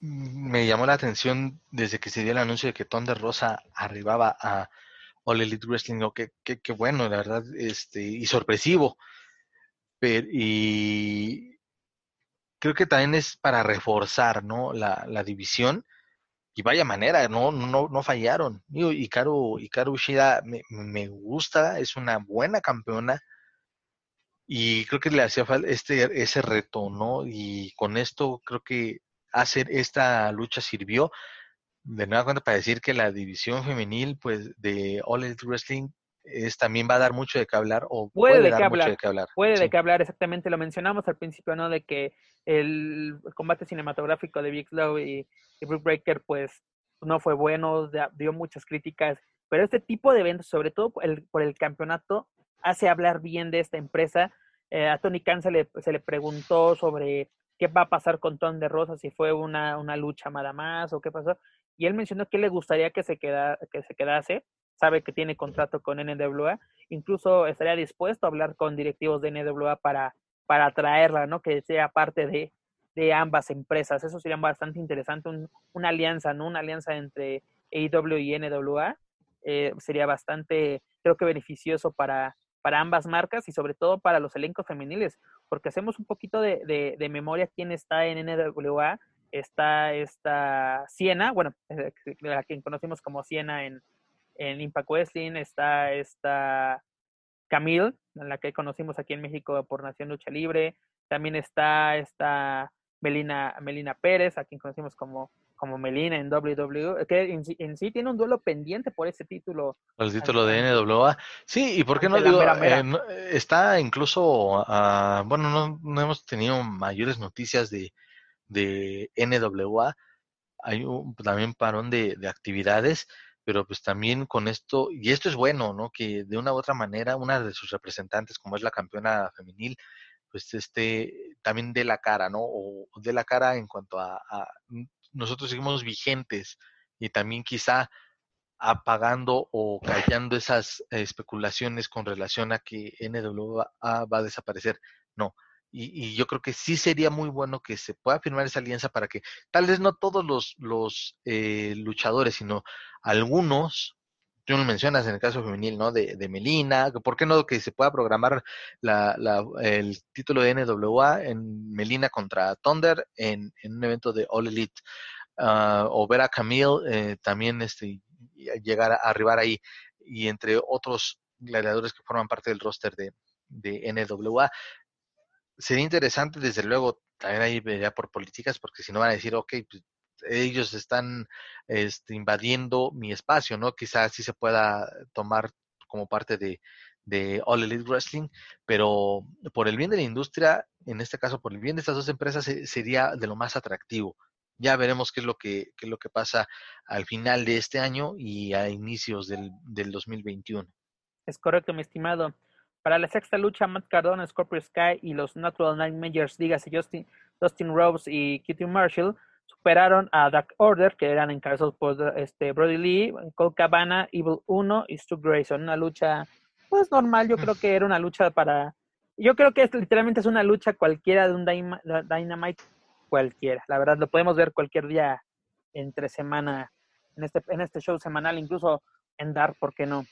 me llamó la atención desde que se dio el anuncio de que Ton de Rosa arribaba a All Elite Wrestling. ¿no? Qué, qué, bueno, la verdad, este, y sorpresivo. Pero, y creo que también es para reforzar, ¿no? La, la división. Y vaya manera, no, no, no fallaron. Y Hikaru, Ushida me, me gusta, es una buena campeona. Y creo que le hacía falta este, ese reto, ¿no? Y con esto creo que hacer esta lucha sirvió de nueva cuenta para decir que la división femenil pues de All Elite Wrestling es, también va a dar mucho de qué hablar o puede, de dar hablar, mucho de qué hablar. Puede de qué hablar, exactamente, lo mencionamos al principio, ¿no? De que el combate cinematográfico de Big Slow y, y Breaker, pues no fue bueno, dio muchas críticas, pero este tipo de eventos, sobre todo por el, por el campeonato, hace hablar bien de esta empresa. Eh, a Tony Khan se le, se le preguntó sobre qué va a pasar con Ton de Rosa, si fue una, una lucha nada más o qué pasó. Y él mencionó que le gustaría que se, queda, que se quedase, sabe que tiene contrato con NWA, incluso estaría dispuesto a hablar con directivos de NWA para, para traerla, ¿no? Que sea parte de, de ambas empresas. Eso sería bastante interesante, una alianza, ¿no? Una alianza entre AEW y NWA. Eh, sería bastante, creo que beneficioso para, para ambas marcas y sobre todo para los elencos femeniles, porque hacemos un poquito de, de, memoria quién está en NWA. Está esta Siena, bueno, eh, la quien conocimos como Siena en, en Impact Wrestling, está esta Camille, la que conocimos aquí en México por Nación Lucha Libre, también está esta Melina, Melina Pérez, a quien conocimos como, como Melina en WWE, que en, sí tiene un duelo pendiente por ese título. El título de NWA. Sí, y por qué no digo, eh, está incluso, uh, bueno, no, no, hemos tenido mayores noticias de, de NWA. Hay un, también parón de, de actividades pero pues también con esto, y esto es bueno, ¿no? Que de una u otra manera una de sus representantes, como es la campeona femenil, pues este también dé la cara, ¿no? O de la cara en cuanto a, nosotros seguimos vigentes y también quizá apagando o callando esas especulaciones con relación a que NWA va a desaparecer. No. Y, yo creo que sí sería muy bueno que se pueda firmar esa alianza para que tal vez no todos los, los eh, luchadores, sino algunos tú lo mencionas en el caso femenil, ¿no? De, de Melina, ¿por qué no que se pueda programar la, la, el título de NWA en Melina contra Thunder en, en un evento de All Elite? Uh, o ver a Camille eh, también este, llegar a arribar ahí y entre otros gladiadores que forman parte del roster de, de NWA. Sería interesante, desde luego, también ahí vería por políticas, porque si no van a decir, ok, pues ellos están este, invadiendo mi espacio, ¿no? Quizás sí se pueda tomar como parte de, All Elite Wrestling, pero por el bien de la industria, en este caso por el bien de estas dos empresas, sería de lo más atractivo. Ya veremos qué es lo que, qué es lo que pasa al final de este año y a inicios del, del 2021. Es correcto, mi estimado. Para la sexta lucha, Matt Cardona, Scorpio Sky y los Natural Nightmares, dígase Justin, Dustin Rose y Kitty Marshall, superaron a Dark Order, que eran encabezados por este, Brody Lee, Cole Cabana, Evil 1 y Stu Grayson. Una lucha, pues normal, yo creo que era una lucha para. Yo creo que literalmente es una lucha cualquiera de un Dynamite cualquiera. La verdad, lo podemos ver cualquier día entre semana, en este, en este show semanal, incluso en Dark, ¿por qué no?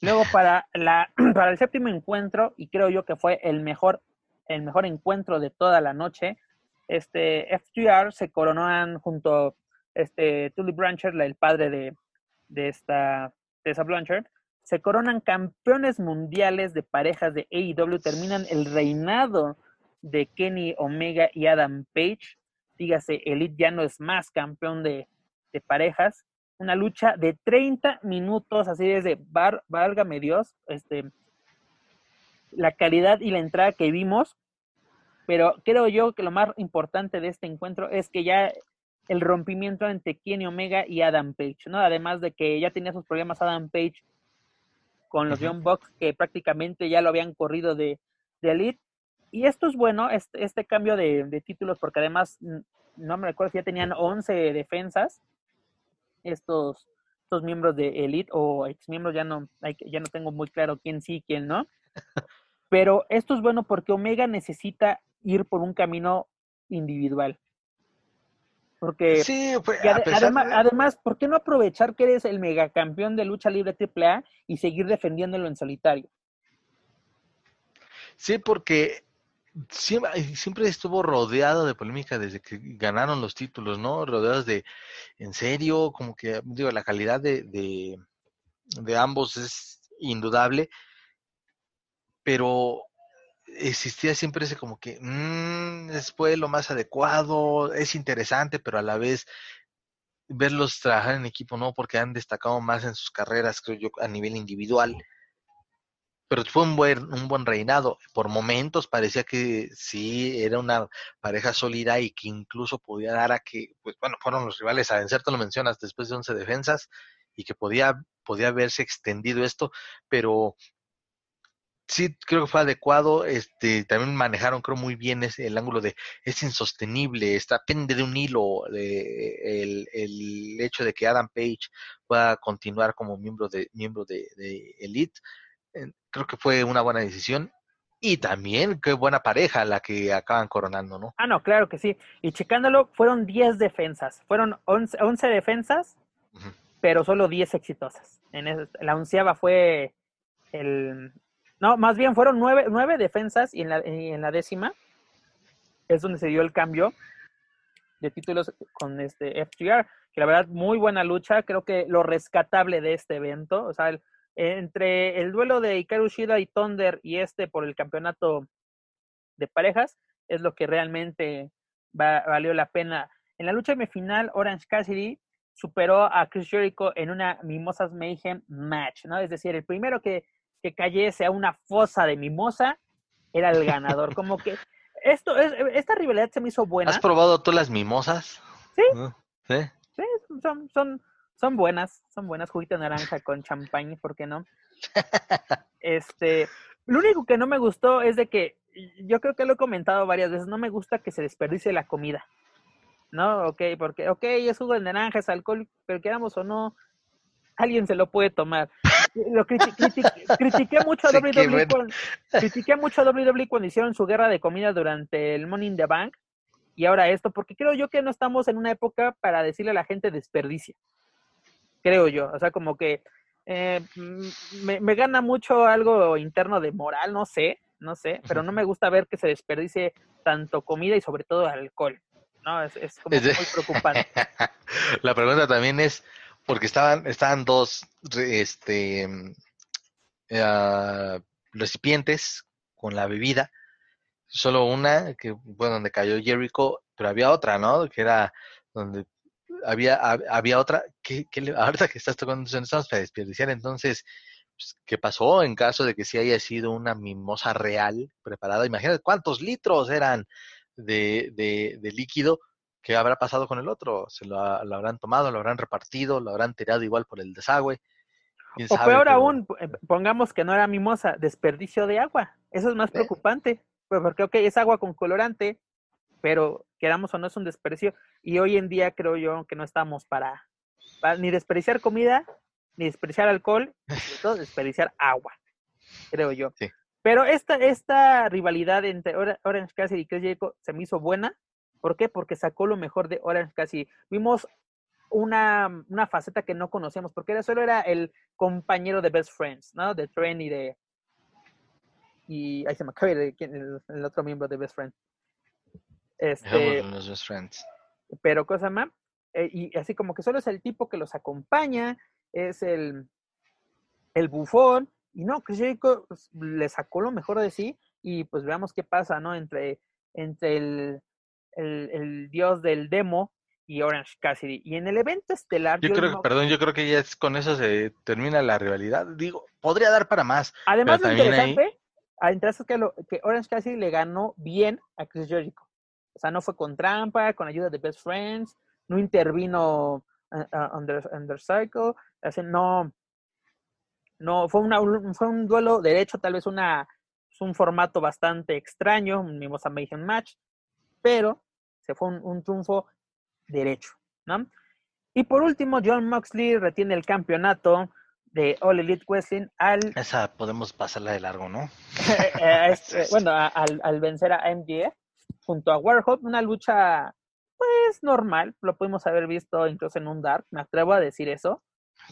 Luego para, la, para el séptimo encuentro, y creo yo que fue el mejor, el mejor encuentro de toda la noche, este, FGR se coronan junto este, Tully Blanchard, el padre de, de esta Tessa Blanchard, se coronan campeones mundiales de parejas de AEW, terminan el reinado de Kenny Omega y Adam Page. Dígase, Elite ya no es más campeón de, de parejas. Una lucha de 30 minutos, así desde bar, válgame Dios, este, la calidad y la entrada que vimos pero creo yo que lo más importante de este encuentro es que ya el rompimiento entre Kenny Omega y Adam Page, ¿no? Además de que ya tenía sus problemas Adam Page con los Young Bucks que prácticamente ya lo habían corrido de, de Elite. Y esto es bueno, este, este cambio de, títulos, porque además, no me recuerdo si ya tenían 11 defensas, estos, estos miembros de Elite o ex miembros, ya no, ya no tengo muy claro quién sí, quién no. Pero esto es bueno porque Omega necesita ir por un camino individual. Porque sí, pues, además, además, ¿por qué no aprovechar que eres el megacampeón de lucha libre AAA y seguir defendiéndolo en solitario? Sí, porque siempre, siempre estuvo rodeado de polémica desde que ganaron los títulos, ¿no? Rodeados de, en serio, como que, digo, la calidad de, de, de ambos es indudable, pero existía siempre ese como que mmm, fue lo más adecuado, es interesante, pero a la vez verlos trabajar en equipo, no, porque han destacado más en sus carreras, creo yo, a nivel individual. pero fue un buen, un buen reinado. Por momentos parecía que sí era una pareja sólida y que incluso podía dar a que, pues bueno, fueron los rivales a vencer, tú lo mencionas, después de 11 defensas y que podía, podía haberse extendido esto, pero sí creo que fue adecuado. Este, también manejaron, creo, muy bien ese, el ángulo de es insostenible, está pende de un hilo de, el, el, hecho de que Adam Page pueda continuar como miembro de miembro de, de Elite. Creo que fue una buena decisión. Y también qué buena pareja la que acaban coronando, ¿no? Ah, no, claro que sí. Y checándolo, fueron 10 defensas. Fueron 11, 11 defensas, uh -huh. pero solo 10 exitosas. En el, la onceava fue el, no, más bien fueron nueve, nueve defensas y en, la, en la décima es donde se dio el cambio de títulos con este FTR, que la verdad muy buena lucha, creo que lo rescatable de este evento, o sea, el, entre el duelo de Hikaru Shida y Thunder y este por el campeonato de parejas, es lo que realmente va, valió la pena. En la lucha final, Orange Cassidy superó a Chris Jericho en una Mimosas Mayhem match, ¿no? Es decir, el primero que que cayese a una fosa de mimosa era el ganador. Como que esto, esta rivalidad se me hizo buena. ¿Has probado tú las mimosas? Sí. Sí. Sí, son, son, son buenas, son buenas, juguito naranja con champaña, ¿por qué no? Este, lo único que no me gustó es de que, yo creo que lo he comentado varias veces, no me gusta que se desperdicie la comida. ¿No? Ok, porque, ok, es jugo de naranja, es alcohol, pero quedamos o no, alguien se lo puede tomar lo criti criti critiqué mucho a sí, WWE bueno. cuando, critiqué mucho a WWE cuando hicieron su guerra de comida durante el Money in the Bank y ahora esto, porque creo yo que no estamos en una época para decirle a la gente desperdicia. Creo yo, o sea, como que eh, me, me, gana mucho algo interno de moral, no sé, no sé, pero no me gusta ver que se desperdicie tanto comida y sobre todo alcohol. No, es, es como muy preocupante. La pregunta también es, porque estaban, estaban dos este, uh, recipientes con la bebida, solo una, que fue donde cayó Jericho, pero había otra, ¿no? Que era donde había, había otra, que, ahorita que estás tocando, estamos para desperdiciar, entonces, pues, ¿qué pasó en caso de que sí haya sido una mimosa real preparada? Imagínate cuántos litros eran de, de líquido ¿Qué habrá pasado con el otro? ¿Se lo, lo, habrán tomado, lo habrán repartido, lo habrán tirado igual por el desagüe? O peor aún, eh, pongamos que no era mimosa, desperdicio de agua. Eso es más ¿Eh? preocupante. Pues porque, ok, es agua con colorante, pero queramos o no es un desperdicio. Y hoy en día creo yo que no estamos para, para ni desperdiciar comida, ni desperdiciar alcohol, ni todo desperdiciar agua, creo yo. Sí. Pero esta, esta rivalidad entre Orange Cassidy y Chris Jericho se me hizo buena ¿Por qué? Porque sacó lo mejor de Orange Cassidy. Vimos una, una faceta que no conocíamos, porque era, solo era el compañero de Best Friends, ¿no? De Tren y de... Y ahí se me acaba el, el, otro miembro de Best Friends. Este, los Best Friends. Pero cosa más, eh, y así como que solo es el tipo que los acompaña, es el, el bufón, y no, Chris Jericho pues, le sacó lo mejor de sí, y pues veamos qué pasa, ¿no? Entre, entre el, el, el, dios del demo y Orange Cassidy. Y en el evento estelar. Yo, creo, no... perdón, yo creo que ya es, con eso se termina la rivalidad. Digo, podría dar para más. Además, lo interesante, ahí... interesante que, lo, que Orange Cassidy le ganó bien a Chris Jericho. O sea, no fue con trampa, con ayuda de Best Friends, no intervino uh, uh, under, under Cycle, o no, no, fue, una, un, fue un duelo derecho, tal vez una, un formato bastante extraño, un Mimosa Mayhem Match, pero se fue un, un, triunfo derecho, ¿no? Y por último, John Moxley retiene el campeonato de All Elite Wrestling al... Esa podemos pasarla de largo, ¿no? este, bueno, al, al, vencer a MJF junto a Warhol, una lucha pues normal, lo pudimos haber visto incluso en un Dark, me atrevo a decir eso.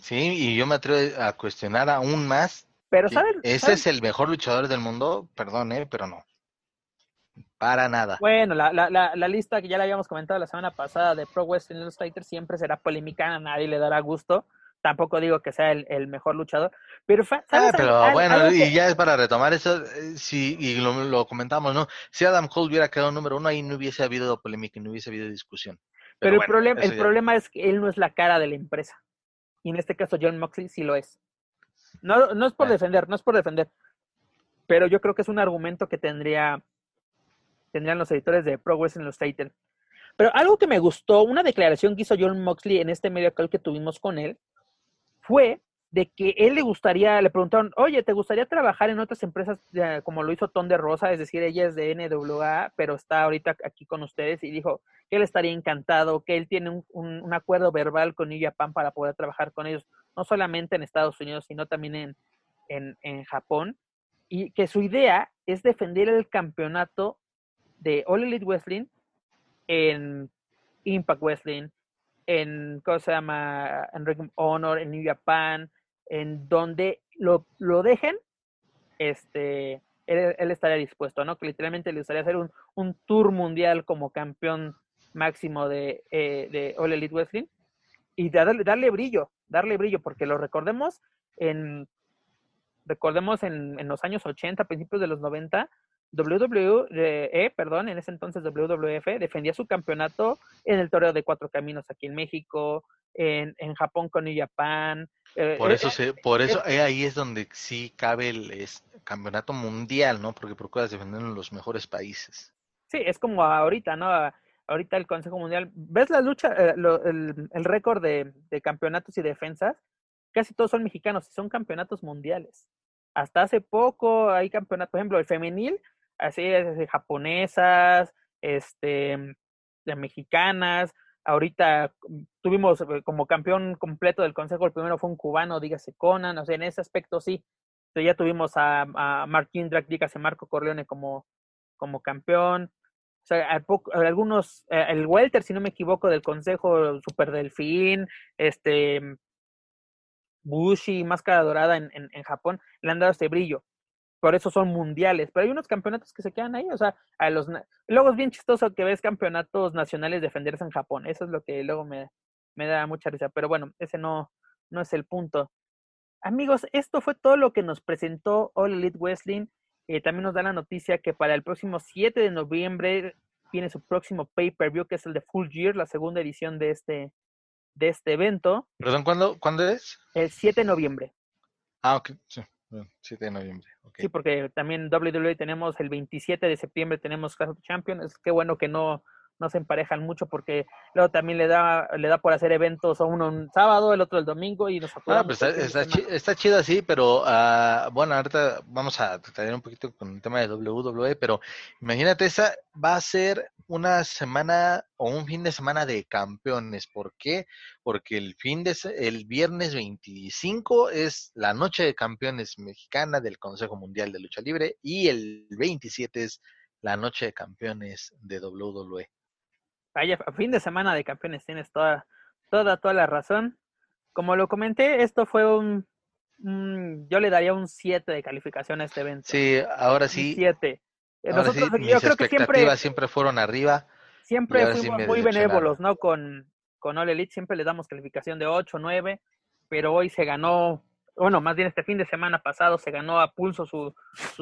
Sí, y yo me atrevo a cuestionar aún más. Pero, ¿saben? ¿Ese ¿saben? es el mejor luchador del mundo? Perdón, ¿eh? Pero no. Para nada. Bueno, la, la, la, la, lista que ya la habíamos comentado la semana pasada de Pro Wrestling Illustrator siempre será polémica, a nadie le dará gusto. Tampoco digo que sea el, el mejor luchador. Pero, ¿sabes? Ah, pero Al, bueno, y que- ya es para retomar eso, eh, sí, y lo, lo comentamos, ¿no? Si Adam Cole hubiera quedado número uno, ahí no hubiese habido polémica y no hubiese habido discusión. Pero, el, bueno, problema, el ya- problema es que él no es la cara de la empresa. Y en este caso John Moxley sí lo es. No, no es por defender, no es por defender. pero yo creo que es un argumento que tendría tendrían los editores de Pro Wrestling Illustrated. Pero algo que me gustó, una declaración que hizo John Moxley en este medio que tuvimos con él, fue de que él le gustaría, le preguntaron, oye, ¿te gustaría trabajar en otras empresas como lo hizo Ton de Rosa? Es decir, ella es de NWA, pero está ahorita aquí con ustedes y dijo que él estaría encantado, que él tiene un, un, acuerdo verbal con New Japan para poder trabajar con ellos, no solamente en Estados Unidos, sino también en, en, en Japón, y que su idea es defender el campeonato de All Elite Wrestling en Impact Wrestling, en, ¿cómo se? En Ring Honor, en New Japan, en donde lo, lo dejen, este, él, estaría dispuesto, ¿no? Que literalmente le gustaría hacer un, un tour mundial como campeón máximo de, eh, de All Elite Wrestling y darle, darle brillo, darle brillo, porque lo recordemos en, recordemos en, en los años 80, principios de los 90, WWE, perdón, en ese entonces WWF, defendía su campeonato en el torneo de cuatro caminos aquí en México, en, en Japón con New Japan. Eh, por eh, eso, se, por eso eh, ahí es donde sí cabe el campeonato mundial, ¿no? Porque procuras defender en los mejores países. Sí, es como ahorita, ¿no? Ahorita el Consejo Mundial, ¿ves la lucha, el, el récord de, de campeonatos y defensas? Casi todos son mexicanos y son campeonatos mundiales. Hasta hace poco hay campeonatos, por ejemplo, el femenil así es, japonesas, este, de mexicanas. Ahorita mm, tuvimos eh, como campeón completo del consejo, el primero fue un cubano, dígase Conan, o sea, en ese aspecto sí. ya tuvimos a, a Mark Indrak, dígase Marco Corleone como, como campeón. O sea, algunos, eh, el Welter, si no me equivoco, del Consejo Super Delfín, este, Bushi, Máscara Dorada en, en, en Japón, le han dado este brillo por eso son mundiales, pero hay unos campeonatos que se quedan ahí, o sea, a los luego es bien chistoso que ves campeonatos nacionales defenderse en Japón, eso es lo que luego me, me da mucha risa, pero bueno, ese no, no es el punto. Amigos, esto fue todo lo que nos presentó All Elite Wrestling. Eh, también nos da la noticia que para el próximo 7 de noviembre viene su próximo pay-per-view, que es el de Full Year, la segunda edición de este, de este evento. Perdón, ¿cuándo, ¿cuándo es? El 7 de noviembre. Ah, ok, sí. 7 de noviembre. Sí, porque también WWE tenemos el 27 de septiembre tenemos Clash of Champions. Qué bueno que no, no se emparejan mucho porque luego también le da le da por hacer eventos a uno un sábado, el otro el domingo y nos ah, pues está, está, chido así, pero uh, bueno, ahorita vamos a tratar un poquito con el tema de WWE, pero imagínate, esa va a ser una semana o un fin de semana de campeones. ¿Por qué? Porque el fin de el viernes 25 es la noche de campeones mexicana del Consejo Mundial de Lucha Libre y el 27 es la noche de campeones de WWE. Vaya, fin de semana de campeones, tienes toda, toda, toda la razón. Como lo comenté, esto fue un, yo le daría un 7 de calificación a este evento. Sí, ahora sí. 7. Nosotros, yo creo que siempre, siempre fueron arriba. Siempre fuimos muy benévolos, ¿no? Con, con All Elite siempre le damos calificación de 8, 9, pero hoy se ganó, bueno, más bien este fin de semana pasado se ganó a pulso su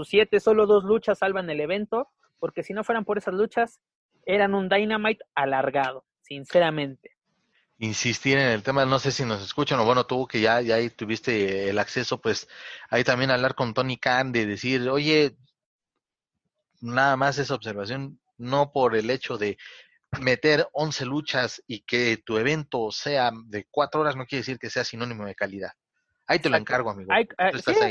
7, solo dos luchas salvan el evento, porque si no fueran por esas luchas, eran un Dynamite alargado, sinceramente. Insistir en el tema, no sé si nos escuchan o bueno, tú que ya, ya tuviste el acceso, pues ahí también hablar con Tony Khan de decir, oye, nada más esa observación, no por el hecho de meter 11 luchas y que tu evento sea de cuatro horas no quiere decir que sea sinónimo de calidad. Ahí te lo encargo, amigo. Eh,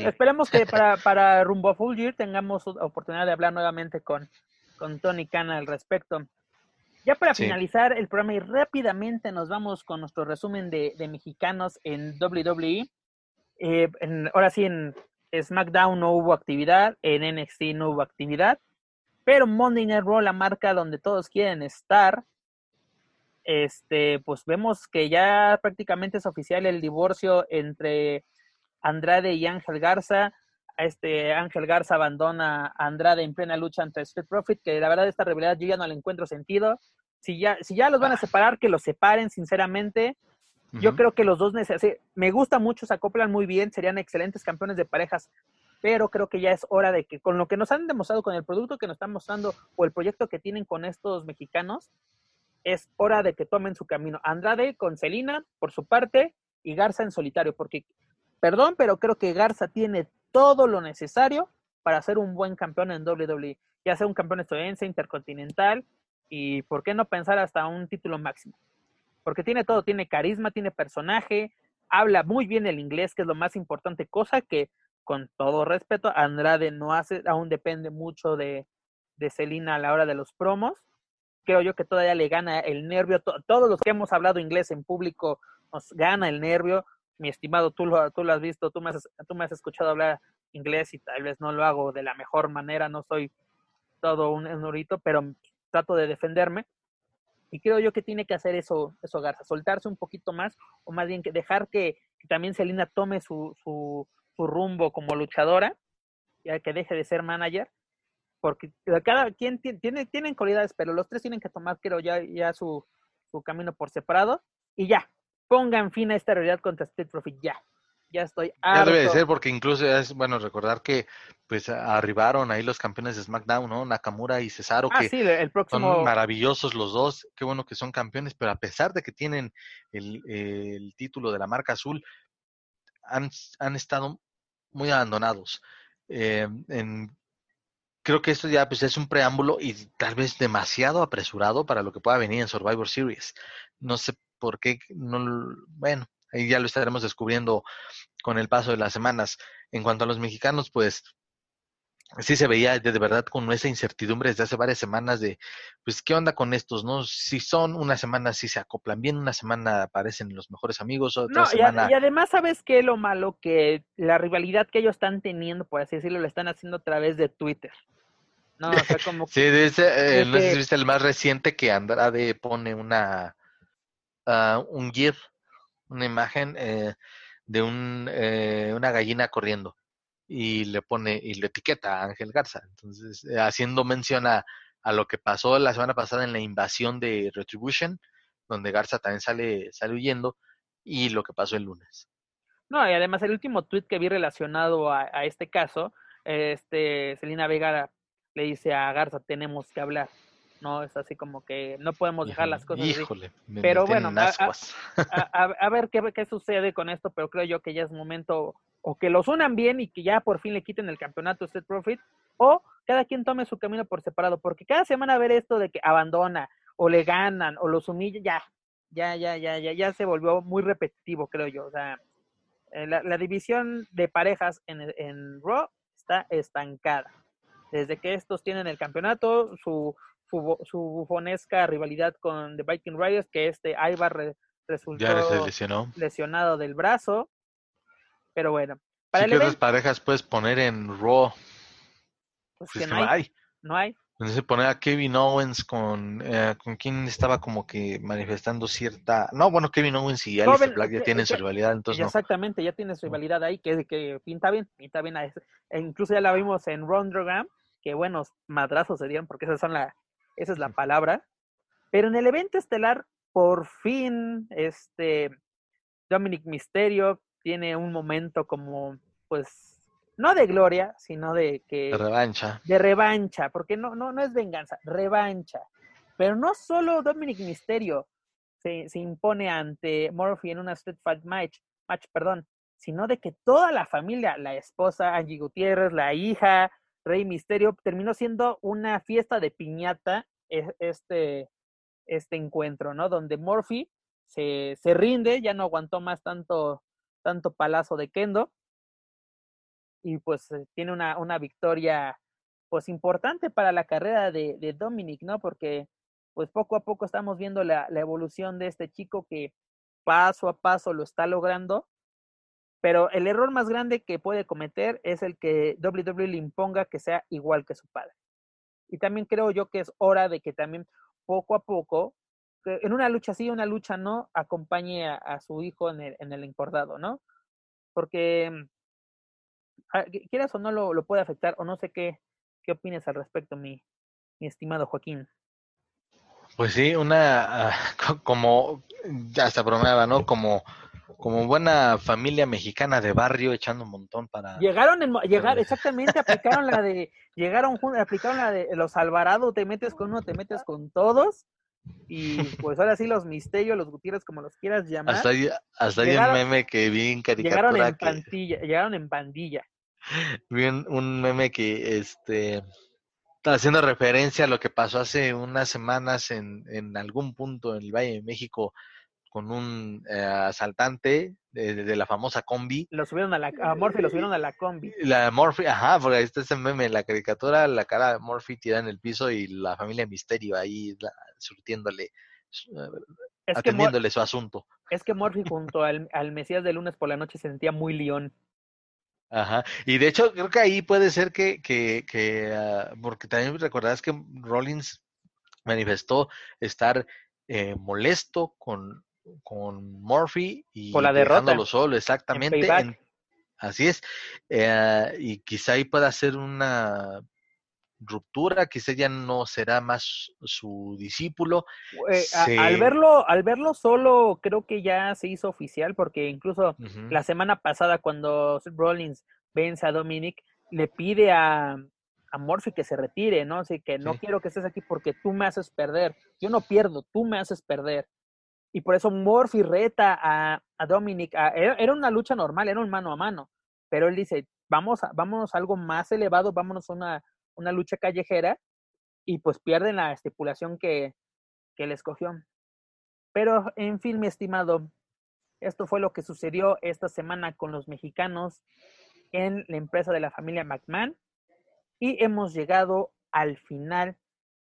esperemos que para, para Rumbo Full Year tengamos oportunidad de hablar nuevamente con, con Tony Khan al respecto. Ya para finalizar el programa y rápidamente nos vamos con nuestro resumen de, mexicanos en WWE. Eh, ahora sí, en SmackDown no hubo actividad, en NXT no hubo actividad, pero Monday Night Raw, la marca donde todos quieren estar, este, pues vemos que ya prácticamente es oficial el divorcio entre Andrade y Ángel Garza este Ángel Garza abandona a Andrade en plena lucha ante Street Profit, que la verdad esta rivalidad yo ya no le encuentro sentido. Si ya, si ya los van a separar, que los separen, sinceramente. Yo creo que los dos me gusta mucho, se acoplan muy bien, serían excelentes campeones de parejas, pero creo que ya es hora de que con lo que nos han demostrado, con el producto que nos están mostrando o el proyecto que tienen con estos mexicanos, es hora de que tomen su camino. Andrade con Celina por su parte y Garza en solitario, porque, perdón, pero creo que Garza tiene todo lo necesario para ser un buen campeón en WWE, ya sea un campeón estadounidense, intercontinental y por qué no pensar hasta un título máximo. Porque tiene todo, tiene carisma, tiene personaje, habla muy bien el inglés, que es lo más importante, cosa que con todo respeto, Andrade no hace, aún depende mucho de, de Celina a la hora de los promos. Creo yo que todavía le gana el nervio. todos los que hemos hablado inglés en público nos gana el nervio. Mi estimado, tú lo, has visto, tú me, has, tú me has escuchado hablar inglés y tal vez no lo hago de la mejor manera, no soy todo un enurito, pero trato de defenderme. Y creo yo que tiene que hacer eso, eso Garza, soltarse un poquito más, o más bien que dejar que, también Selina tome su, su, su, rumbo como luchadora, ya que deje de ser manager, porque cada quien tiene, tienen cualidades, pero los tres tienen que tomar, creo, ya, ya su, su camino por separado, y ya, pongan fin a esta realidad contra Street Profit, ya ya estoy Ya debe de ser, porque incluso es bueno recordar que pues arribaron ahí los campeones de SmackDown, ¿no? Nakamura y Cesaro, ah, que sí, el próximo... son maravillosos los dos, qué bueno que son campeones, pero a pesar de que tienen el, el título de la marca azul, han, han estado muy abandonados. Eh, en, creo que esto ya pues, es un preámbulo y tal vez demasiado apresurado para lo que pueda venir en Survivor Series. No sé por qué, no, bueno, Ahí ya lo estaremos descubriendo con el paso de las semanas. En cuanto a los mexicanos, pues sí se veía de, verdad con esa incertidumbre desde hace varias semanas de, pues, ¿qué onda con estos? no Si son una semana, si se acoplan bien, una semana aparecen los mejores amigos, otra semana... Y, además, ¿sabes qué? Lo malo que la rivalidad que ellos están teniendo, por así decirlo, lo están haciendo a través de Twitter. No, o sea, como... sí, eh, no sé si viste el más reciente que Andrade pone una... Uh, un GIF una imagen eh, de un, eh, una gallina corriendo y le pone y le etiqueta a Ángel Garza. Entonces, eh, haciendo mención a, lo que pasó la semana pasada en la invasión de Retribution, donde Garza también sale, sale huyendo, y lo que pasó el lunes. No, y además el último tweet que vi relacionado a, a este caso, este, Selina Vega le dice a Garza, tenemos que hablar. ¿No? Es así como que no podemos dejar las cosas Híjole, pero bueno, a, ver qué, qué sucede con esto, pero creo yo que ya es momento o que los unan bien y que ya por fin le quiten el campeonato a Profit, o cada quien tome su camino por separado, porque cada semana ver esto de que abandona, o le ganan, o los humilla, ya, ya, ya, ya, ya, ya se volvió muy repetitivo, creo yo. O sea, eh, la, la división de parejas en, en Raw está estancada. Desde que estos tienen el campeonato, su, su, bufonesca rivalidad con The Viking Riders, que este Ivar resultó lesionado del brazo. Pero bueno. Para ¿Qué otras parejas puedes poner en Raw? Pues, pues que no, hay. No hay. Entonces poner a Kevin Owens con, eh, con quien estaba como que manifestando cierta... No, bueno, Kevin Owens y Alistair Black ya tienen su rivalidad, entonces Exactamente, ya tiene su rivalidad ahí, que, que pinta bien, pinta bien. E incluso ya la vimos en Rondogram, que buenos madrazos serían, porque esas son la, esa es la palabra. Pero en el evento estelar, por fin, este Dominic Misterio tiene un momento como, pues, no de gloria, sino de que... De revancha. De revancha, porque no, no, no es venganza, revancha. Pero no solo Dominic Misterio se, se impone ante Murphy en una Street Fight match, match, perdón, sino de que toda la familia, la esposa Angie Gutiérrez, la hija, Rey Misterio, terminó siendo una fiesta de piñata e, este, este encuentro, ¿no? Donde Murphy se, se rinde, ya no aguantó más tanto, tanto palazo de Kendo y pues eh, tiene una, una victoria pues importante para la carrera de, de, Dominic, ¿no? Porque pues poco a poco estamos viendo la, la, evolución de este chico que paso a paso lo está logrando pero el error más grande que puede cometer es el que WWE le imponga que sea igual que su padre. Y también creo yo que es hora de que también poco a poco, en una lucha sí, una lucha no, acompañe a, su hijo en el, en el, encordado, ¿no? Porque ah, quieras o no lo, puede afectar, o no sé qué, qué opinas al respecto, mi, estimado Joaquín. Pues sí, una, ah, como, ya se bromeaba, ¿no? Como como buena familia mexicana de barrio echando un montón para llegaron en, llegar exactamente aplicaron la de llegaron aplicaron la de los Alvarado te metes con uno te metes con todos y pues ahora sí los misterios los Gutiérrez como los quieras llamar hasta hay, hasta hay un meme que vi en caricatura llegaron en pandilla llegaron en pandilla. Vi un, meme que este está haciendo referencia a lo que pasó hace unas semanas en, en algún punto en el Valle de México con un eh, asaltante de, la famosa combi. Lo subieron a la a Morphy, lo subieron a la combi. La Morphy, ajá, porque ahí está ese meme, la caricatura, la cara de Morphy tirada en el piso y la familia Misterio ahí surtiéndole, atendiéndole su asunto. Es que Morphy junto al, al Mesías de lunes por la noche se sentía muy león. Ajá, y de hecho creo que ahí puede ser que, que, que uh, porque también recordarás que Rollins manifestó estar eh, molesto con, con Murphy y la dejándolo solo, exactamente. así es, eh, y quizá ahí pueda ser una ruptura, quizá ya no será más su discípulo. Eh, al verlo, al verlo solo, creo que ya se hizo oficial, porque incluso la semana pasada, cuando Rollins vence a Dominic, le pide a, a Murphy que se retire, ¿no? Así que no quiero que estés aquí porque tú me haces perder. Yo no pierdo, tú me haces perder. Y por eso Murphy reta a, a Dominic. era, una lucha normal, era un mano a mano. Pero él dice, vamos a, vámonos a algo más elevado, vámonos a una, una lucha callejera y pues pierden la estipulación que, que él escogió. Pero, en fin, mi estimado, esto fue lo que sucedió esta semana con los mexicanos en la empresa de la familia McMahon. Y hemos llegado al final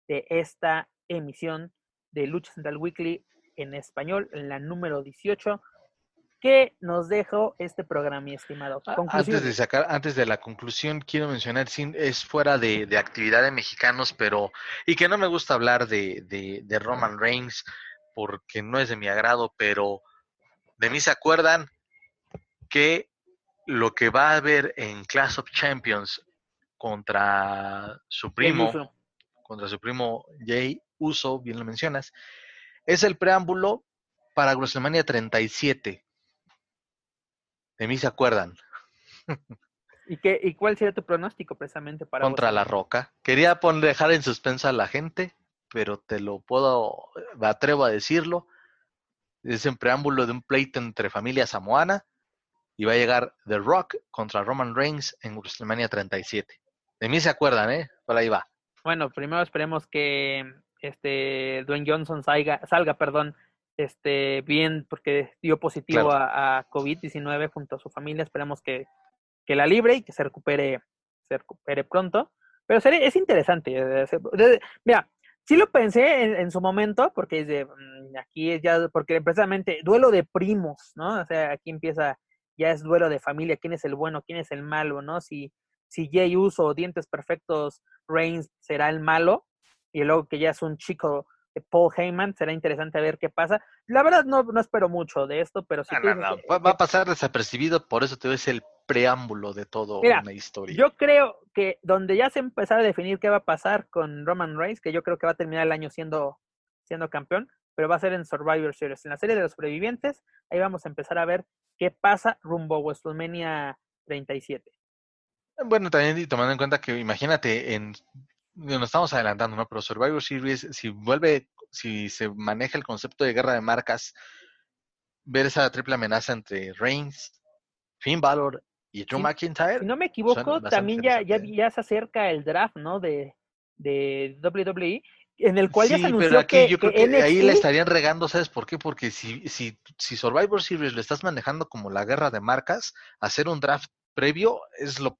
de esta emisión de Lucha Central Weekly en español, en la número 18 ¿Qué nos dejó este programa, mi estimado? Antes de sacar, antes de la conclusión, quiero mencionar, es fuera de, actividad de mexicanos, pero, y que no me gusta hablar de, de, Roman Reigns, porque no es de mi agrado, pero de mí se acuerdan que lo que va a haber en Class of Champions contra su primo, contra su primo Jay Uso, bien lo mencionas, es el preámbulo para WrestleMania 37 de mí se acuerdan. ¿Y, qué, ¿Y cuál sería tu pronóstico precisamente para Contra la Roca. Quería poner, dejar en suspensa a la gente, pero te lo puedo, me atrevo a decirlo. Es en preámbulo de un pleito entre familia samoana y va a llegar The Rock contra Roman Reigns en WrestleMania 37. De mí se acuerdan, ¿eh? Por ahí va. Bueno, primero esperemos que este Dwayne Johnson salga, salga perdón, este, bien porque dio positivo a, COVID-19 junto a su familia. Esperamos que, que, la libre y que se recupere, se recupere pronto. Pero es interesante. Eh, mira, sí lo pensé en, su momento, porque es de, mm, aquí es ya, porque precisamente duelo de primos, ¿no? O sea, aquí empieza, ya es duelo de familia, quién es el bueno, quién es el malo, ¿no? Si, si Jay Uso, Dientes Perfectos, Reigns será el malo, y luego que ya es un chico Paul Heyman. Será interesante ver qué pasa. La verdad no, no espero mucho de esto, pero sí. va, a pasar desapercibido, por eso te ves el preámbulo de todo una historia. Yo creo que donde ya se empezará a definir qué va a pasar con Roman Reigns, que yo creo que va a terminar el año siendo, siendo campeón, pero va a ser en Survivor Series, en la serie de los sobrevivientes. Ahí vamos a empezar a ver qué pasa rumbo a WrestleMania 37. Bueno, también tomando en cuenta que imagínate en nos estamos adelantando, ¿no? Pero Survivor Series, si vuelve, si se maneja el concepto de guerra de marcas, ver esa triple amenaza entre Reigns, Finn Balor y Drew McIntyre. Si no me equivoco, también ya, ya, ya, se acerca el draft, ¿no? De, de WWE, en el cual ya se anunció pero aquí yo creo que ahí le estarían regando, ¿sabes por qué? Porque si, si, si Survivor Series lo estás manejando como la guerra de marcas, hacer un draft previo es lo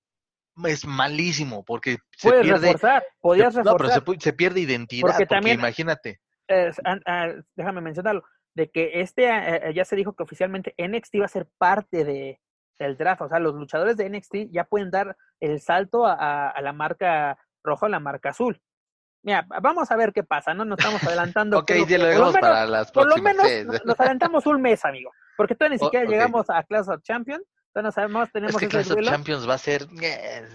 es malísimo porque se pierde. Reforzar, podías reforzar. se, pierde identidad. Porque, también, imagínate. déjame mencionarlo, de que este eh, eh, ya se dijo que oficialmente NXT va a ser parte de, del draft. O sea, los luchadores de NXT ya pueden dar el salto a, la marca roja o la marca azul. Mira, vamos a ver qué pasa, ¿no? Nos estamos adelantando. ok, ya lo dejamos para las Por lo menos nos, adelantamos un mes, amigo. Porque todavía ni siquiera llegamos a Class of Champions no sabemos, tenemos es que Clash of Champions va a ser.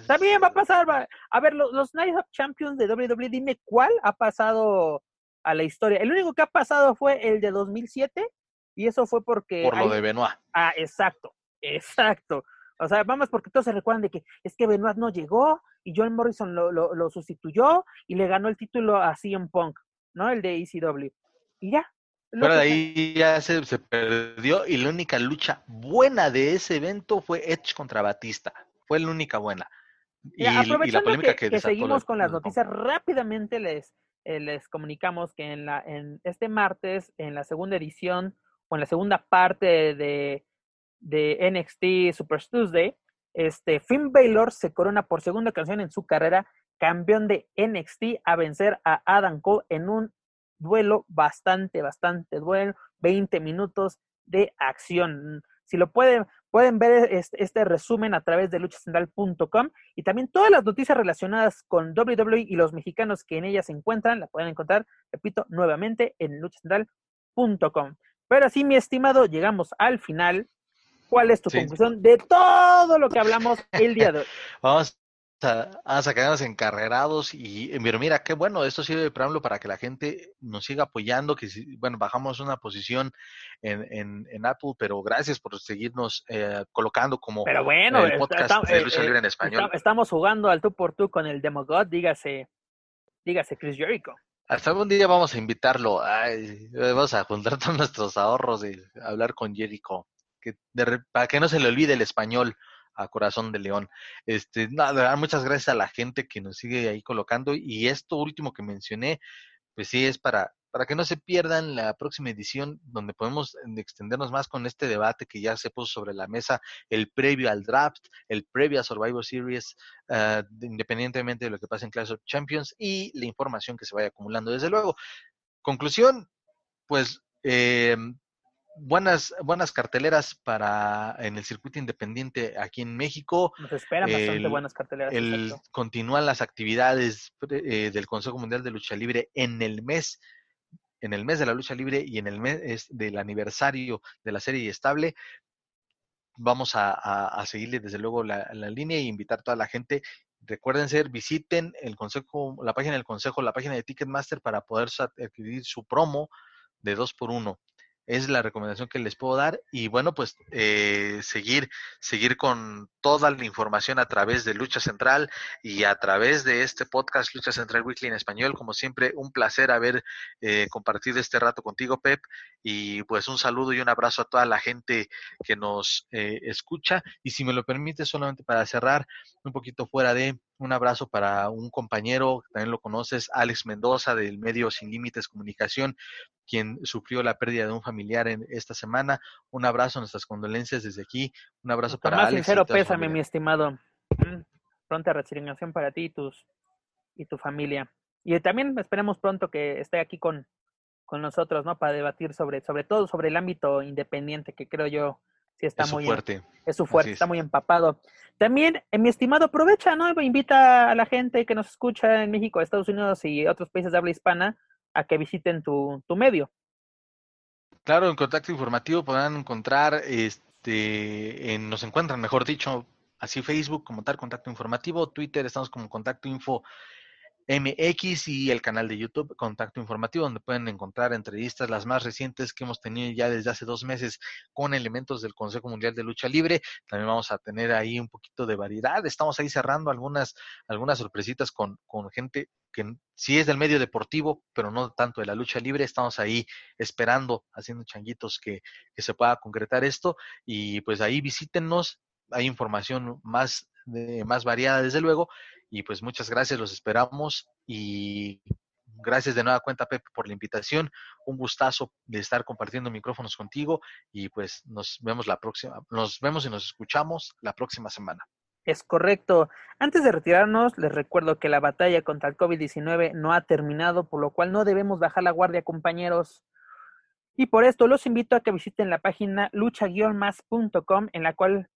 También va a pasar. A ver, los, los Nights of Champions de WWE, dime cuál ha pasado a la historia. El único que ha pasado fue el de 2007 y eso fue porque. Por lo de Benoit. Ah, exacto, exacto. O sea, vamos porque todos se recuerdan de que es que Benoit no llegó y John Morrison lo, lo, lo sustituyó y le ganó el título a CM Punk, ¿no? El de ECW. Y ya, pero de ahí ya se, se, perdió y la única lucha buena de ese evento fue Edge contra Batista. fue la única buena. Y, aprovechando que, seguimos con las noticias, rápidamente les, eh, les comunicamos que en, la, en este martes, en la segunda edición o en la segunda parte de, de NXT Super Tuesday, este, Finn Baylor se corona por segunda ocasión en su carrera campeón de NXT a vencer a Adam Cole en un duelo bastante, bastante duelo, 20 minutos de acción. Si lo pueden, pueden ver este, este resumen a través de luchacentral.com y también todas las noticias relacionadas con WWE y los mexicanos que en ellas se encuentran, la pueden encontrar, repito, nuevamente en luchacentral.com. Pero así, mi estimado, llegamos al final. ¿Cuál es tu conclusión de todo lo que hablamos el día de hoy? Vamos a, sacarnos encarrerados y pero mira qué bueno esto sirve de preámbulo para que la gente nos siga apoyando que bueno bajamos una posición en, en, Apple pero gracias por seguirnos eh, colocando como pero bueno, el podcast de Lucha eh, Libre en español. estamos jugando al tú por tú con el Demogod dígase dígase Chris Jericho. Hasta algún día vamos a invitarlo vamos a juntar todos nuestros ahorros y hablar con Jericho que para que no se le olvide el español a Corazón de León. Este, nada, muchas gracias a la gente que nos sigue ahí colocando. Y esto último que mencioné, pues sí es para, para que no se pierdan la próxima edición, donde podemos extendernos más con este debate que ya se puso sobre la mesa, el previo al draft, el previo a Survivor Series, uh, independientemente de lo que pase en Clash of Champions y la información que se vaya acumulando. Desde luego, conclusión, pues eh, buenas, buenas carteleras para en el circuito independiente aquí en México. Nos esperan bastante buenas carteleras. El, continúan las actividades eh, del Consejo Mundial de Lucha Libre en el mes, en el mes de la lucha libre y en el mes del aniversario de la serie estable. Vamos a, a, seguirle desde luego la, la línea e invitar a toda la gente recuerden ser, visiten el consejo, la página del consejo, la página de Ticketmaster para poder adquirir su promo de 2 por 1 es la recomendación que les puedo dar y bueno pues eh, seguir seguir con toda la información a través de Lucha Central y a través de este podcast Lucha Central Weekly en español. Como siempre un placer haber eh, compartido este rato contigo Pep y pues un saludo y un abrazo a toda la gente que nos eh, escucha. Y si me lo permite solamente para cerrar un poquito fuera de un abrazo para un compañero, también lo conoces, Alex Mendoza del medio Sin Límites Comunicación, quien sufrió la pérdida de un familiar en esta semana. Un abrazo, nuestras condolencias desde aquí. Un abrazo para más sincero pésame, mi estimado. Mm, pronta resignación para ti y, tus, y tu familia. Y también esperemos pronto que esté aquí con, con nosotros, ¿no? Para debatir sobre, sobre todo sobre el ámbito independiente, que creo yo sí está es muy fuerte. es su fuerte, está muy empapado. También, eh, mi estimado, aprovecha, ¿no? Invita a la gente que nos escucha en México, Estados Unidos y otros países de habla hispana a que visiten tu, tu medio. Claro, en contacto informativo podrán encontrar, este, en, nos encuentran, mejor dicho, así Facebook como tal, contacto informativo, Twitter, estamos como contacto info MX y el canal de YouTube Contacto Informativo, donde pueden encontrar entrevistas las más recientes que hemos tenido ya desde hace dos meses con elementos del Consejo Mundial de Lucha Libre. También vamos a tener ahí un poquito de variedad. Estamos ahí cerrando algunas, algunas sorpresitas con, con gente que sí es del medio deportivo, pero no tanto de la lucha libre. Estamos ahí esperando, haciendo changuitos que, que se pueda concretar esto. Y pues ahí visítenos, hay información más, más variada, desde luego. Y pues muchas gracias, los esperamos. Y gracias de nueva cuenta, Pepe, por la invitación. Un gustazo de estar compartiendo micrófonos contigo. Y pues nos vemos la próxima, nos vemos y nos escuchamos la próxima semana. Es correcto. Antes de retirarnos, les recuerdo que la batalla contra el COVID-19 no ha terminado, por lo cual no debemos bajar la guardia, compañeros. Y por esto los invito a que visiten la página lucha-más.com, en la cual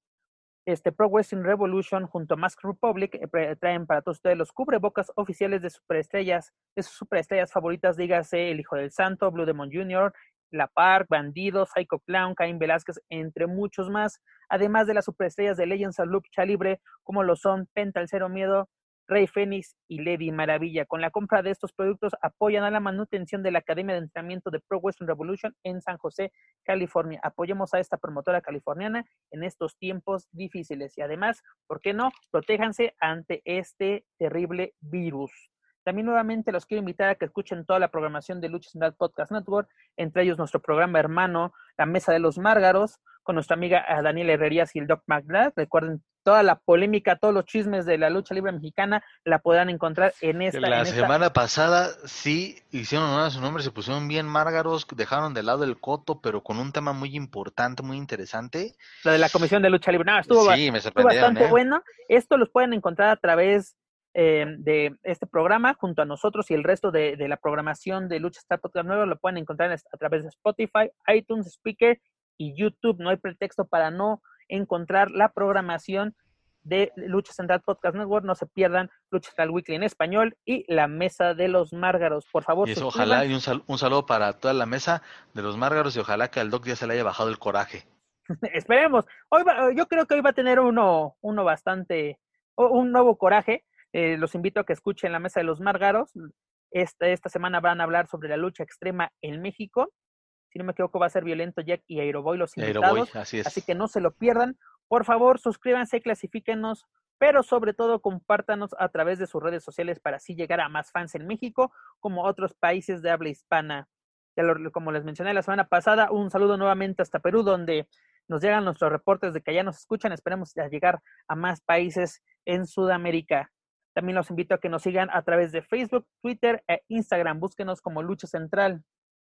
este Pro Wrestling Revolution junto a Mask Republic eh, traen para todos ustedes los cubrebocas oficiales de superestrellas, de sus superestrellas favoritas, dígase El Hijo del Santo, Blue Demon Jr., La Park, Bandido, Psycho Clown, Caín Velázquez, entre muchos más, además de las superestrellas de Legends of Lucha Libre, como lo son Penta el Cero Miedo, Rey Fénix y Lady Maravilla. Con la compra de estos productos apoyan a la manutención de la Academia de Entrenamiento de Pro Western Revolution en San José, California. Apoyemos a esta promotora californiana en estos tiempos difíciles y además, ¿por qué no? Protéjanse ante este terrible virus. También nuevamente los quiero invitar a que escuchen toda la programación de Lucha Central Podcast Network, entre ellos nuestro programa hermano, La Mesa de los Márgaros, con nuestra amiga Daniela Herrerías y el Doc McGrath. Recuerden toda la polémica, todos los chismes de la lucha libre mexicana la podrán encontrar en esta. La en esta- semana pasada sí hicieron honor a su nombre, se pusieron bien márgaros, dejaron de lado el coto, pero con un tema muy importante, muy interesante. la de la Comisión de Lucha Libre. No, estuvo, sí, me estuvo bastante ¿eh? bueno. Esto los pueden encontrar a través eh, de este programa junto a nosotros y el resto de, de la programación de Lucha Star Podcast Nuevo lo pueden encontrar a través de Spotify, iTunes, Speaker y YouTube. No hay pretexto para no encontrar la programación de Lucha Central Podcast Network. No se pierdan Lucha Central Weekly en español y la Mesa de los Márgaros. Por favor, Y eso, ojalá, y un, sal- un saludo para toda la mesa de los márgaros y ojalá que al Doc ya se le haya bajado el coraje. Esperemos. Hoy va- yo creo que hoy va a tener uno, uno bastante, o- un nuevo coraje. Eh, los invito a que escuchen la mesa de los Márgaros. Esta, esta semana van a hablar sobre la lucha extrema en México. Si no me equivoco, va a ser Violento Jack y Aeroboy los invitados. así es. Así que no se lo pierdan. Por favor, suscríbanse, clasifíquenos, pero sobre todo compártanos a través de sus redes sociales para así llegar a más fans en México como otros países de habla hispana. Ya lo- como les mencioné la semana pasada, un saludo nuevamente hasta Perú, donde nos llegan nuestros reportes de que ya nos escuchan. Esperemos llegar a más países en Sudamérica. También los invito a que nos sigan a través de Facebook, Twitter e Instagram. Búsquenos como Lucha Central.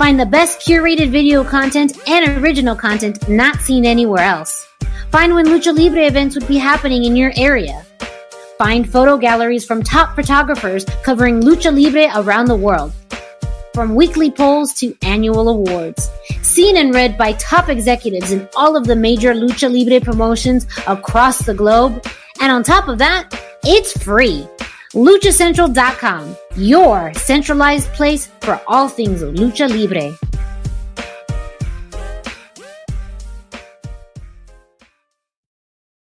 Find the best curated video content and original content not seen anywhere else. Find when Lucha Libre events would be happening in your area. Find photo galleries from top photographers covering Lucha Libre around the world from weekly polls to annual awards. Seen and read by top executives in all of the major Lucha Libre promotions across the globe. And on top of that, it's free. LuchaCentral.com, your centralized place for all things Lucha Libre.